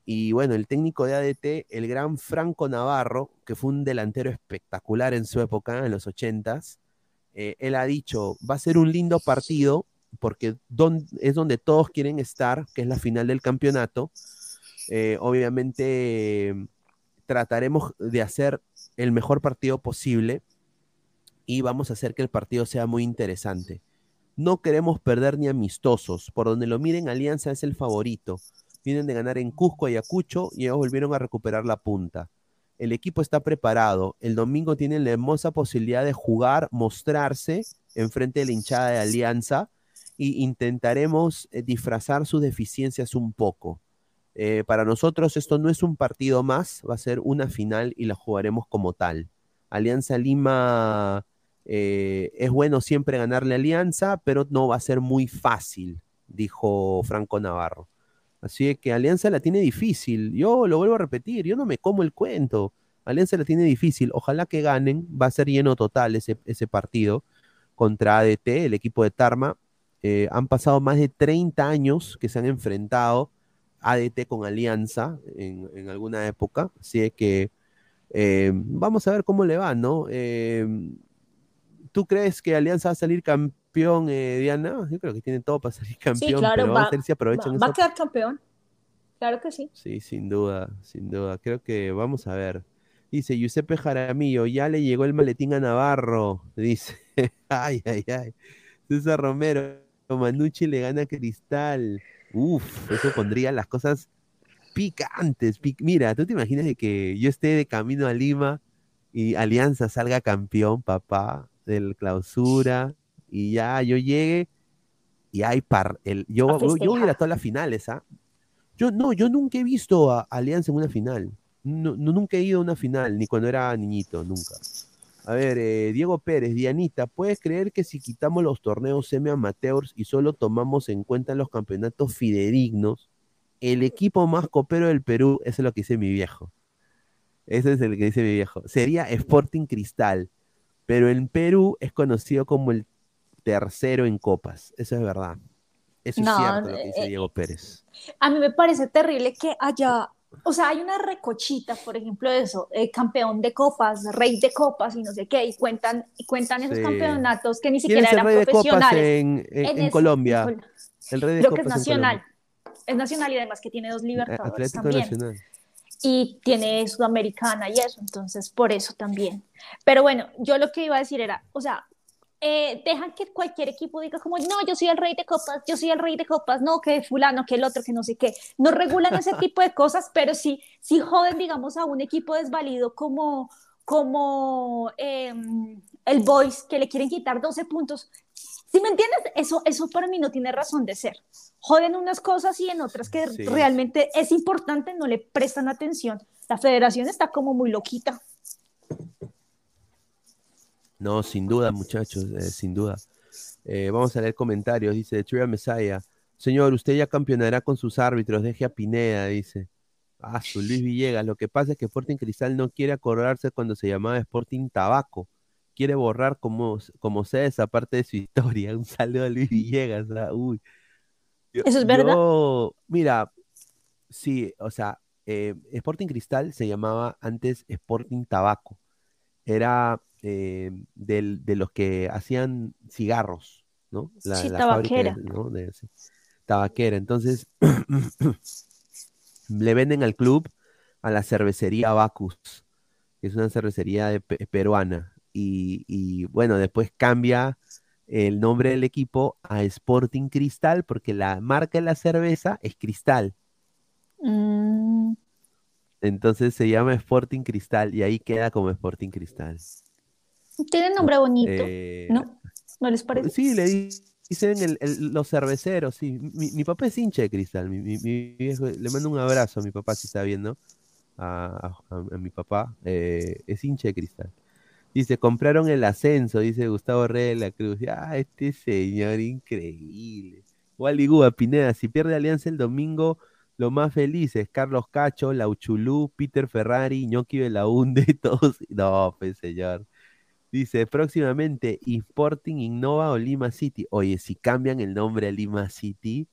Y bueno, el técnico de ADT, el gran Franco Navarro, que fue un delantero espectacular en su época, en los ochentas, eh, él ha dicho, va a ser un lindo partido, porque es donde todos quieren estar, que es la final del campeonato. Eh, obviamente trataremos de hacer el mejor partido posible y vamos a hacer que el partido sea muy interesante. No queremos perder ni amistosos. Por donde lo miren, Alianza es el favorito. Vienen de ganar en Cusco, Ayacucho y ellos volvieron a recuperar la punta. El equipo está preparado. El domingo tienen la hermosa posibilidad de jugar, mostrarse en frente de la hinchada de Alianza y intentaremos eh, disfrazar sus deficiencias un poco. Eh, para nosotros esto no es un partido más, va a ser una final y la jugaremos como tal. Alianza Lima eh, es bueno siempre ganarle Alianza, pero no va a ser muy fácil, dijo Franco Navarro. Así que Alianza la tiene difícil. Yo lo vuelvo a repetir, yo no me como el cuento. Alianza la tiene difícil. Ojalá que ganen. Va a ser lleno total ese, partido contra ADT, el equipo de Tarma. Eh, han pasado más de 30 años que se han enfrentado ADT con Alianza en, alguna época. Así que eh, vamos a ver cómo le va, ¿no? ¿Tú crees que Alianza va a salir campeón, eh, Diana? Yo creo que tiene todo para salir Sí, campeón, claro, pero va, vamos a ver si aprovechan va- a quedar campeón. Claro que sí. Sí, sin duda, sin duda. Creo que vamos a ver. Dice Giuseppe Jaramillo, ya le llegó el maletín a Navarro. Dice, ay, ay, ay. César Romero, Manucci le gana a Cristal. Uf, eso pondría las cosas picantes. pic- Mira, ¿tú te imaginas de que yo esté de camino a Lima y Alianza salga campeón, papá, del clausura, y ya yo llegue y hay par. El, yo, yo voy a ir a las finales, ¿ah? Yo no, yo nunca he visto a Alianza en una final. No, no- nunca he ido a una final, ni cuando era niñito, nunca. A ver, eh, Diego Pérez, Dianita, ¿puedes creer que si quitamos los torneos semi-amateurs y solo tomamos en cuenta los campeonatos fidedignos, el equipo más copero del Perú, eso es lo que dice mi viejo. Ese es el que dice mi viejo. Sería Sporting Cristal, pero en Perú es conocido como el tercero en copas. Eso es verdad. Eso es cierto lo que dice eh, Diego Pérez. A mí me parece terrible que haya, o sea, hay una recochita, por ejemplo, de eso, eh, campeón de copas, rey de copas y no sé qué, y cuentan, y cuentan esos Sí. campeonatos que ni ¿Quién siquiera eran rey de copas profesionales. en, en- en eso, Colombia? Col- El rey de Creo que es copas nacional. Es nacional y además que tiene dos Eh, libertadores Atlético también. Nacional. Y tiene sudamericana y eso, entonces por eso también. Pero bueno, yo lo que iba a decir era, o sea, eh, dejan que cualquier equipo diga como, no, yo soy el rey de copas, yo soy el rey de copas, no, que fulano, que el otro, que no sé qué. No regulan ese tipo de cosas, pero sí, sí joden, digamos, a un equipo desvalido como, como eh, el Boys, que le quieren quitar 12 puntos. ¿Sí me entiendes? Eso, eso para mí no tiene razón de ser. Joden unas cosas y en otras que Sí. realmente es importante no le prestan atención. La federación está como muy loquita. No, sin duda, muchachos, eh, sin duda. Eh, vamos a leer comentarios. Dice Tria Mesaya. Señor, usted ya campeonará con sus árbitros. Deje a Pineda, dice. Ah, su Luis Villegas. Lo que pasa es que Sporting Cristal no quiere acordarse cuando se llamaba Sporting Tabaco. Quiere borrar como, como sea esa parte de su historia. Un saludo a Luis Villegas. ah, Uy. Yo- ¿Eso es verdad? yo- mira, sí, o sea, eh, Sporting Cristal se llamaba antes Sporting Tabaco. Era eh, del- de los que hacían cigarros, ¿no? La, Sí, la fábrica tabaquera. ¿no? de- sí, tabaquera. Entonces, le venden al club a la cervecería Bacus, que es una cervecería de peruana. Y, y, bueno, después cambia el nombre del equipo a Sporting Cristal, porque la marca de la cerveza es Cristal. Mm, Entonces se llama Sporting Cristal y ahí queda como Sporting Cristal. tiene nombre bonito, Eh, ¿no? ¿No les parece? Sí, le di- Dicen el- el- los cerveceros, sí. Mi, mi papá es hincha de cristal. Mi, mi- mi viejo- le mando un abrazo a mi papá si está viendo. A, a- a mi papá. eh, es hincha de cristal. Dice, compraron el ascenso, dice Gustavo Reyes de la Cruz. Ah, este señor increíble. Wally Gúa, Pineda, si pierde Alianza el domingo, lo más felices, Carlos Cacho, Lauchulú, Peter Ferrari, Ñoqui Belaunde, todos. No, pues señor. Dice, próximamente, Sporting Innova o Lima City. Oye, si cambian el nombre a Lima City,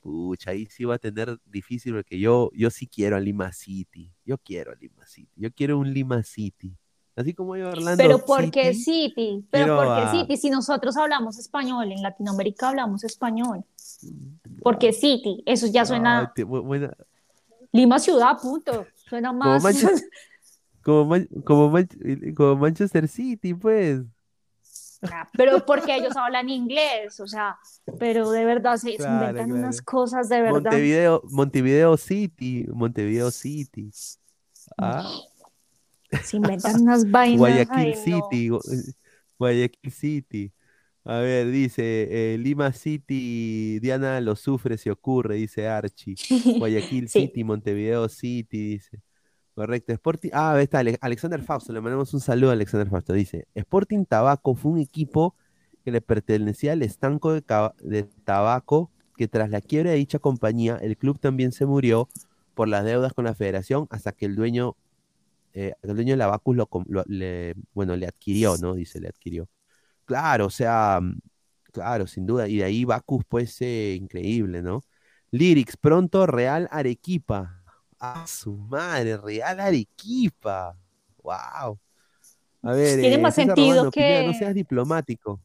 pucha, ahí sí va a tener difícil porque yo, yo sí quiero a Lima City. Yo quiero a Lima City. Yo quiero un Lima City. Así como yo, Orlando Pero porque City, City, pero porque City, si nosotros hablamos español, en Latinoamérica hablamos español. Porque City, eso ya suena Ah, buena- Lima ciudad, punto. Suena como, más. Manchester, como, Man- como Man- como Manchester City, pues. Pero porque ellos hablan inglés, o sea, pero de verdad se, se Claro, inventan claro. unas cosas de verdad. Montevideo, Montevideo City, Montevideo City. Ah, Se inventan unas vainas. Guayaquil ay. City, Gu- Guayaquil City. A ver, dice eh, Lima City, Diana lo sufre si ocurre, dice Archie. Guayaquil Sí. City, Montevideo City, dice. Correcto. Sporting, ah, ahí está Ale- Alexander Fausto, le mandamos un saludo a Alexander Fausto. Dice, Sporting Tabaco fue un equipo que le pertenecía al estanco de tabaco, que tras la quiebra de dicha compañía, el club también se murió por las deudas con la federación hasta que el dueño, eh, el dueño de la Bacus lo, le, bueno, le adquirió, ¿no? Dice, le adquirió. Claro, o sea, mm, claro, sin duda. Y de ahí Bacus, pues, eh, increíble, ¿no? Lyrics, pronto Real Arequipa. A su madre, Real Arequipa. Wow. A ver, Tiene eh, más sentido Romano, Pineda, no que- seas diplomático.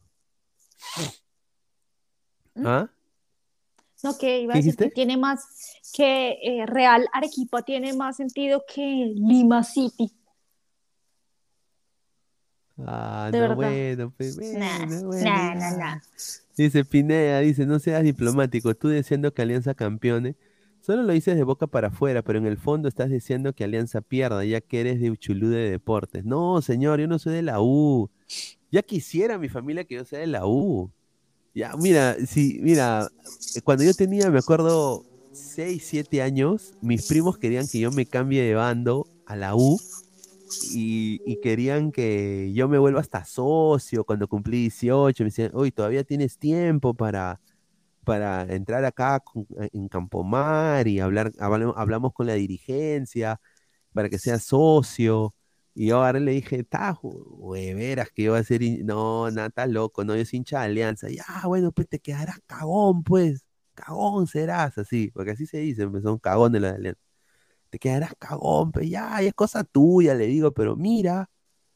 ¿Mm? ¿Ah? No, que iba a ¿Qué decir que tiene más, que eh, Real Arequipa tiene más sentido que Lima City. Ah, De no, verdad. bueno, pues, bueno, bueno, nah, nah. Dice Pineda, dice, no seas diplomático, tú diciendo que Alianza campeone, solo lo dices de boca para afuera, pero en el fondo estás diciendo que Alianza pierda, ya que eres de Uchulú de Deportes. No, señor, yo no soy de la U. Ya quisiera mi familia que yo sea de la U. Ya, mira, sí, mira, eh, cuando yo tenía, me acuerdo, 6, 7 años, mis primos querían que yo me cambie de bando a la U y, y querían que yo me vuelva hasta socio cuando cumplí 18. Me decían, uy, todavía tienes tiempo para, para entrar acá con- en Campomar y hablar, habla- hablamos con la dirigencia para que seas socio. Y yo ahora le dije, está, veras que yo voy a ser, no, nada, loco, no, yo soy hincha de Alianza. Ya, bueno, pues te quedarás cagón, pues, cagón serás, así, porque así se dice, pues son cagones los de Alianza. Te quedarás cagón, pues ya, y es cosa tuya, le digo, pero mira,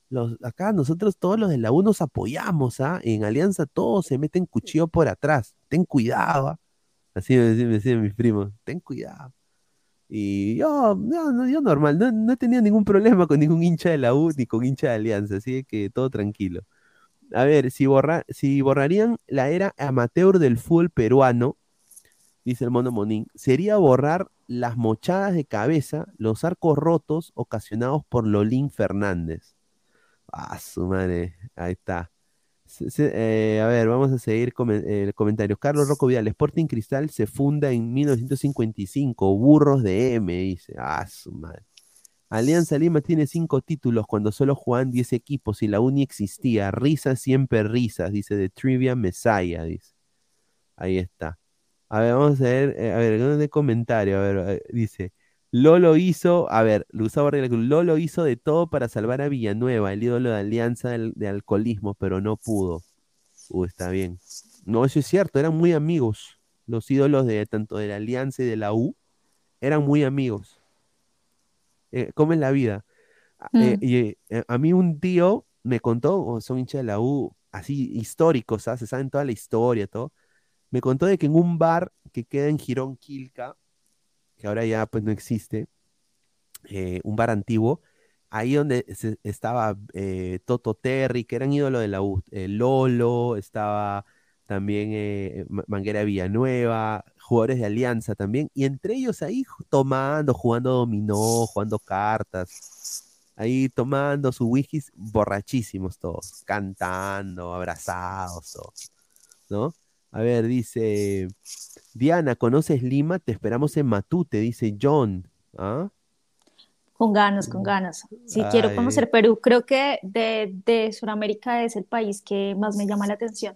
los, acá nosotros todos los de la U nos apoyamos, ¿ah? En Alianza todos se meten cuchillo por atrás, ten cuidado, ¿ah? Así me decían mis primos, ten cuidado. Y yo, no, yo normal, no, no he tenido ningún problema con ningún hincha de la U ni con hincha de Alianza, así que todo tranquilo. A ver, si, borra, si borrarían la era amateur del fútbol peruano, dice el mono Monín, sería borrar las mochadas de cabeza, los arcos rotos ocasionados por Lolín Fernández. Ah, su madre, ahí está. Eh, a ver, vamos a seguir comen- eh, comentarios. Carlos Rocco Vidal, Sporting Cristal se funda en 1955, Burros de M, dice. Ah, su madre. Alianza Lima tiene cinco títulos cuando solo jugaban 10 equipos y la uni existía. Risas, siempre risas, dice de Trivia Messiah, dice. Ahí está. A ver, vamos a ver, eh, a ver, ¿dónde de comentario? A ver, eh, dice, Lolo hizo, a ver, Gustavo Lolo hizo de todo para salvar a Villanueva, el ídolo de Alianza del- de Alcoholismo, pero no pudo. Uh, está bien. No, eso es cierto, eran muy amigos. Los ídolos de tanto de la Alianza y de la U eran muy amigos. Eh, ¿cómo es la vida? Eh, Mm. y, eh, a mí un tío me contó, son hinchas de la U, así históricos, ¿sabes? Se saben toda la historia, todo. Me contó de que en un bar que queda en Girón Quilca, que ahora ya pues no existe, eh, un bar antiguo, ahí donde estaba eh, Toto Terry, que eran ídolos de la U, eh, Lolo, estaba también eh, Ma- Manguera Villanueva, jugadores de Alianza también, y entre ellos ahí tomando, jugando dominó, jugando cartas, ahí tomando sus whiskies borrachísimos todos, cantando, abrazados, todos, ¿no? A ver, dice Diana, ¿conoces Lima? Te esperamos en Matute, dice John. ¿Ah? Con ganas, con ganas. Sí, quiero conocer Perú. Creo que de, de Sudamérica es el país que más me llama la atención.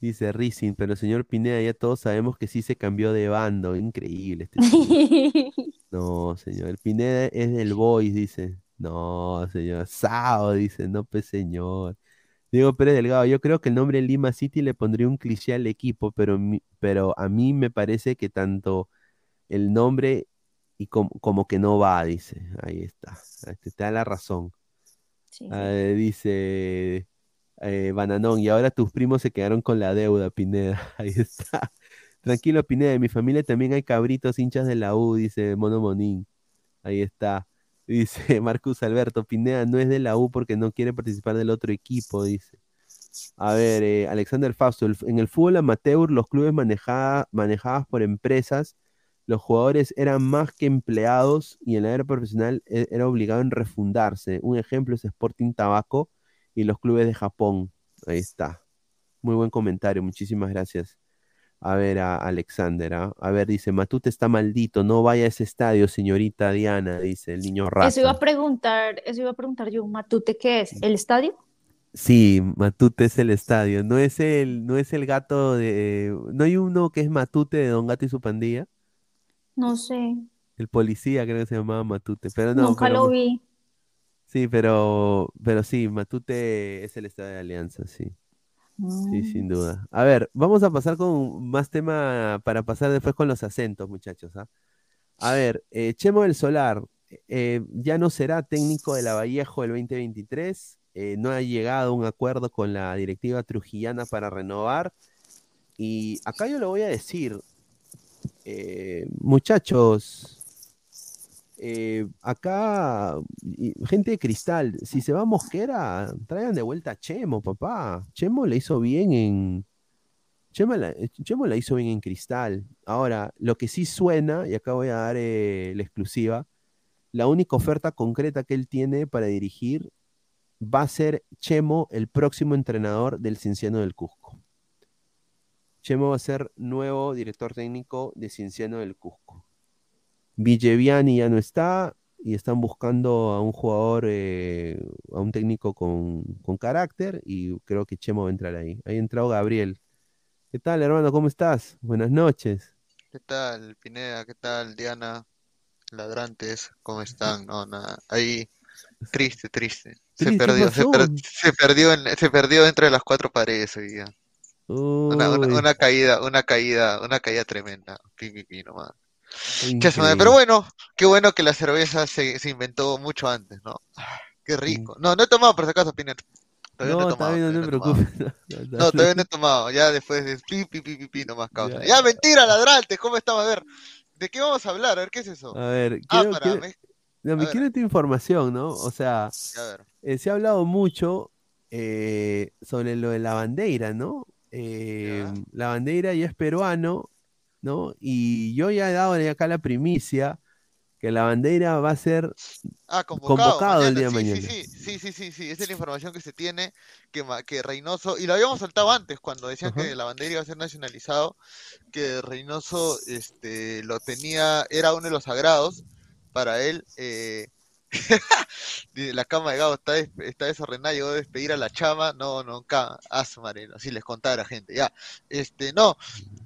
Dice Rising, pero señor Pineda, ya todos sabemos que sí se cambió de bando. Increíble este señor. No, señor. Pineda es del Boys, dice. No, señor. Sao, dice. No, pues, señor. Diego Pérez Delgado, yo creo que el nombre Lima City le pondría un cliché al equipo, pero, pero a mí me parece que tanto el nombre y como, como que no va, dice. Ahí está. Te da la razón. Sí, Ah, dice eh, Bananón, y ahora tus primos se quedaron con la deuda, Pineda. Ahí está. Tranquilo, Pineda, en mi familia también hay cabritos hinchas de la U, dice Mono Monín. Ahí está. Dice Marcus Alberto, Pineda no es de la U porque no quiere participar del otro equipo, dice. A ver, eh, Alexander Fausto, en el fútbol amateur, los clubes manejados por empresas, los jugadores eran más que empleados y en la era profesional e- era obligado en refundarse. Un ejemplo es Sporting Tabaco y los clubes de Japón. Ahí está. Muy buen comentario, muchísimas gracias. A ver, a Alexander, ¿ah? A ver, dice, Matute está maldito, no vaya a ese estadio, señorita Diana, dice el niño Eso iba a preguntar, eso iba a preguntar yo, Matute, ¿qué es? ¿El estadio? Sí, Matute es el estadio, no es el, no es el gato de, no hay uno que es Matute de Don Gato y su pandilla, No sé, el policía creo que se llamaba Matute, pero no, nunca pero lo vi. sí, pero, pero sí, Matute es el estadio de Alianza, sí. Sí, Mm. sin duda. A ver, vamos a pasar con más tema para pasar después con los acentos, muchachos. ¿ah? A ver, eh, Chemo del Solar eh, ya no será técnico de la Vallejo el 2023. eh, no ha llegado a un acuerdo con la directiva trujillana para renovar. Y acá yo lo voy a decir, muchachos, eh, acá, gente de cristal, si se va a Mosquera, traigan de vuelta a Chemo, papá. Chemo le hizo bien en. Chemo la, Chemo la hizo bien en cristal. Ahora, lo que sí suena, y acá voy a dar eh, la exclusiva, la única oferta concreta que él tiene para dirigir va a ser Chemo, el próximo entrenador del Cienciano del Cusco. Chemo va a ser nuevo director técnico de Cienciano del Cusco. Villeviani ya no está y están buscando a un jugador, eh, a un técnico con, con carácter y creo que Chemo va a entrar ahí. Ahí ha entrado Gabriel. ¿Qué tal, hermano? ¿Cómo estás? Buenas noches. ¿Qué tal, Pineda? ¿Qué tal, Diana? Ladrantes, ¿cómo están? No, nada. Ahí, triste, triste. Se Triste, ¿qué perdió, se, per- se perdió, en- se perdió entre las cuatro paredes hoy día. Una, una, Uy, una caída, una caída, una caída tremenda. Pi, pi, pi, nomás. Pero bueno, qué bueno que la cerveza se, se inventó mucho antes, ¿no? Ah, Qué rico. No, no he tomado por si acaso, Pineda. Todavía no, No, he tomado, no te preocupes. No, No, todavía no he tomado. Ya después de pi, pi, pi, pi, pi, nomás causa. Ya. Ya, mentira, ladrantes, ¿cómo estamos? A ver, ¿de qué vamos a hablar? A ver, ¿qué es eso? A ver, Ah, quiero, para, quiero- me- no, quiero tu información, ¿no? O sea, eh, se ha hablado mucho eh, sobre lo de la bandera, ¿no? Eh, la bandera ya es peruano, ¿no? Y yo ya he dado acá la primicia que la bandera va a ser Ah, convocado, convocado el día de mañana. Sí, sí, sí, sí, sí, esa es la información que se tiene, que, que Reynoso, y lo habíamos soltado antes, cuando decían Ajá. que la bandera iba a ser nacionalizado, que Reynoso este, lo tenía, era uno de los sagrados para él. eh, la cama de Gabo está, des- está desordenada, llegó a despedir a la chama, no, no, ca- a su madre, así les contara gente, ya. Este, no,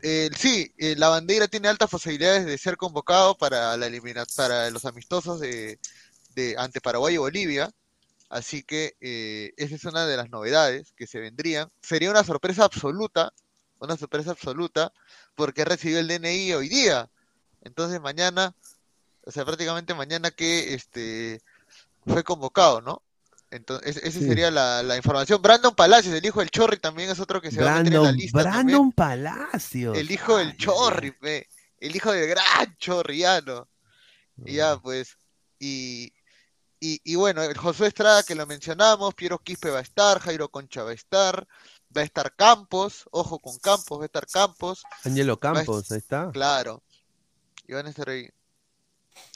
eh, sí, eh, la bandera tiene altas posibilidades de ser convocado para la para los amistosos de, de ante Paraguay y Bolivia. Así que eh, esa es una de las novedades que se vendrían. Sería una sorpresa absoluta, una sorpresa absoluta, porque recibió el DNI hoy día. Entonces mañana, o sea, prácticamente mañana que este fue convocado, ¿no? Entonces, esa Sí. sería la, la información. Brandon Palacios, el hijo del Chorri, también es otro que se va a meter en la Brandon, lista también. Brandon Palacios. El hijo del Chorri, el hijo del gran Chorriano. Y ya, pues, y, y, y bueno, el Josué Estrada que lo mencionamos, Piero Quispe va a estar, Jairo Concha va a estar, va a estar Campos, ojo con Campos, va a estar Campos, Angelo a Campos, ahí está. claro, y van a estar ahí.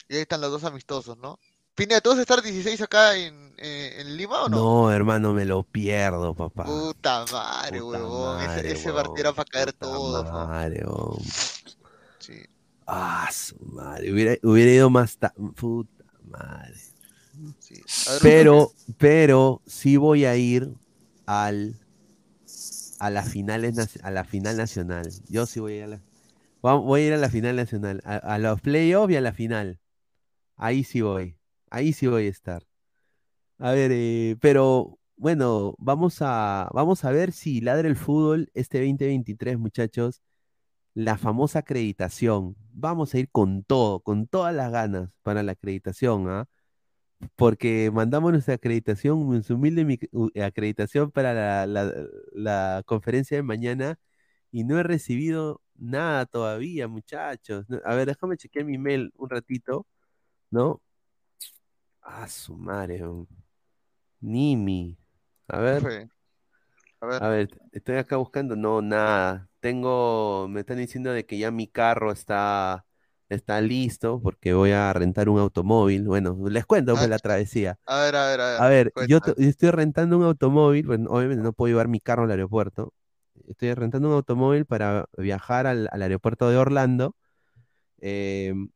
Y ahí están los dos amistosos, ¿no? Pineda, ¿tú vas a estar 16 acá en, eh, en Lima o no? No, hermano, me lo pierdo, papá. Puta madre, Puta huevón. Ese, madre, ese huevón, partido era para caer puta todo. madre, huevón. Sí. Ah, su madre. Hubiera, hubiera ido más tarde. Puta madre. sí. A ver, Pero, pero sí voy a ir al a las finales a la final nacional. Yo sí voy a ir a la voy a ir a la final nacional, a, a los playoffs y a la final. Ahí sí voy. Ahí sí voy a estar. A ver, eh, pero bueno, vamos a vamos a ver si ladra el fútbol este 2023, muchachos. La famosa acreditación. Vamos a ir con todo, con todas las ganas para la acreditación, ¿ah? porque mandamos nuestra acreditación, nuestra humilde acreditación para la, la- conferencia de mañana y no he recibido nada todavía, muchachos. A ver, déjame chequear mi mail un ratito, ¿no? Ah, su madre. Nimi. A ver. A ver. A ver, estoy acá buscando, no, nada. Tengo, me están diciendo de que ya mi carro está, está listo porque voy a rentar un automóvil. Bueno, les cuento pues Ah, la travesía. A ver, a ver, a ver. A ver, yo, cuenta. to- yo estoy rentando un automóvil, bueno, obviamente no puedo llevar mi carro al aeropuerto. Estoy rentando un automóvil para viajar al, al aeropuerto de Orlando. Em,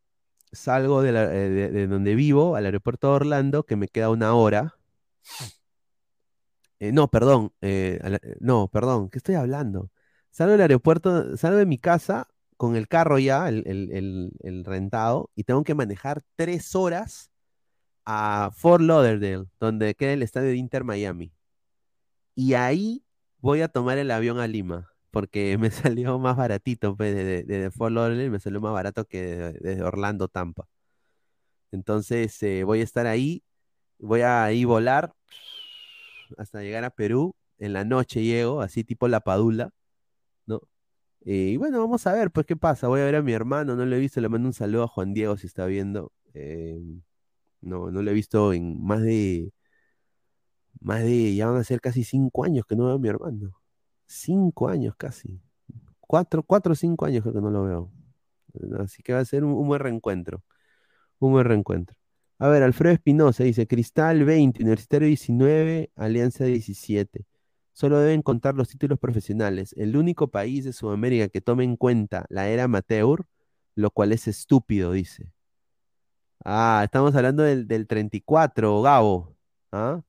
salgo de, la- eh, de- de donde vivo al aeropuerto de Orlando, que me queda una hora. Eh, no, perdón, eh, no, perdón, ¿qué estoy hablando? Salgo del aeropuerto, salgo de mi casa con el carro ya, el- el rentado, y tengo que manejar tres horas a Fort Lauderdale, donde queda el estadio de Inter Miami. Y ahí voy a tomar el avión a Lima, porque me salió más baratito, pues, desde, desde Fort me salió más barato que de- desde Orlando, Tampa. Entonces, eh, voy a estar ahí, voy a ahí volar hasta llegar a Perú. En la noche llego, así tipo La Padula, ¿no? Y bueno, vamos a ver, pues, qué pasa. Voy a ver a mi hermano, no lo he visto, le mando un saludo a Juan Diego si está viendo. Eh, no, no lo he visto en más de, más de, ya van a ser casi cinco años que no veo a mi hermano. Cinco años casi. Cuatro, cuatro o cinco años creo que no lo veo. Así que va a ser un, buen reencuentro. Un buen reencuentro. A ver, Alfredo Espinosa dice, Cristal 20, Universitario 19, Alianza 17. Solo deben contar los títulos profesionales. El único país de Sudamérica que tome en cuenta la era amateur, lo cual es estúpido, dice. Ah, estamos hablando del, del 34, Gabo. ¿Ah?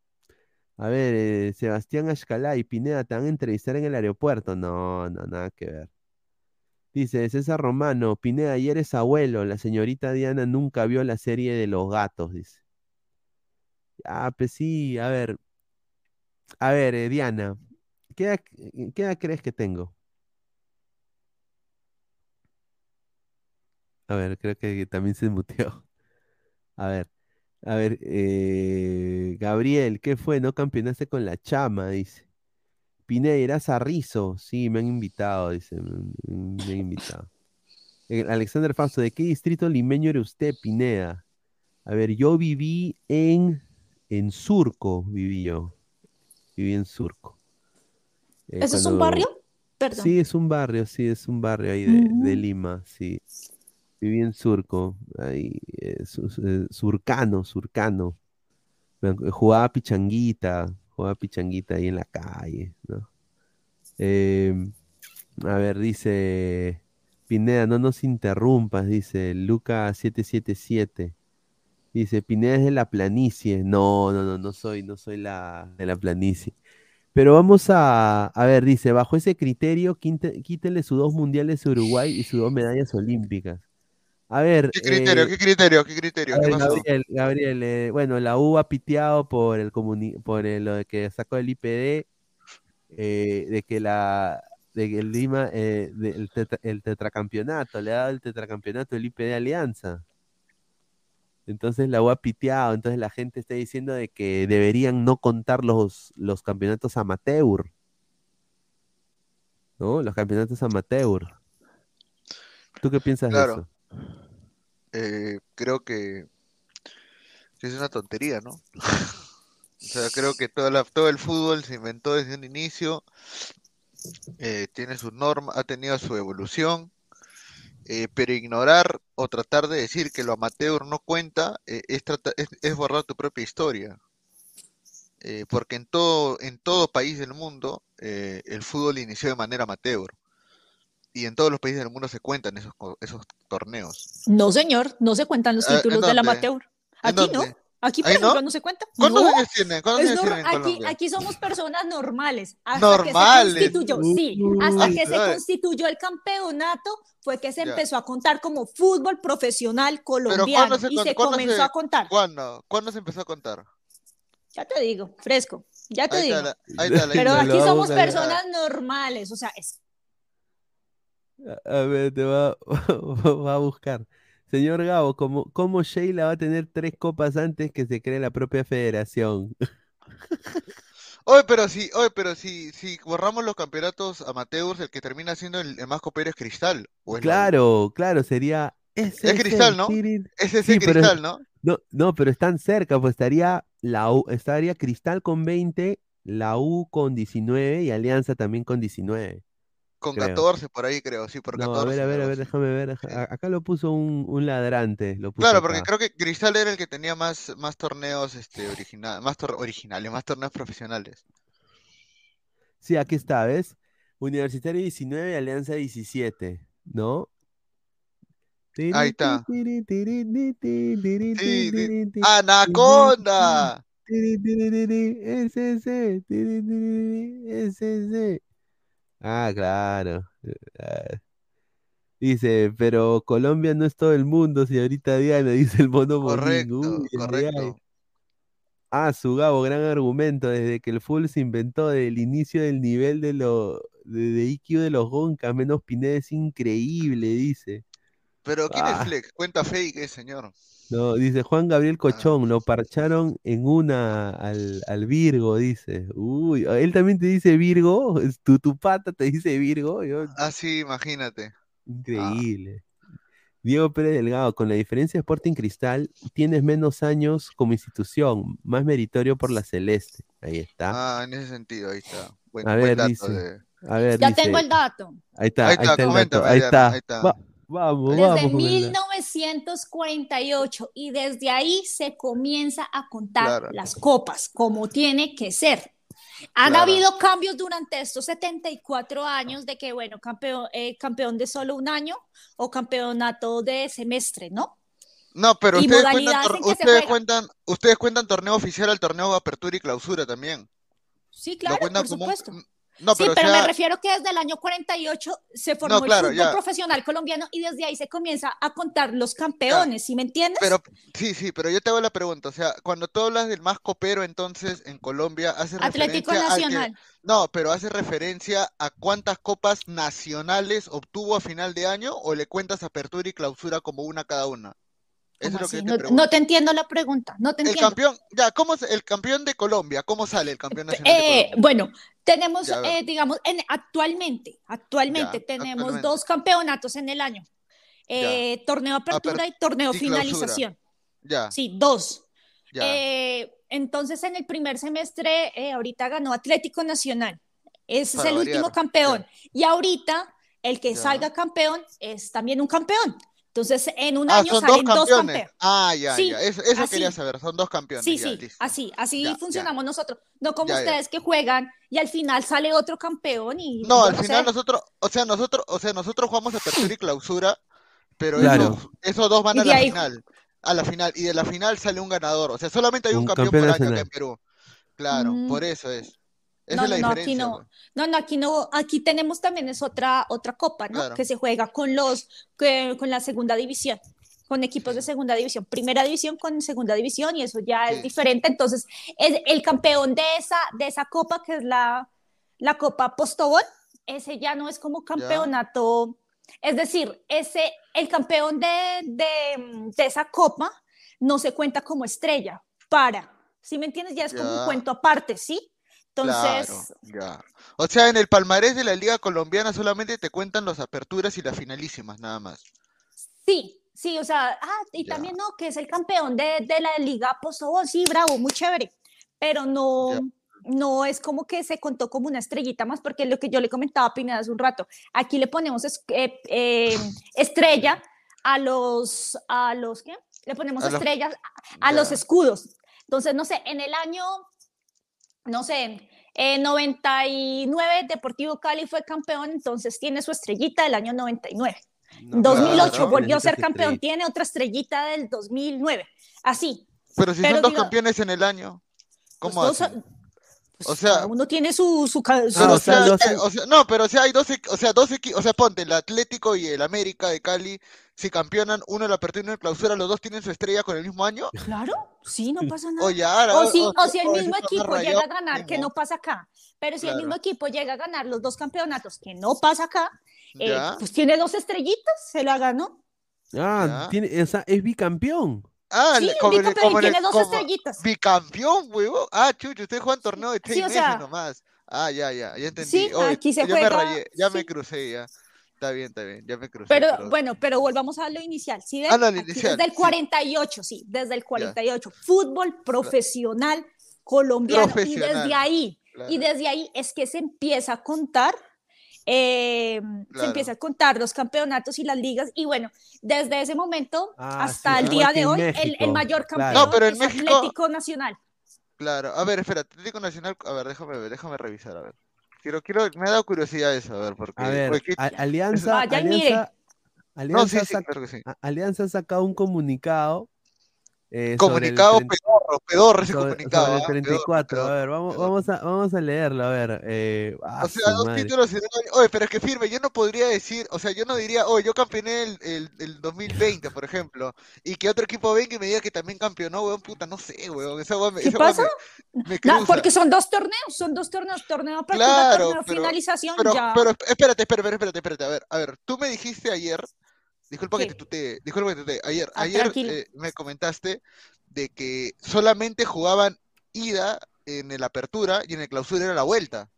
A ver, eh, Sebastián Ashcalá y Pineda te van a entrevistar en el aeropuerto. No, no, nada que ver. Dice César Romano, Pineda, ayer es abuelo. La señorita Diana nunca vio la serie de los gatos, dice. Ah, pues sí, a ver. A ver, eh, Diana, ¿qué edad, qué edad crees que tengo? A ver, creo que también se muteó. A ver, a ver, eh, Gabriel, ¿qué fue? ¿No campeonaste con la chama? Dice. Pineda, ¿irás a Rizo? Sí, me han invitado, dice. Me, me han invitado. Eh, Alexander Fausto, ¿de qué distrito limeño era usted, Pineda? A ver, yo viví en, en Surco, viví yo. Viví en Surco. Eh, ¿Eso es un barrio? Perdón. Sí, es un barrio, sí, es un barrio ahí de, de Ujú. Lima, sí. Viví en Surco, ahí, eh, eh, Surcano, Surcano. Jugaba pichanguita, jugaba pichanguita ahí en la calle, ¿no? Em, a ver, dice Pineda, no nos interrumpas, dice Luca 777. Dice, Pineda es de la planicie. No, no, no, no soy, no soy de la planicie. Pero vamos a, a ver, dice, bajo ese criterio, quítenle sus dos mundiales a Uruguay y sus dos medallas olímpicas. A ver, ¿Qué criterio? eh, ¿Qué criterio? ¿Qué criterio? a ¿Qué ver, pasó? Gabriel, Gabriel, eh, bueno, la U ha piteado por el comuni- por el- lo de que sacó el IPD, eh, de que la de que el Lima, eh, de- el, tetra- el tetracampeonato, le ha dado el tetracampeonato el IPD Alianza. Entonces la U ha piteado, entonces la gente está diciendo de que deberían no contar los, los campeonatos amateur, ¿no? Los campeonatos amateur. ¿Tú qué piensas de eso? Eh, creo que, es una tontería, ¿no? O sea, creo que todo el fútbol se inventó desde un inicio, eh, tiene sus normas, ha tenido su evolución, eh, pero ignorar o tratar de decir que lo amateur no cuenta es, borrar tu propia historia. Porque en todo, en todo país del mundo el fútbol inició de manera amateur. Y en todos los países del mundo se cuentan esos, esos torneos. No, señor, no se cuentan los Ah, ¿en títulos del amateur. ¿En Aquí no. Aquí, por ¿Ahí ejemplo, no? no? se cuenta. ¿Cuántos No, años tienen? ¿Cuántos años tienen aquí, somos personas normales. Hasta Normales. que se constituyó, sí, hasta que se constituyó el campeonato fue que se Ya. empezó a contar como fútbol profesional colombiano ¿cuándo se, y se comenzó se- a contar. ¿Cuándo? ¿Cuándo se empezó a contar? Ya te digo, fresco, ya te Ahí digo. está la- ahí está la Pero aquí somos personas normales, o sea, es A ver, te va, va a buscar. Señor Gabo, ¿cómo, ¿cómo Sheila va a tener tres copas antes que se cree la propia federación? Oye, pero si, oye, pero si, si borramos los campeonatos amateurs, el que termina siendo el, el más copero es Cristal. ¿o es la U? Claro, claro, sería. ese Es Cristal, ¿no? Es ese Sí, pero- Cristal, ¿no? No, no, pero están cerca, pues estaría la U, estaría Cristal con 20, la U con 19 y Alianza también con 19. Con creo. 14 por ahí creo, sí, por No, 14. a ver, a ver, a ver, déjame ver. Acá lo puso un, un ladrante. Lo puso Claro, porque acá. creo que Cristal era el que tenía más, más torneos este, original, más tor- originales, más torneos profesionales. Sí, aquí está, ¿ves? Universitario 19, Alianza 17, ¿no? Ahí está. Sí. ¡Anaconda! Ese, ese. Ah, claro. Ah. Dice, pero Colombia no es todo el mundo, señorita Diana, dice el mono. Correcto, Uy, correcto. Ah, su Gabo, gran argumento. Desde que el full se inventó del inicio del nivel de, lo, de, de IQ de los Goncas, menos Pineda es increíble, dice. Pero ¿quién Ah. es Flex? Cuenta fake, eh, señor. No, dice Juan Gabriel Cochón, lo parcharon en una al, al Virgo, dice. Uy, él también te dice Virgo, ¿Es tu, tu pata te dice Virgo. Yo- Ah, sí, imagínate. increíble. Diego Pérez Delgado, con la diferencia de Sporting Cristal, tienes menos años como institución, más meritorio por la Celeste. Ahí está. Ah, en ese sentido, ahí está. Buen, A buen ver, dato dice. de- A ver, Ya dice. tengo el dato. Ahí está, Ahí ahí está, está el dato, ahí está. ahí está. Va- vamos, Desde vamos con el dato. 1948 y desde ahí se comienza a contar Claro. las copas como tiene que ser. Han Claro. habido cambios durante estos 74 años de que, bueno, campeón, eh, campeón de solo un año o campeonato de semestre, ¿no? No, pero Y ustedes cuentan, ustedes juega. cuentan, ustedes cuentan torneo oficial al torneo de apertura y clausura también. Sí, claro, por como un- supuesto. No, sí, pero, sea, me refiero que desde el año 48 se formó claro, el fútbol ya. profesional colombiano y desde ahí se comienza a contar los campeones, ¿sí me entiendes? pero sí, sí, pero yo te hago la pregunta, o sea, cuando tú hablas del más copero entonces en Colombia, hace Atlético referencia al que- Nacional. no, pero hace referencia a cuántas copas nacionales obtuvo a final de año o le cuentas apertura y clausura como una cada una. Eso ¿Cómo es lo que así? yo te No, te entiendo la pregunta, no te El entiendo. campeón, ya, ¿cómo es el campeón de Colombia? ¿Cómo sale el campeón nacional de Eh, Colombia? bueno, tenemos, Ya, eh, digamos, en, actualmente, actualmente Ya, tenemos actualmente. dos campeonatos en el año. Eh, torneo apertura Aper- y torneo y clausura. finalización. Ya, Sí, dos. ya. Eh, entonces, en el primer semestre, eh, ahorita ganó Atlético Nacional. Ese Para es el último campeón. Y ahorita, el que salga campeón es también un campeón. Entonces, en un Ah, año son salen dos dos campeones. Ah, ya, Sí, ya. Eso, quería saber, son dos campeones. Sí, ya, sí, listo. así, así Ya, ya. funcionamos nosotros. No como Ya, ya. ustedes que juegan y al final sale otro campeón y No, al final sé. nosotros, o sea, nosotros, o sea, nosotros jugamos apertura y clausura, pero Claro. esos, esos dos van Y a la ahí- final, a la final, y de la final sale un ganador, o sea, solamente hay un, Un campeón, campeón por año acá en Perú. Claro, Mm. por eso es. Esa No, es la no, no, aquí no. No, no, aquí no, aquí tenemos también es otra, otra copa, ¿no? Claro. Que se juega con los, que- con la segunda división, con equipos de segunda división, primera división con segunda división, y eso ya es diferente. Entonces, es el campeón de esa, de esa copa, que es la, la Copa Postobón, ese ya no es como campeonato. Es decir, ese, el campeón de, de, de esa copa no se cuenta como estrella, para. ¿Sí me entiendes? Ya es como un cuento aparte, ¿sí? Entonces, Claro, ya. O sea, en el palmarés de la Liga Colombiana solamente te cuentan las aperturas y las finalísimas, nada más. Sí, sí, o sea, ah, y Ya. también no, que es el campeón de, de la Liga Postobón, sí, bravo, muy chévere, pero no, Ya. no es como que se contó como una estrellita más, porque lo que yo le comentaba a Pineda hace un rato, aquí le ponemos es- eh, eh, estrella a los, a los, ¿qué? Le ponemos A los- estrellas a, a los escudos. Entonces, no sé, en el año, no sé, eh, 99 Deportivo Cali fue campeón, entonces tiene su estrellita del año 99. No, 2008 claro, volvió a ser campeón, tiene otra estrellita del 2009. Así. Pero si Pero son dos campeones en el año, Pues ¿cómo hacen? son- O pues sea, uno tiene su, su, Ah, o sea, o sea, no, pero o sea, hay dos, o sea, dos equipos, o sea, ponte, el Atlético y el América de Cali, si campeonan uno en la apertura y uno en clausura, los dos tienen su estrella con el mismo año. Claro, sí, no pasa nada. Ahora, o, si, o si el mismo equipo llega a ganar, que no pasa acá, pero si el mismo equipo llega a ganar los dos campeonatos, que no pasa acá, eh, pues tiene dos estrellitas, se la ganó. Ah, tiene, o sea, es bicampeón. Ah, Sí, un como, el- bicampeón como el- tiene dos como estrellitas. bicampeón, huevo. Ah, chucho, ustedes juegan torneo de seis Sí, o meses sea- nomás. Ah, ya, ya, ya entendí. Sí, Oye, aquí se ya me juega, rayé, ya me crucé, ya. Está bien, está bien, ya me crucé. Pero bueno, pero volvamos a lo inicial. ¿sí ven? Ah, no, lo Aquí inicial, Desde el sí. 48, sí, desde el 48. Fútbol profesional colombiano. Y desde ahí, claro. y desde ahí es que se empieza a contar, eh, se empieza a contar los campeonatos y las ligas. Y bueno, desde ese momento Ah, hasta sí, el día de hoy, el, el mayor claro. campeón No, pero en es México- Atlético Nacional. Claro, a ver, espera, Atlético Nacional, a ver, déjame ver, déjame revisar, a ver. Quiero, quiero, me ha dado curiosidad eso, a ver, porque. A ver, ¿qué- a- Alianza, Vaya y mire. Alianza, No, Alianza, sí, sí, claro que sí. Alianza ha sacado un comunicado. Eh, sobre el Comunicado pedorro, pedorro ese sobre, comunicado. sobre el ah, 34. pedorro, a ver, vamos, a, vamos a leerlo, a ver. eh, ah, O sea, su dos madre. títulos en. Oye, pero es que firme, yo no podría decir, o sea, yo no diría, oye, yo campeoné el, el, el 2020, por ejemplo, y que otro equipo venga y me diga que también campeonó, weón, puta, no sé, weón, esa weón me, ¿Qué esa weón pasa? me, me No, porque son dos torneos, son dos torneos, torneo apertura, Claro, torneo pero- finalización, Pero, ya. pero espérate, espérate, espérate, espérate, a ver, a ver, tú me dijiste ayer, disculpa que te tutee, disculpa que te tutee, ayer, Ah, ayer eh, me comentaste de que solamente jugaban ida en el apertura y en el clausura era la vuelta.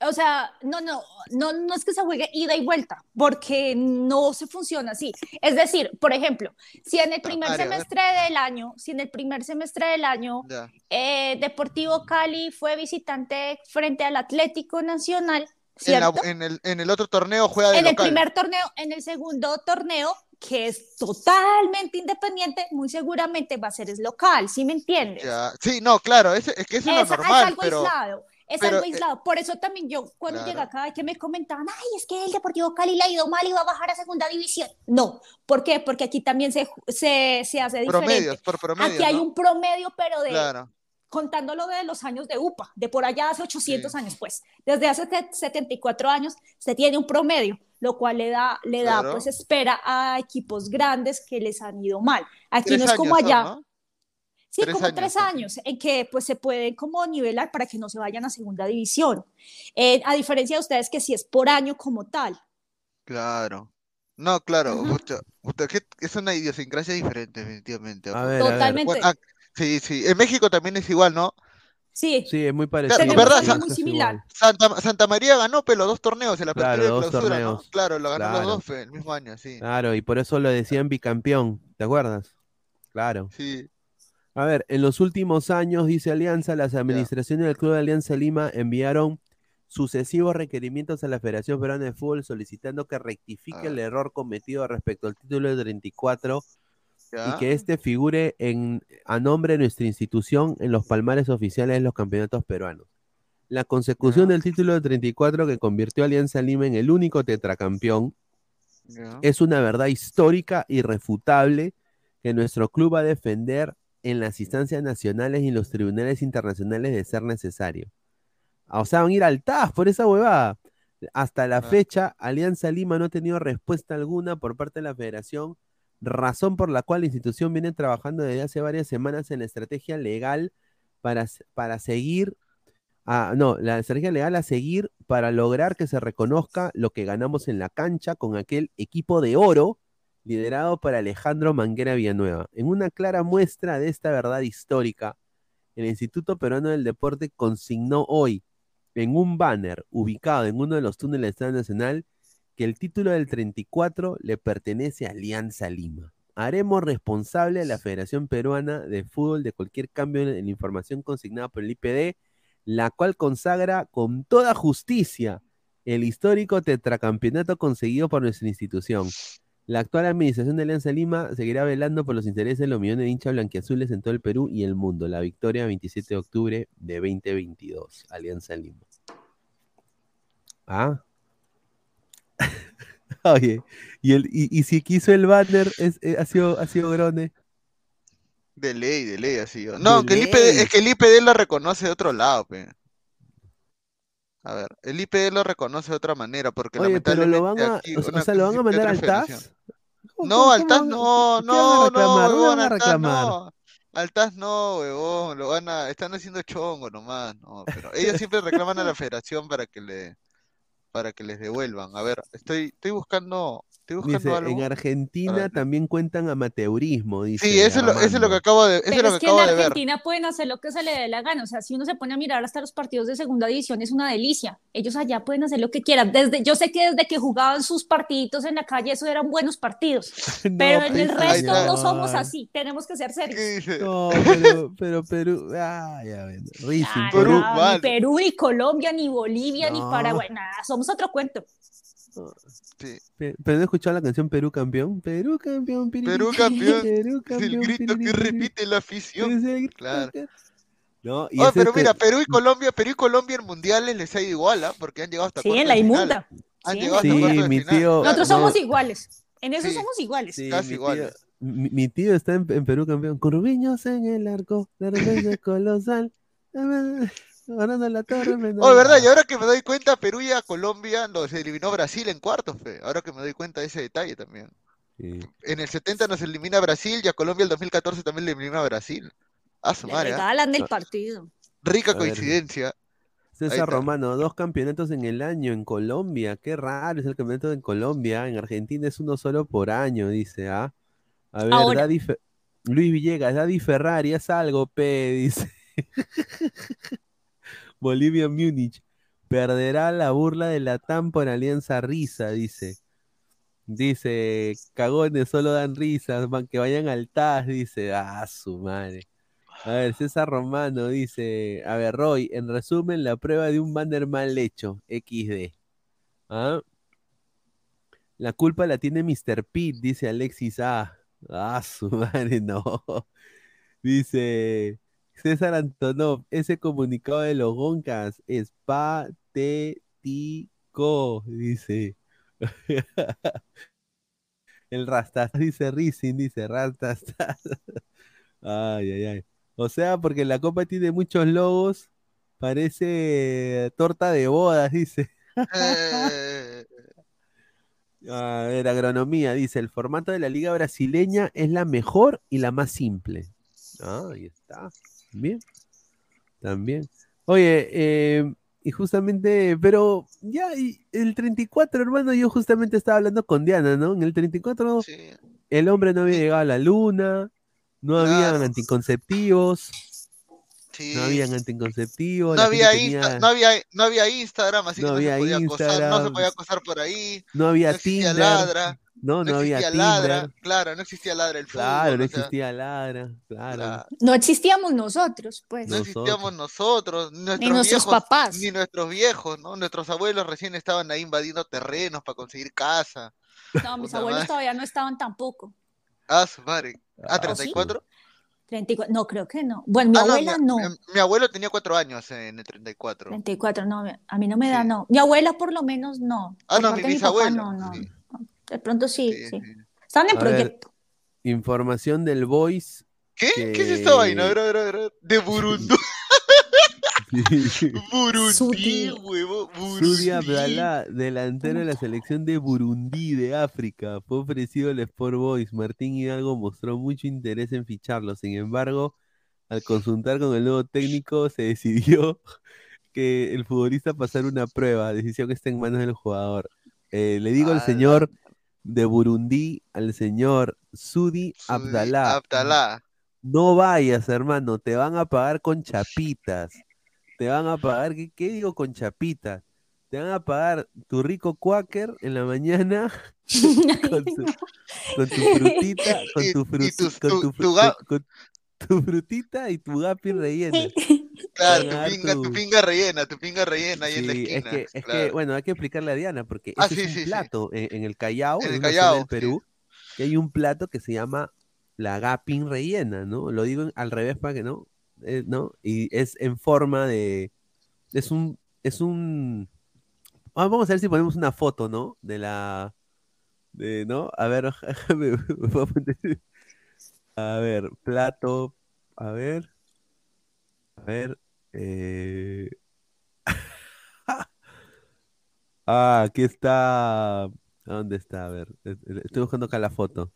O sea, no, no, no, no es que se juegue ida y vuelta, porque no se funciona así. Es decir, por ejemplo, si en el primer Mario, a ver. semestre del año, si en el primer semestre del año eh, Deportivo Cali fue visitante frente al Atlético Nacional, En, la- ¿cierto? en el, en el otro torneo juega de En el primer torneo, en el segundo torneo, que es totalmente independiente, muy seguramente va a ser es local, ¿sí me entiendes? Ya. Sí, no, claro, es, es que eso es Es, lo es normal, algo pero aislado, es pero, algo eh, aislado. Por eso también yo, cuando claro. llega acá, que me comentaban, ay, es que el Deportivo Cali le ha ido mal y va a bajar a segunda división. No, ¿por qué? Porque aquí también se, se, se hace diferente. promedios, por promedio, aquí hay un promedio, pero de, Claro. Contándolo de los años de UPA, de por allá hace 800 Sí. años, pues, desde hace set- 74 años se tiene un promedio, lo cual le da, le da Claro. pues espera a equipos grandes que les han ido mal. Aquí no es como años allá. ¿no? Sí, Tres como años tres años en que pues se pueden como nivelar para que no se vayan a segunda división. Eh, a diferencia de ustedes que sí es por año como tal. Claro. No, claro, pucha, puta, que es una idiosincrasia diferente, definitivamente. A ver, a ver. Totalmente. Bueno, ah, sí, sí, en México también es igual, ¿no? Sí, Sí, es muy parecido. Tenemos es algo casi muy similar. Santa, Santa María ganó, pero los dos torneos, el apertura Claro, y el dos clausura, ¿no? torneos. Claro, lo ganó los Claro. dos fe, el mismo año, sí. Claro, y por eso lo decían bicampeón, ¿te acuerdas? Claro. Sí. A ver, en los últimos años, dice Alianza, las administraciones del Club de Alianza Lima enviaron sucesivos requerimientos a la Federación Peruana de Fútbol solicitando que rectifique el error cometido respecto al título de 34 y que este figure en, a nombre de nuestra institución en los palmares oficiales de los campeonatos peruanos. La consecución del título de 34 que convirtió a Alianza Lima en el único tetracampeón Ya. es una verdad histórica irrefutable que nuestro club va a defender en las instancias nacionales y en los tribunales internacionales de ser necesario. O sea, van a ir al TAS por esa huevada. Hasta la fecha, Alianza Lima no ha tenido respuesta alguna por parte de la federación, razón por la cual la institución viene trabajando desde hace varias semanas en la estrategia legal para, para seguir, a- no, la estrategia legal a seguir para lograr que se reconozca lo que ganamos en la cancha con aquel equipo de oro liderado por Alejandro Manguera Villanueva. En una clara muestra de esta verdad histórica, el Instituto Peruano del Deporte consignó hoy en un banner ubicado en uno de los túneles del Estado Nacional que el título del 34 le pertenece a Alianza Lima. haremos responsable a la Federación Peruana de Fútbol de cualquier cambio en la información consignada por el IPD, la cual consagra con toda justicia el histórico tetracampeonato conseguido por nuestra institución. La actual administración de Alianza Lima seguirá velando por los intereses de los millones de hinchas blanquiazules en todo el Perú y el mundo. La victoria 27 de octubre de 2022. Alianza Lima. Ah. Oye, y, el, y, y si quiso el banner, es, eh, ha, sido, ha sido Grone. De ley, de ley, así. No, De que el IPD, es que el IPD lo reconoce de otro lado, pe. A ver, el IPD lo reconoce de otra manera, porque Oye, pero lo van a, aquí o sea, una o sea, lo van a mandar al. TAS. No, al TAS no, ¿Qué van a no, no, huevón, van a al TAS reclamar? no. Al TAS no, huevón, lo van a, están haciendo chongo nomás, no, pero ellos siempre reclaman a la federación para que le, para que les devuelvan. A ver, estoy, estoy buscando, estoy buscando Dice, algo. en Argentina tambieso cuentan amateurismo, dice. Sí, eso es lo, eso es lo que acabo de, eso es Pero lo es que que en acabo de ver. Argentina pueden hacer lo que se le dé la gana. O sea, si uno se pone a mirar hasta los partidos de segunda división, es una delicia. Ellos allá pueden hacer lo que quieran. Desde, yo sé que desde que jugaban sus partiditos en la calle, esos eran buenos partidos. Pero en el resto no somos así. Tenemos que ser serios. No, pero, pero Perú, ah, ya ven, Racing, Ah, Perú. no, ni Perú, ni Colombia, ni Bolivia, ni. Paraguay. Nada, somos otro cuento. Pe- Pero no he escuchado la canción Perú campeón. Perú campeón, Perú piriri, campeón, Perú es el campeón, grito que piriri, repite la afición. Es el grito Claro. que- No, y Oye, ese pero que- mira, Perú y Colombia, Perú y Colombia en mundiales les ha ido igual, ¿ah? Porque han llegado hasta Sí, en la inmunda. Han Sí, llegado hasta Sí, de mi final. tío-. Nosotros no. somos iguales. En eso Sí. somos iguales. Sí, Casi mi iguales. tío- Mi, mi tío está en, en Perú campeón. Curviños en el arco, la referencia colosal. Ganando la torre. Oh, verdad, y ahora que me doy cuenta, Perú y a Colombia los eliminó Brasil en cuartos, fe. Ahora que me doy cuenta de ese detalle también. Sí. En el 70 nos elimina Brasil y a Colombia el 2014 también le elimina a Brasil. A su madre, ¿ah? regalan el partido. Rica A ver. coincidencia. Ahí César. Romano, dos campeonatos en el año en Colombia. Qué raro es el campeonato en Colombia. En Argentina es uno solo por año, dice. ¿ah? A ver, Ahora. Daddy Fe- Luis Villegas, Daddy Ferrari, haz algo, P, dice. Bolivia Múnich. Perderá la burla de la TAM por Alianza Risa, dice. Dice, cagones solo dan risas, que vayan al TAS, dice. Ah, su madre. A ver, César Romano dice, a ver, Roy, en resumen, la prueba de un banner mal hecho, XD. ¿Ah? La culpa la tiene Mr. Pete, dice Alexis A. Ah, su madre, no. Dice César Antonov, ese comunicado de los Goncas es patético, dice. El Rastas, dice Rising, dice Rastas. Ay, ay, ay. O sea, porque la copa tiene muchos logos, parece torta de bodas, dice. Eh, A ver, agronomía, dice, el formato de la liga brasileña es la mejor y la más simple. Ah, ahí está. Bien. También. Oye, eh, y justamente, pero ya y el 34, hermano, yo justamente estaba hablando con Diana, ¿no? En el 34 sí. el hombre no había llegado a la luna, no habían Claro. anticonceptivos, Sí. no habían anticonceptivos, No había, Insta- tenía- no, había, no había Instagram, así No que no se podía acosar, no se podía acosar por ahí, no había no existía Tinder, ladra, no, no no había existía ladra, Tinder, claro, no existía ladra el fútbol, claro, no o sea, existía ladra, claro. No existíamos nosotros, pues. no existíamos nosotros, nuestros Ni nuestros viejos, papás. ni nuestros viejos, ¿no? Nuestros abuelos recién estaban ahí invadiendo terrenos para conseguir casa. No, mis abuelos todavía no estaban tampoco. Ah, su madre. Ah, ¿A 34? 34, no, creo que no. Bueno, mi Ah, no, abuela mi, no. mi- mi abuelo tenía cuatro años en el 34. 34, no, a mí no me da, Sí. no. Mi abuela por lo menos no. Ah, Por no, mi bisabuelo. no, no. sí, De pronto sí, sí. Estaban en A ver, proyecto. Información del Voice. ¿Qué? que- ¿Qué es esta vaina? A ver, a ver, a ver. De Burundi. Burundi, huevo. Sudi Burundi. Abdalá, delantero de la selección de Burundi de África, fue ofrecido al Sport Boys. Martín Hidalgo mostró mucho interés en ficharlo. Sin embargo, al consultar con el nuevo técnico, se decidió que el futbolista pasara una prueba. Decisión que está en manos del jugador. Eh, le digo al Ala. señor de Burundi, al señor Sudi Sudi Abdalá, Abdalá. no vayas, hermano, te van a pagar con chapitas. Te van a pagar, ¿qué, qué digo con chapitas? te van a pagar tu rico quaker en la mañana con, tu- con tu frutita, con Y- tu, y fru- tus- con tu- con frutita y tu gapi rellena. Claro, tu pinga, tu tu- pinga rellena, tu pinga rellena ahí en la esquina. es que, es que, bueno, hay que explicarle a Diana, porque Ah, sí, es un sí, sí. plato en, en el Callao, En el Callao, del sí. Perú, que hay un plato que se llama la gapin rellena, ¿no? Lo digo al revés para que no, eh, ¿no? Y es en forma de, es un, es un, ah, vamos a ver si ponemos una foto, ¿no? De la, de, ¿no? A ver, a ver, plato, a ver, a ver, eh... Ah, aquí está. ¿A ¿Dónde está? A ver, estoy buscando acá la foto.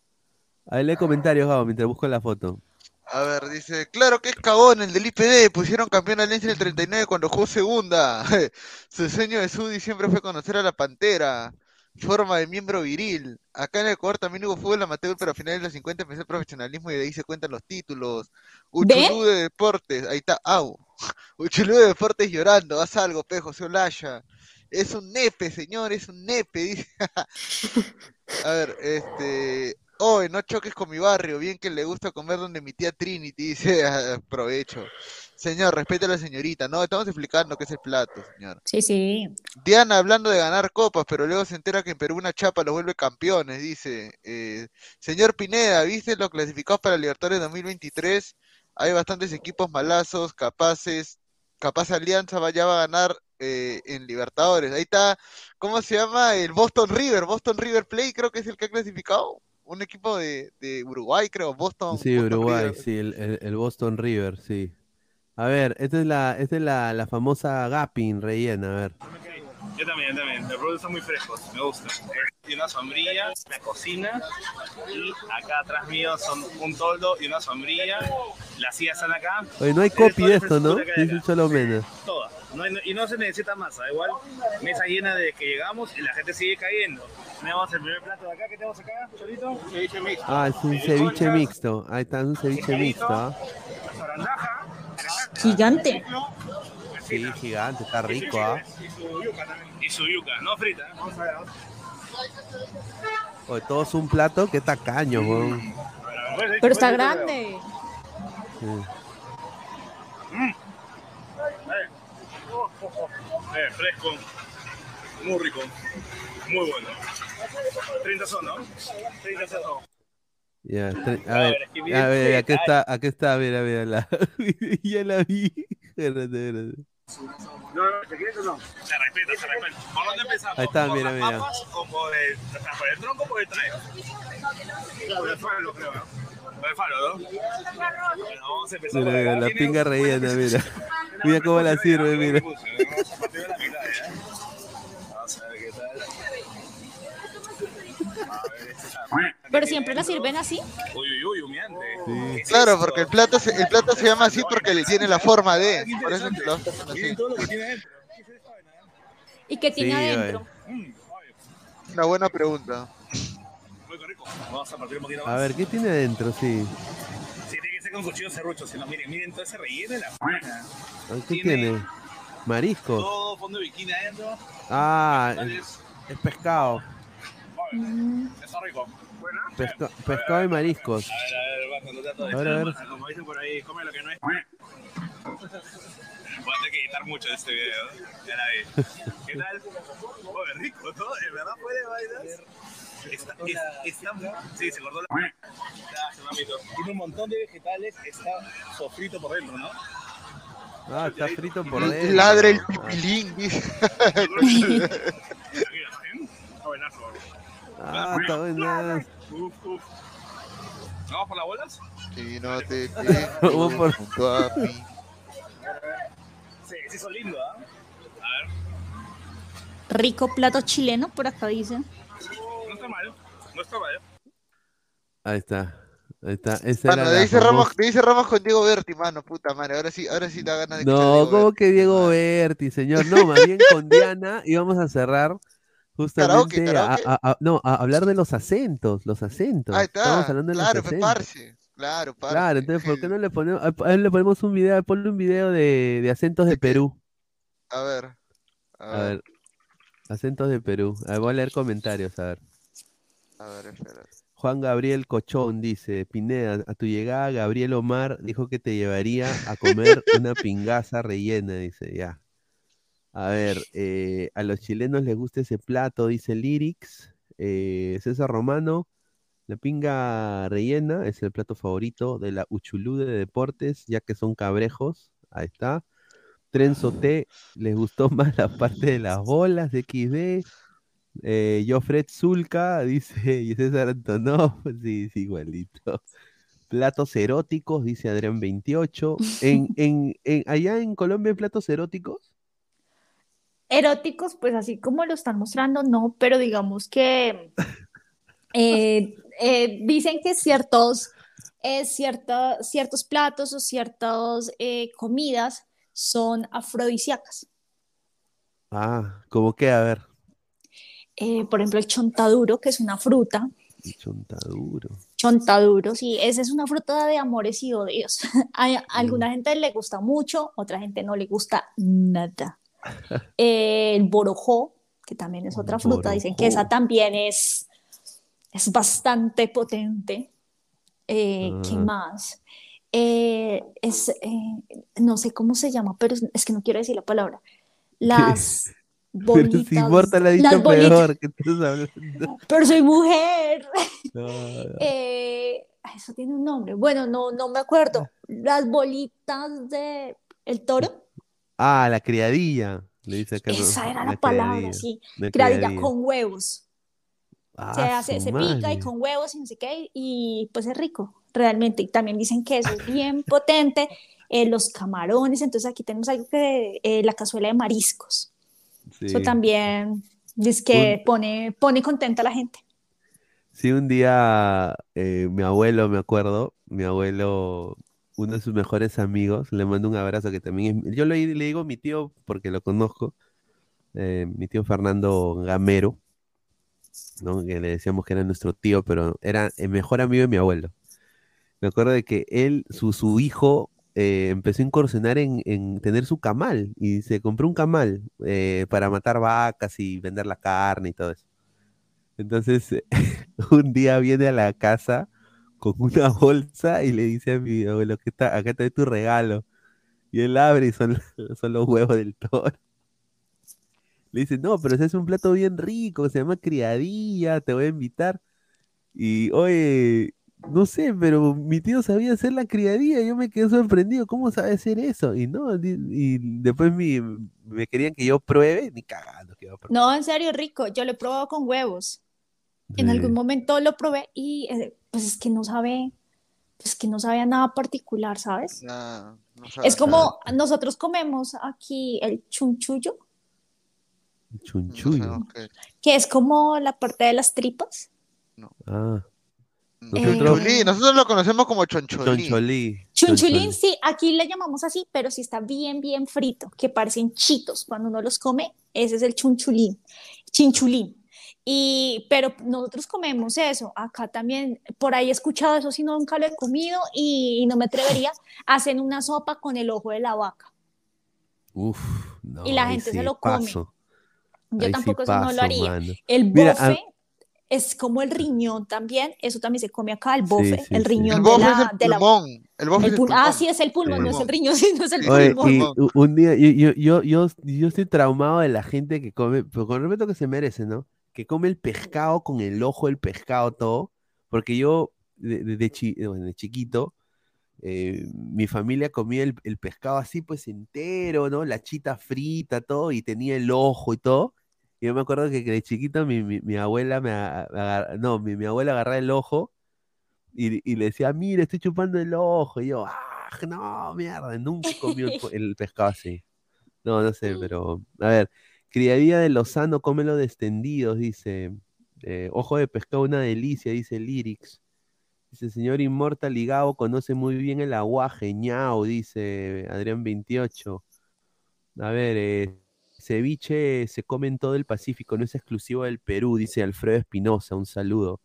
Ahí lee comentarios, Gabo, mientras busco la foto. A ver, dice, claro que es cagón el del IPD, pusieron campeón al Lens en el 39 cuando jugó segunda. Su sueño de Sudi siempre fue conocer a la Pantera. Forma de miembro viril. Acá en el Ecuador también hubo fútbol amateur, pero a finales de los 50 empezó el profesionalismo y de ahí se cuentan los títulos. Uchulú de Deportes, ahí está, au. Uchulú de Deportes llorando, haz algo, pe, José Olaya. Es un nepe, señor, es un nepe, dice. A ver, este. Oye, no choques con mi barrio, bien que le gusta comer donde mi tía Trinity dice, "Ah, provecho. Señor, respete a la señorita, no, estamos explicando qué es el plato, señor. Sí, sí. Diana hablando de ganar copas, pero luego se entera que en Perú una chapa los vuelve campeones, dice. Eh, señor Pineda, ¿viste los clasificados para Libertadores 2023? Hay bastantes equipos malazos, capaces, capaz Alianza va- ya va a ganar eh, en Libertadores. Ahí está, ¿cómo se llama? El Boston River, Boston River Play, creo que es el que ha clasificado. Un equipo de, de Uruguay, creo, Boston. Sí, Boston Uruguay, River. sí, el, el- el Boston River, sí. A ver, esta es la, esta es la, la famosa Gapin rellena, a ver. Yo también, yo también. Los productos son muy frescos, me gusta. Y una sombrilla, la cocina. Y acá atrás mío son un toldo y una sombrilla. Las sillas están acá. Oye, no hay Es copy de esto, ¿no? acá. solo menos. Toda. No y no se necesita masa, igual. Mesa llena de que llegamos y la gente sigue cayendo. Tenemos el primer plato de acá. ¿Qué tenemos acá, Cholito? Ceviche mixto. Ah, es un ceviche mixto. Ahí está, es un ceviche mixto, ¿ah? Gigante. Sí, gigante, está rico, ¿ah? Y su yuca también. Y su yuca, no frita. ¿eh? Vamos a ver. Oye, todo es un plato que tacaño, weón. Pero está grande. Sí. Eh, fresco, muy rico, muy bueno. 30 son, ¿no? 30 son. Ya, a A ver, ver, es que a ver, aquí está, aquí está, mira, mira, la, ya la vi. Espérate, espérate. No, no, ¿te quieres o no? Se respeta, se respeta. ¿Por dónde empezamos? Ahí está, ¿Por mira, las mira. papas o por el, por el tronco o por el traigo? Por el falo, creo. ¿No? Por el falo, ¿no? Bueno, vamos a empezar Mira, por mira, acá. la pinga rellena, mira. Mira cómo la sirve, mira. Pero siempre la sirven así. Uy, uy, uy, humeante. ¿Qué es Claro, porque el plato, se, el plato se llama así porque le tiene la forma de. Por eso lo hacen así. Dentro. ¿Y qué tiene Sí, adentro? Una buena pregunta. Vamos a partir un poquito A más. ver, ¿qué tiene adentro? Sí. Sí, tiene que ser con cuchillo serrucho. Si no, miren, miren todo ese relleno de la f***. Ay, ¿Qué tiene? Marisco. Todo fondo de bikini adentro. Ah, es, es pescado. Está rico. Pesca- pescado y mariscos. A ver, a ver, va, cuando trato de A ver, a ver. Como dicen por ahí, come lo que no es. Voy a tener que editar mucho de este video. Ya la vi. ¿Qué tal? Oye, rico, ¿no? En verdad puede bailar. Está, es- está, sí, se cortó la. Tiene un montón de vegetales, está sofrito por dentro, ¿no? Ah, está frito por dentro. Ladra el pipilín. Está buenazo. Ah, está buena. Uf, uf. ¿Vamos por las bolas? Si no te Vamos por- junto a mí. Sí, sí, son lindos, ¿ah? A ver. Rico plato chileno, por acá dice. No mal. Ahí está. Ahí está. Esa Mano, era famosa- de ahí cerramos con Diego Berti, mano, puta madre. Ahora sí, ahora sí da ganas de No, Diego ¿cómo Berti. que Diego Berti, señor? No, más bien con Diana íbamos a cerrar justamente a- Karaoke, A, a- no, a hablar de los acentos, los acentos. Ahí Estamos está. hablando de Claro, los acentos. parce. Claro, parce. Claro, entonces, ¿por qué no le ponemos, a él le ponemos un video, ponle un video de, de acentos de Perú? A ver. A ver. Acentos de Perú. A ver, voy a leer comentarios, a ver. A ver, espera. Juan Gabriel Cochón dice, Pineda, a tu llegada Gabriel Omar dijo que te llevaría a comer una pingaza rellena, dice, ya. A ver, eh, a los chilenos les gusta ese plato, dice Lyrics. Eh, César Romano, la pinga rellena es el plato favorito de la Uchulú de Deportes, ya que son cabrejos. Ahí está. Trenzo T, les gustó más la parte de las bolas de XD. Eh, Jofred Zulka, dice y César Antonov, sí, sí, igualito. Platos eróticos, dice Adrián 28. En, en, en- allá en Colombia hay platos eróticos. Eróticos, pues así como lo están mostrando, no, pero digamos que eh, eh, dicen que ciertos, eh, cierta- ciertos platos o ciertas comidas son afrodisíacas. Ah, ¿cómo que? A ver, Eh, por ejemplo, el chontaduro, que es una fruta. el chontaduro. Chontaduro, sí, esa es una fruta de amores y odios. A, a alguna gente le gusta mucho, otra gente no le gusta nada. Eh, el borojó, que también es otra fruta, dicen que esa también es, es bastante potente. Eh, ¿Qué Ah. más? Eh, es, no sé cómo se llama, pero es, es que no quiero decir la palabra. Las Pero si Morta la ha dicho peor, ¿qué estás hablando? Pero soy mujer. No, no. Eh, eso tiene un nombre. Bueno, no, no me acuerdo. Las bolitas de el toro. Ah, la criadilla, le dice acá. ¿no? Esa era la palabra, sí. la Criadilla criadilla. con huevos. Ah, se hace, se pica y con huevos y no sé qué, y pues es rico, realmente. Y también dicen que eso es bien potente. eh, los camarones, entonces aquí tenemos algo que eh, la cazuela de mariscos. Eso Sí. también dice que pone, pone contenta a la gente. Sí, un día eh, mi abuelo, me acuerdo, mi abuelo, uno de sus mejores amigos, le mando un abrazo que también es, yo le, le digo mi tío porque lo conozco, eh, mi tío Fernando Gamero, ¿no? Que le decíamos que era nuestro tío, pero era el mejor amigo de mi abuelo. Me acuerdo de que él, su, su hijo, eh, empezó a incursionar en, en tener su camal y se compró un camal eh, para matar vacas y vender la carne y todo eso. Entonces, un día viene a la casa con una bolsa y le dice a mi abuelo, que está, acá está tu regalo. Y él abre y son, son los huevos del toro. Le dice, no, pero ese es un plato bien rico, se llama criadilla, te voy a invitar. Y, oye, no sé, pero mi tío sabía hacer la criadilla, yo me quedé sorprendido, ¿cómo sabe hacer eso? Y no, y después mi- me querían que yo pruebe, ni cagando que iba a probar. No, en serio, rico. Yo lo he probado con huevos. En Sí. algún momento lo probé y eh, pues es que no sabe, pues que no sabe a nada particular, ¿sabes? No, no sabe Es como nosotros comemos aquí el chunchullo, Chunchullo. que es como la parte de las tripas. Ah. Choncholí, nosotros lo conocemos como choncholí. Choncholí. Chunchulín, sí, aquí le llamamos así, pero sí está bien, bien frito, que parecen chitos cuando uno los come. Ese es el chunchulín, chinchulín. Y, pero nosotros comemos eso. Acá también, por ahí he escuchado eso, si no, nunca lo he comido y, no me atrevería. Hacen una sopa con el ojo de la vaca. Uf, no, Y la gente se lo come. paso. Yo Ahí sí tampoco eso no lo haría. mano. El Mira, bofe a- es como el riñón también. Eso también se come acá, el bofe, sí, el sí. riñón El de bofe la, es el de la- pulmón. El bofe es el pul- Ah, pulmón. sí, es el pulmón, Sí. no es el riñón, sí, no es el Oye, pulmón. y un día, yo, yo, yo, yo, estoy traumado de la gente que come, pero con el respeto que se merece, ¿no? Que come el pescado con el ojo del pescado todo, porque yo, de, de- de chi- bueno, de chiquito, eh, mi familia comía el, el pescado así, pues entero, ¿no? La chita frita, todo, y tenía el ojo y todo. Y yo me acuerdo que, que de chiquito mi, mi, mi abuela me, no, mi, mi abuela agarraba el ojo y, y le decía, mira, estoy chupando el ojo. Y yo, ah, no, mierda, nunca comí el, pescado así. No, no sé, pero, a ver, criadilla de Lozano, cómelo descendidos, dice. Eh, ojo de pescado, una delicia, dice Lyrics. Dice, señor Inmortal Ligado conoce muy bien el aguaje, ñao, dice Adrián 28. A ver, eh, ceviche se come en todo el Pacífico, no es exclusivo del Perú, dice Alfredo Espinosa, un saludo.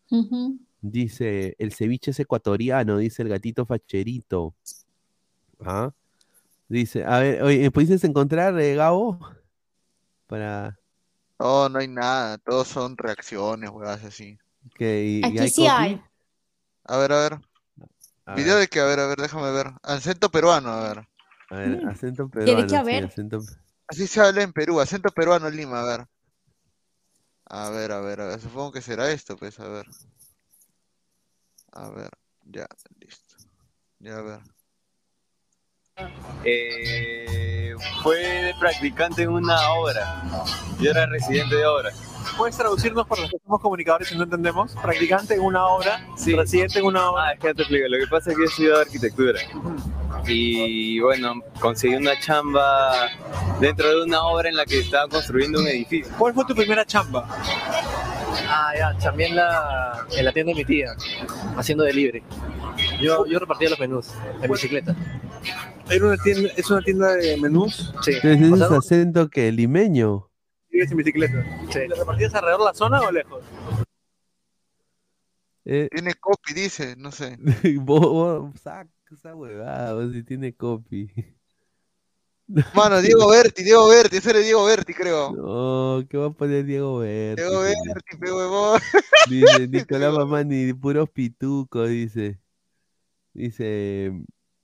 Dice, el ceviche es ecuatoriano, dice el gatito facherito. ¿Ah? Dice, a ver, oye, ¿pudiste encontrar, eh, Gabo? Para... No, no hay nada, todos son reacciones, huevadas así. Que, y- y Aquí hay sí copy. hay. A ver, a ver. A Video ver, de que, a ver, a ver, déjame ver. Acento peruano, a ver. a ver, Mm. acento Tiene peruano, que sí, haber. acento- Así se habla en Perú, acento peruano Lima, a ver. A ver, a ver, a ver, supongo que será esto, pues, a ver. A ver, ya, listo. Ya, a ver. Eh, fue practicante en una obra. Yo era residente de obra. ¿Puedes traducirnos para los que somos comunicadores y no entendemos? Practicante en una obra, residente en una obra. Ah, es que ya te explico. Lo que pasa es que yo he estudiado arquitectura. Y bueno, conseguí una chamba dentro de una obra en la que estaba construyendo un edificio. ¿Cuál fue tu primera chamba? Ah, ya, también la, en la tienda de mi tía, haciendo delivery. Yo, yo repartía los menús en bicicleta. ¿Era una tienda, ¿Es una tienda de menús? Sí. ¿Tienes O ese acento que limeño? ¿Sigues en bicicleta? Sí. ¿Le repartías alrededor de la zona o lejos? Eh, Tiene copy, dice, no sé. vos, vos, saca esa huevada, vos, si tiene copy. Mano, Diego Berti, Diego Berti, ese era Diego Berti, creo. No, ¿qué va a poner Diego Berti? Diego? Berti, pe huevón. Dice Nicolás Mamani, puros pitucos, dice. Dice,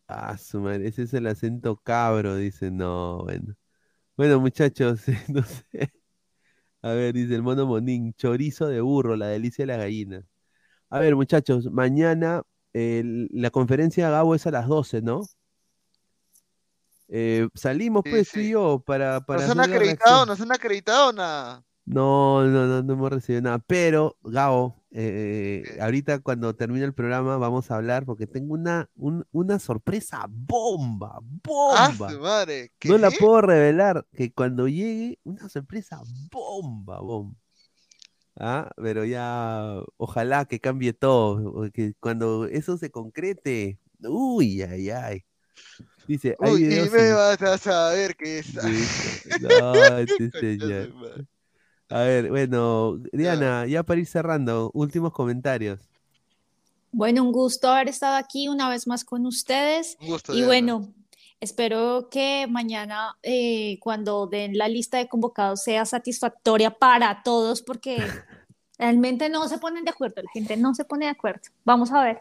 ah, su madre, ese es el acento cabro, dice, no, bueno. Bueno, muchachos, no sé. A ver, dice el mono Monín, chorizo de burro, la delicia de la gallina. A ver, muchachos, mañana la conferencia de Gabo es a las 12, ¿no? Eh, salimos, Sí, pues, tú sí. y yo, para, para ¿Nos han acreditado? ¿Nos han acreditado nada? No, no, no, no hemos recibido nada. Pero, Gabo, eh, ahorita cuando termine el programa vamos a hablar porque tengo una, un- una sorpresa bomba, ¡Ah, bomba. su madre! ¿Qué? No la puedo revelar, que cuando llegue, una sorpresa bomba, bomba. Ah, pero ya, ojalá que cambie todo, que cuando eso se concrete, uy, ay, ay. Dice, Uy, y me vas a saber que es. Dice, no, este señor. A ver, bueno, Diana, ya para ir cerrando, últimos comentarios. Bueno, un gusto haber estado aquí una vez más con ustedes. Un gusto, Y Diana. bueno, espero que mañana eh, cuando den la lista de convocados sea satisfactoria para todos porque realmente no se ponen de acuerdo, la gente no se pone de acuerdo. Vamos a ver.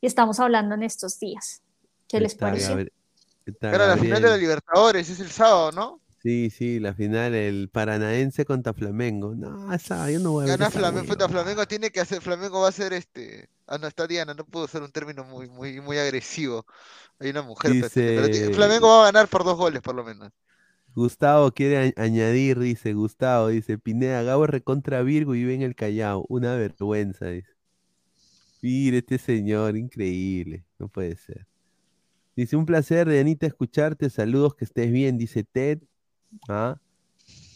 Y estamos hablando en estos días. ¿Qué les está Era la final de la. Libertadores, es el sábado, ¿no? Sí, sí, la final, el Paranaense contra Flamengo. No, esa, yo no voy a ver Gana esa Flamengo, hueva. puta, Flamengo tiene que hacer, Flamengo va a ser este. Ah, no, está Diana, no puedo usar un término muy, muy, muy agresivo. Hay una mujer pero Dice- ti- Flamengo va a ganar por dos goles, por lo menos. Gustavo quiere añadir, dice Gustavo, dice Pineda, Gabo recontra Virgo y vive en el Callao. Una vergüenza, dice. Mire, este señor, increíble, no puede ser. Dice, un placer, Dianita, escucharte. Saludos, que estés bien, dice Ted. ¿Ah?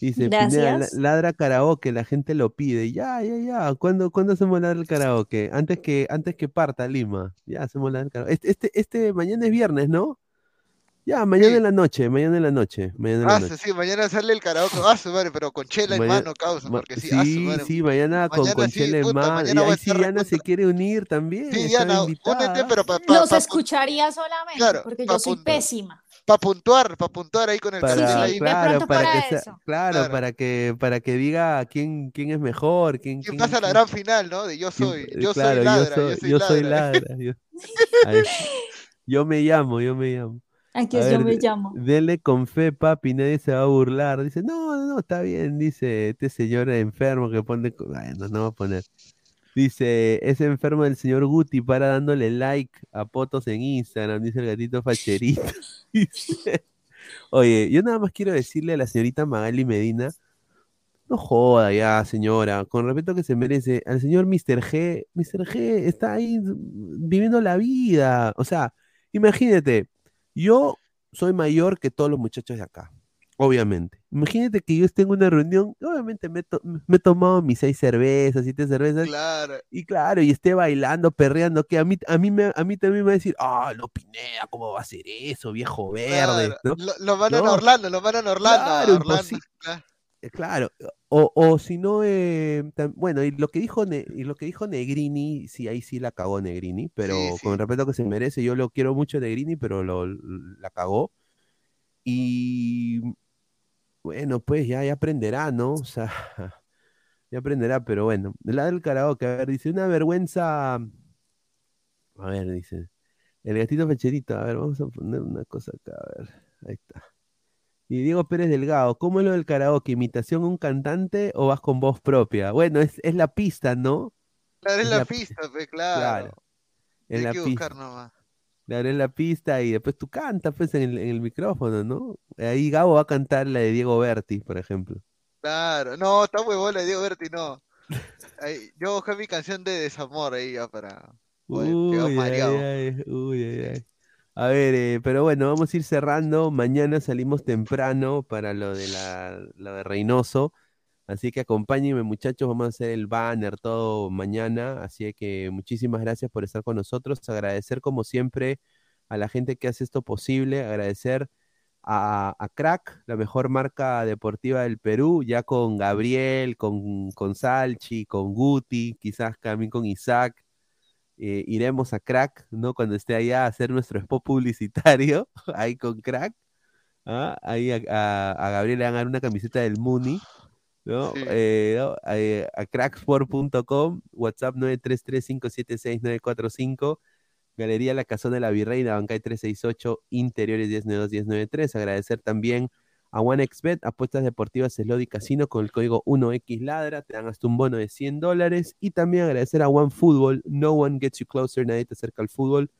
Dice, Pineda, ladra karaoke, la gente lo pide. Ya, ya, ya. ¿Cuándo, ¿cuándo hacemos ladra el karaoke? Antes que, antes que parta Lima. Ya hacemos ladra el karaoke. Este, este, este mañana es viernes, ¿no? Ya, mañana Sí. en la noche, mañana en la noche, mañana en la Ah, noche. sí, mañana sale el karaoke. Ah, su madre, pero con chela en mano, causa, porque sí, ah, su sí, madre. sí, mañana con, Mañana con sí, chela en mano. Y ahí sí Diana se quiere unir también. Sí, Diana, invitada. únete, pero para Los escucharía solamente Claro, porque yo soy punto. pésima. Puntuar, para puntuar ahí con el Para, cartel ahí. claro, para para que sea- claro, Claro. para que para que diga quién quién es mejor, quién, ¿Quién quién- pasa a la gran final, no? De yo soy, eh, yo claro, soy ladra, yo soy yo soy ladra. ladra, yo- me llamo, yo me llamo. Aquí es yo me llamo. Denle con fe, papi, nadie se va a burlar. Dice, no, no, no, está bien, dice este señor enfermo que pone. Bueno, no va a poner. Dice, es enfermo del señor Guti para dándole like a fotos en Instagram, dice el gatito facherito. Oye, yo nada más quiero decirle a la señorita Magali Medina, no joda ya, señora, con respeto que se merece, al señor Mr. G, Mr. G está ahí viviendo la vida. O sea, imagínate, yo soy mayor que todos los muchachos de acá, obviamente. Imagínate que yo esté en una reunión, obviamente me, to- me he tomado mis seis cervezas, siete cervezas, Claro. y claro, y esté bailando, perreando, que a mí, a mí, me, a mí también me va a decir, ah, no, Pineda, ¿cómo va a ser eso, viejo verde? Claro. ¿no? Lo, No. a Orlando, lo mandan a Orlando. a Claro, Orlando. imposi- Claro. Eh, Claro, o, o si no, eh, bueno, y lo que dijo Ne- y lo que dijo Negrini, sí, ahí sí la cagó Negrini, pero Sí, con el respeto que se merece, yo lo quiero mucho Negrini, pero lo, la cagó. Y Bueno, pues ya, ya aprenderá, ¿no? O sea, ya aprenderá, pero bueno. La del karaoke, a ver, dice, una vergüenza. A ver, dice. El gatito fecherito, a ver, vamos a poner una cosa acá, a ver. Ahí está. Y Diego Pérez Delgado, ¿cómo es lo del karaoke? ¿Imitación a un cantante o vas con voz propia? Bueno, es, es la pista, ¿no? Claro, es Es la la- pista, pues, claro. Claro. Hay que buscar nomás. Claro, es la pista y después tú cantas pues en el, en el micrófono, ¿no? Ahí Gabo va a cantar la de Diego Berti, por ejemplo. Claro, no, está huevón la de Diego Berti, no. Ahí, yo busqué mi canción de desamor ahí ya para. Ay, ay, uy, ay, ay. A ver, eh, pero bueno, vamos a ir cerrando. Mañana salimos temprano para lo de la, lo de Reynoso. Así que acompáñenme, muchachos. Vamos a hacer el banner todo mañana. Así que muchísimas gracias por estar con nosotros. Agradecer, como siempre, a la gente que hace esto posible. Agradecer a, Crack, la mejor marca deportiva del Perú, ya con Gabriel, con, con Salchi, con Guti, quizás también con Isaac eh, iremos a Crack, ¿no? Cuando esté allá a hacer nuestro spot publicitario, ahí con Crack. ¿ah? Ahí a Gabriel le van a dar una camiseta del Muni, ¿no? Eh, ¿no? Eh, a cracksport.com, WhatsApp 933-576-945, Galería La Casona de la Virreina, Bancay 368, Interiores 1092-1093. Agradecer también a OneXBet, apuestas deportivas Slot Casino con el código 1XLadra, te dan hasta un bono de 100 dólares. Y también agradecer a OneFootball, no one gets you closer, nadie te acerca al fútbol.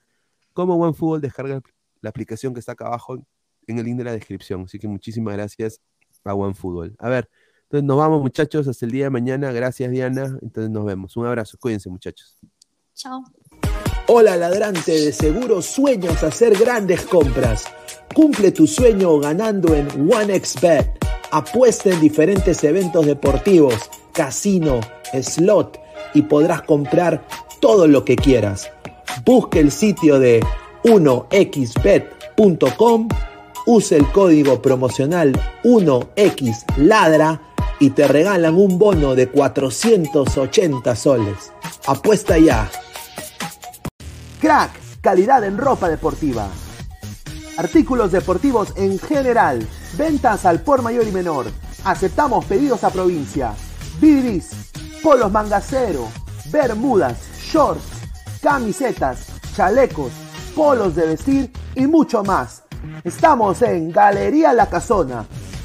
Como OneFootball, descarga la aplicación que está acá abajo en el link de la descripción. Así que muchísimas gracias a OneFootball. A ver, entonces nos vamos muchachos hasta el día de mañana. Gracias Diana. Entonces nos vemos. Un abrazo. Cuídense muchachos. Chao. Hola ladrante, de seguro sueños hacer grandes compras. Cumple tu sueño ganando en OneXBet. Apuesta en diferentes eventos deportivos, casino, slot y podrás comprar todo lo que quieras. Busque el sitio de 1xbet.com, use el código promocional 1xladra y te regalan un bono de 480 soles. Apuesta ya. Crack, calidad en ropa deportiva. Artículos deportivos en general. Ventas al por mayor y menor. Aceptamos pedidos a provincia. Bidris, polos mangacero, bermudas, shorts, camisetas, chalecos, polos de vestir y mucho más. Estamos en Galería La Casona.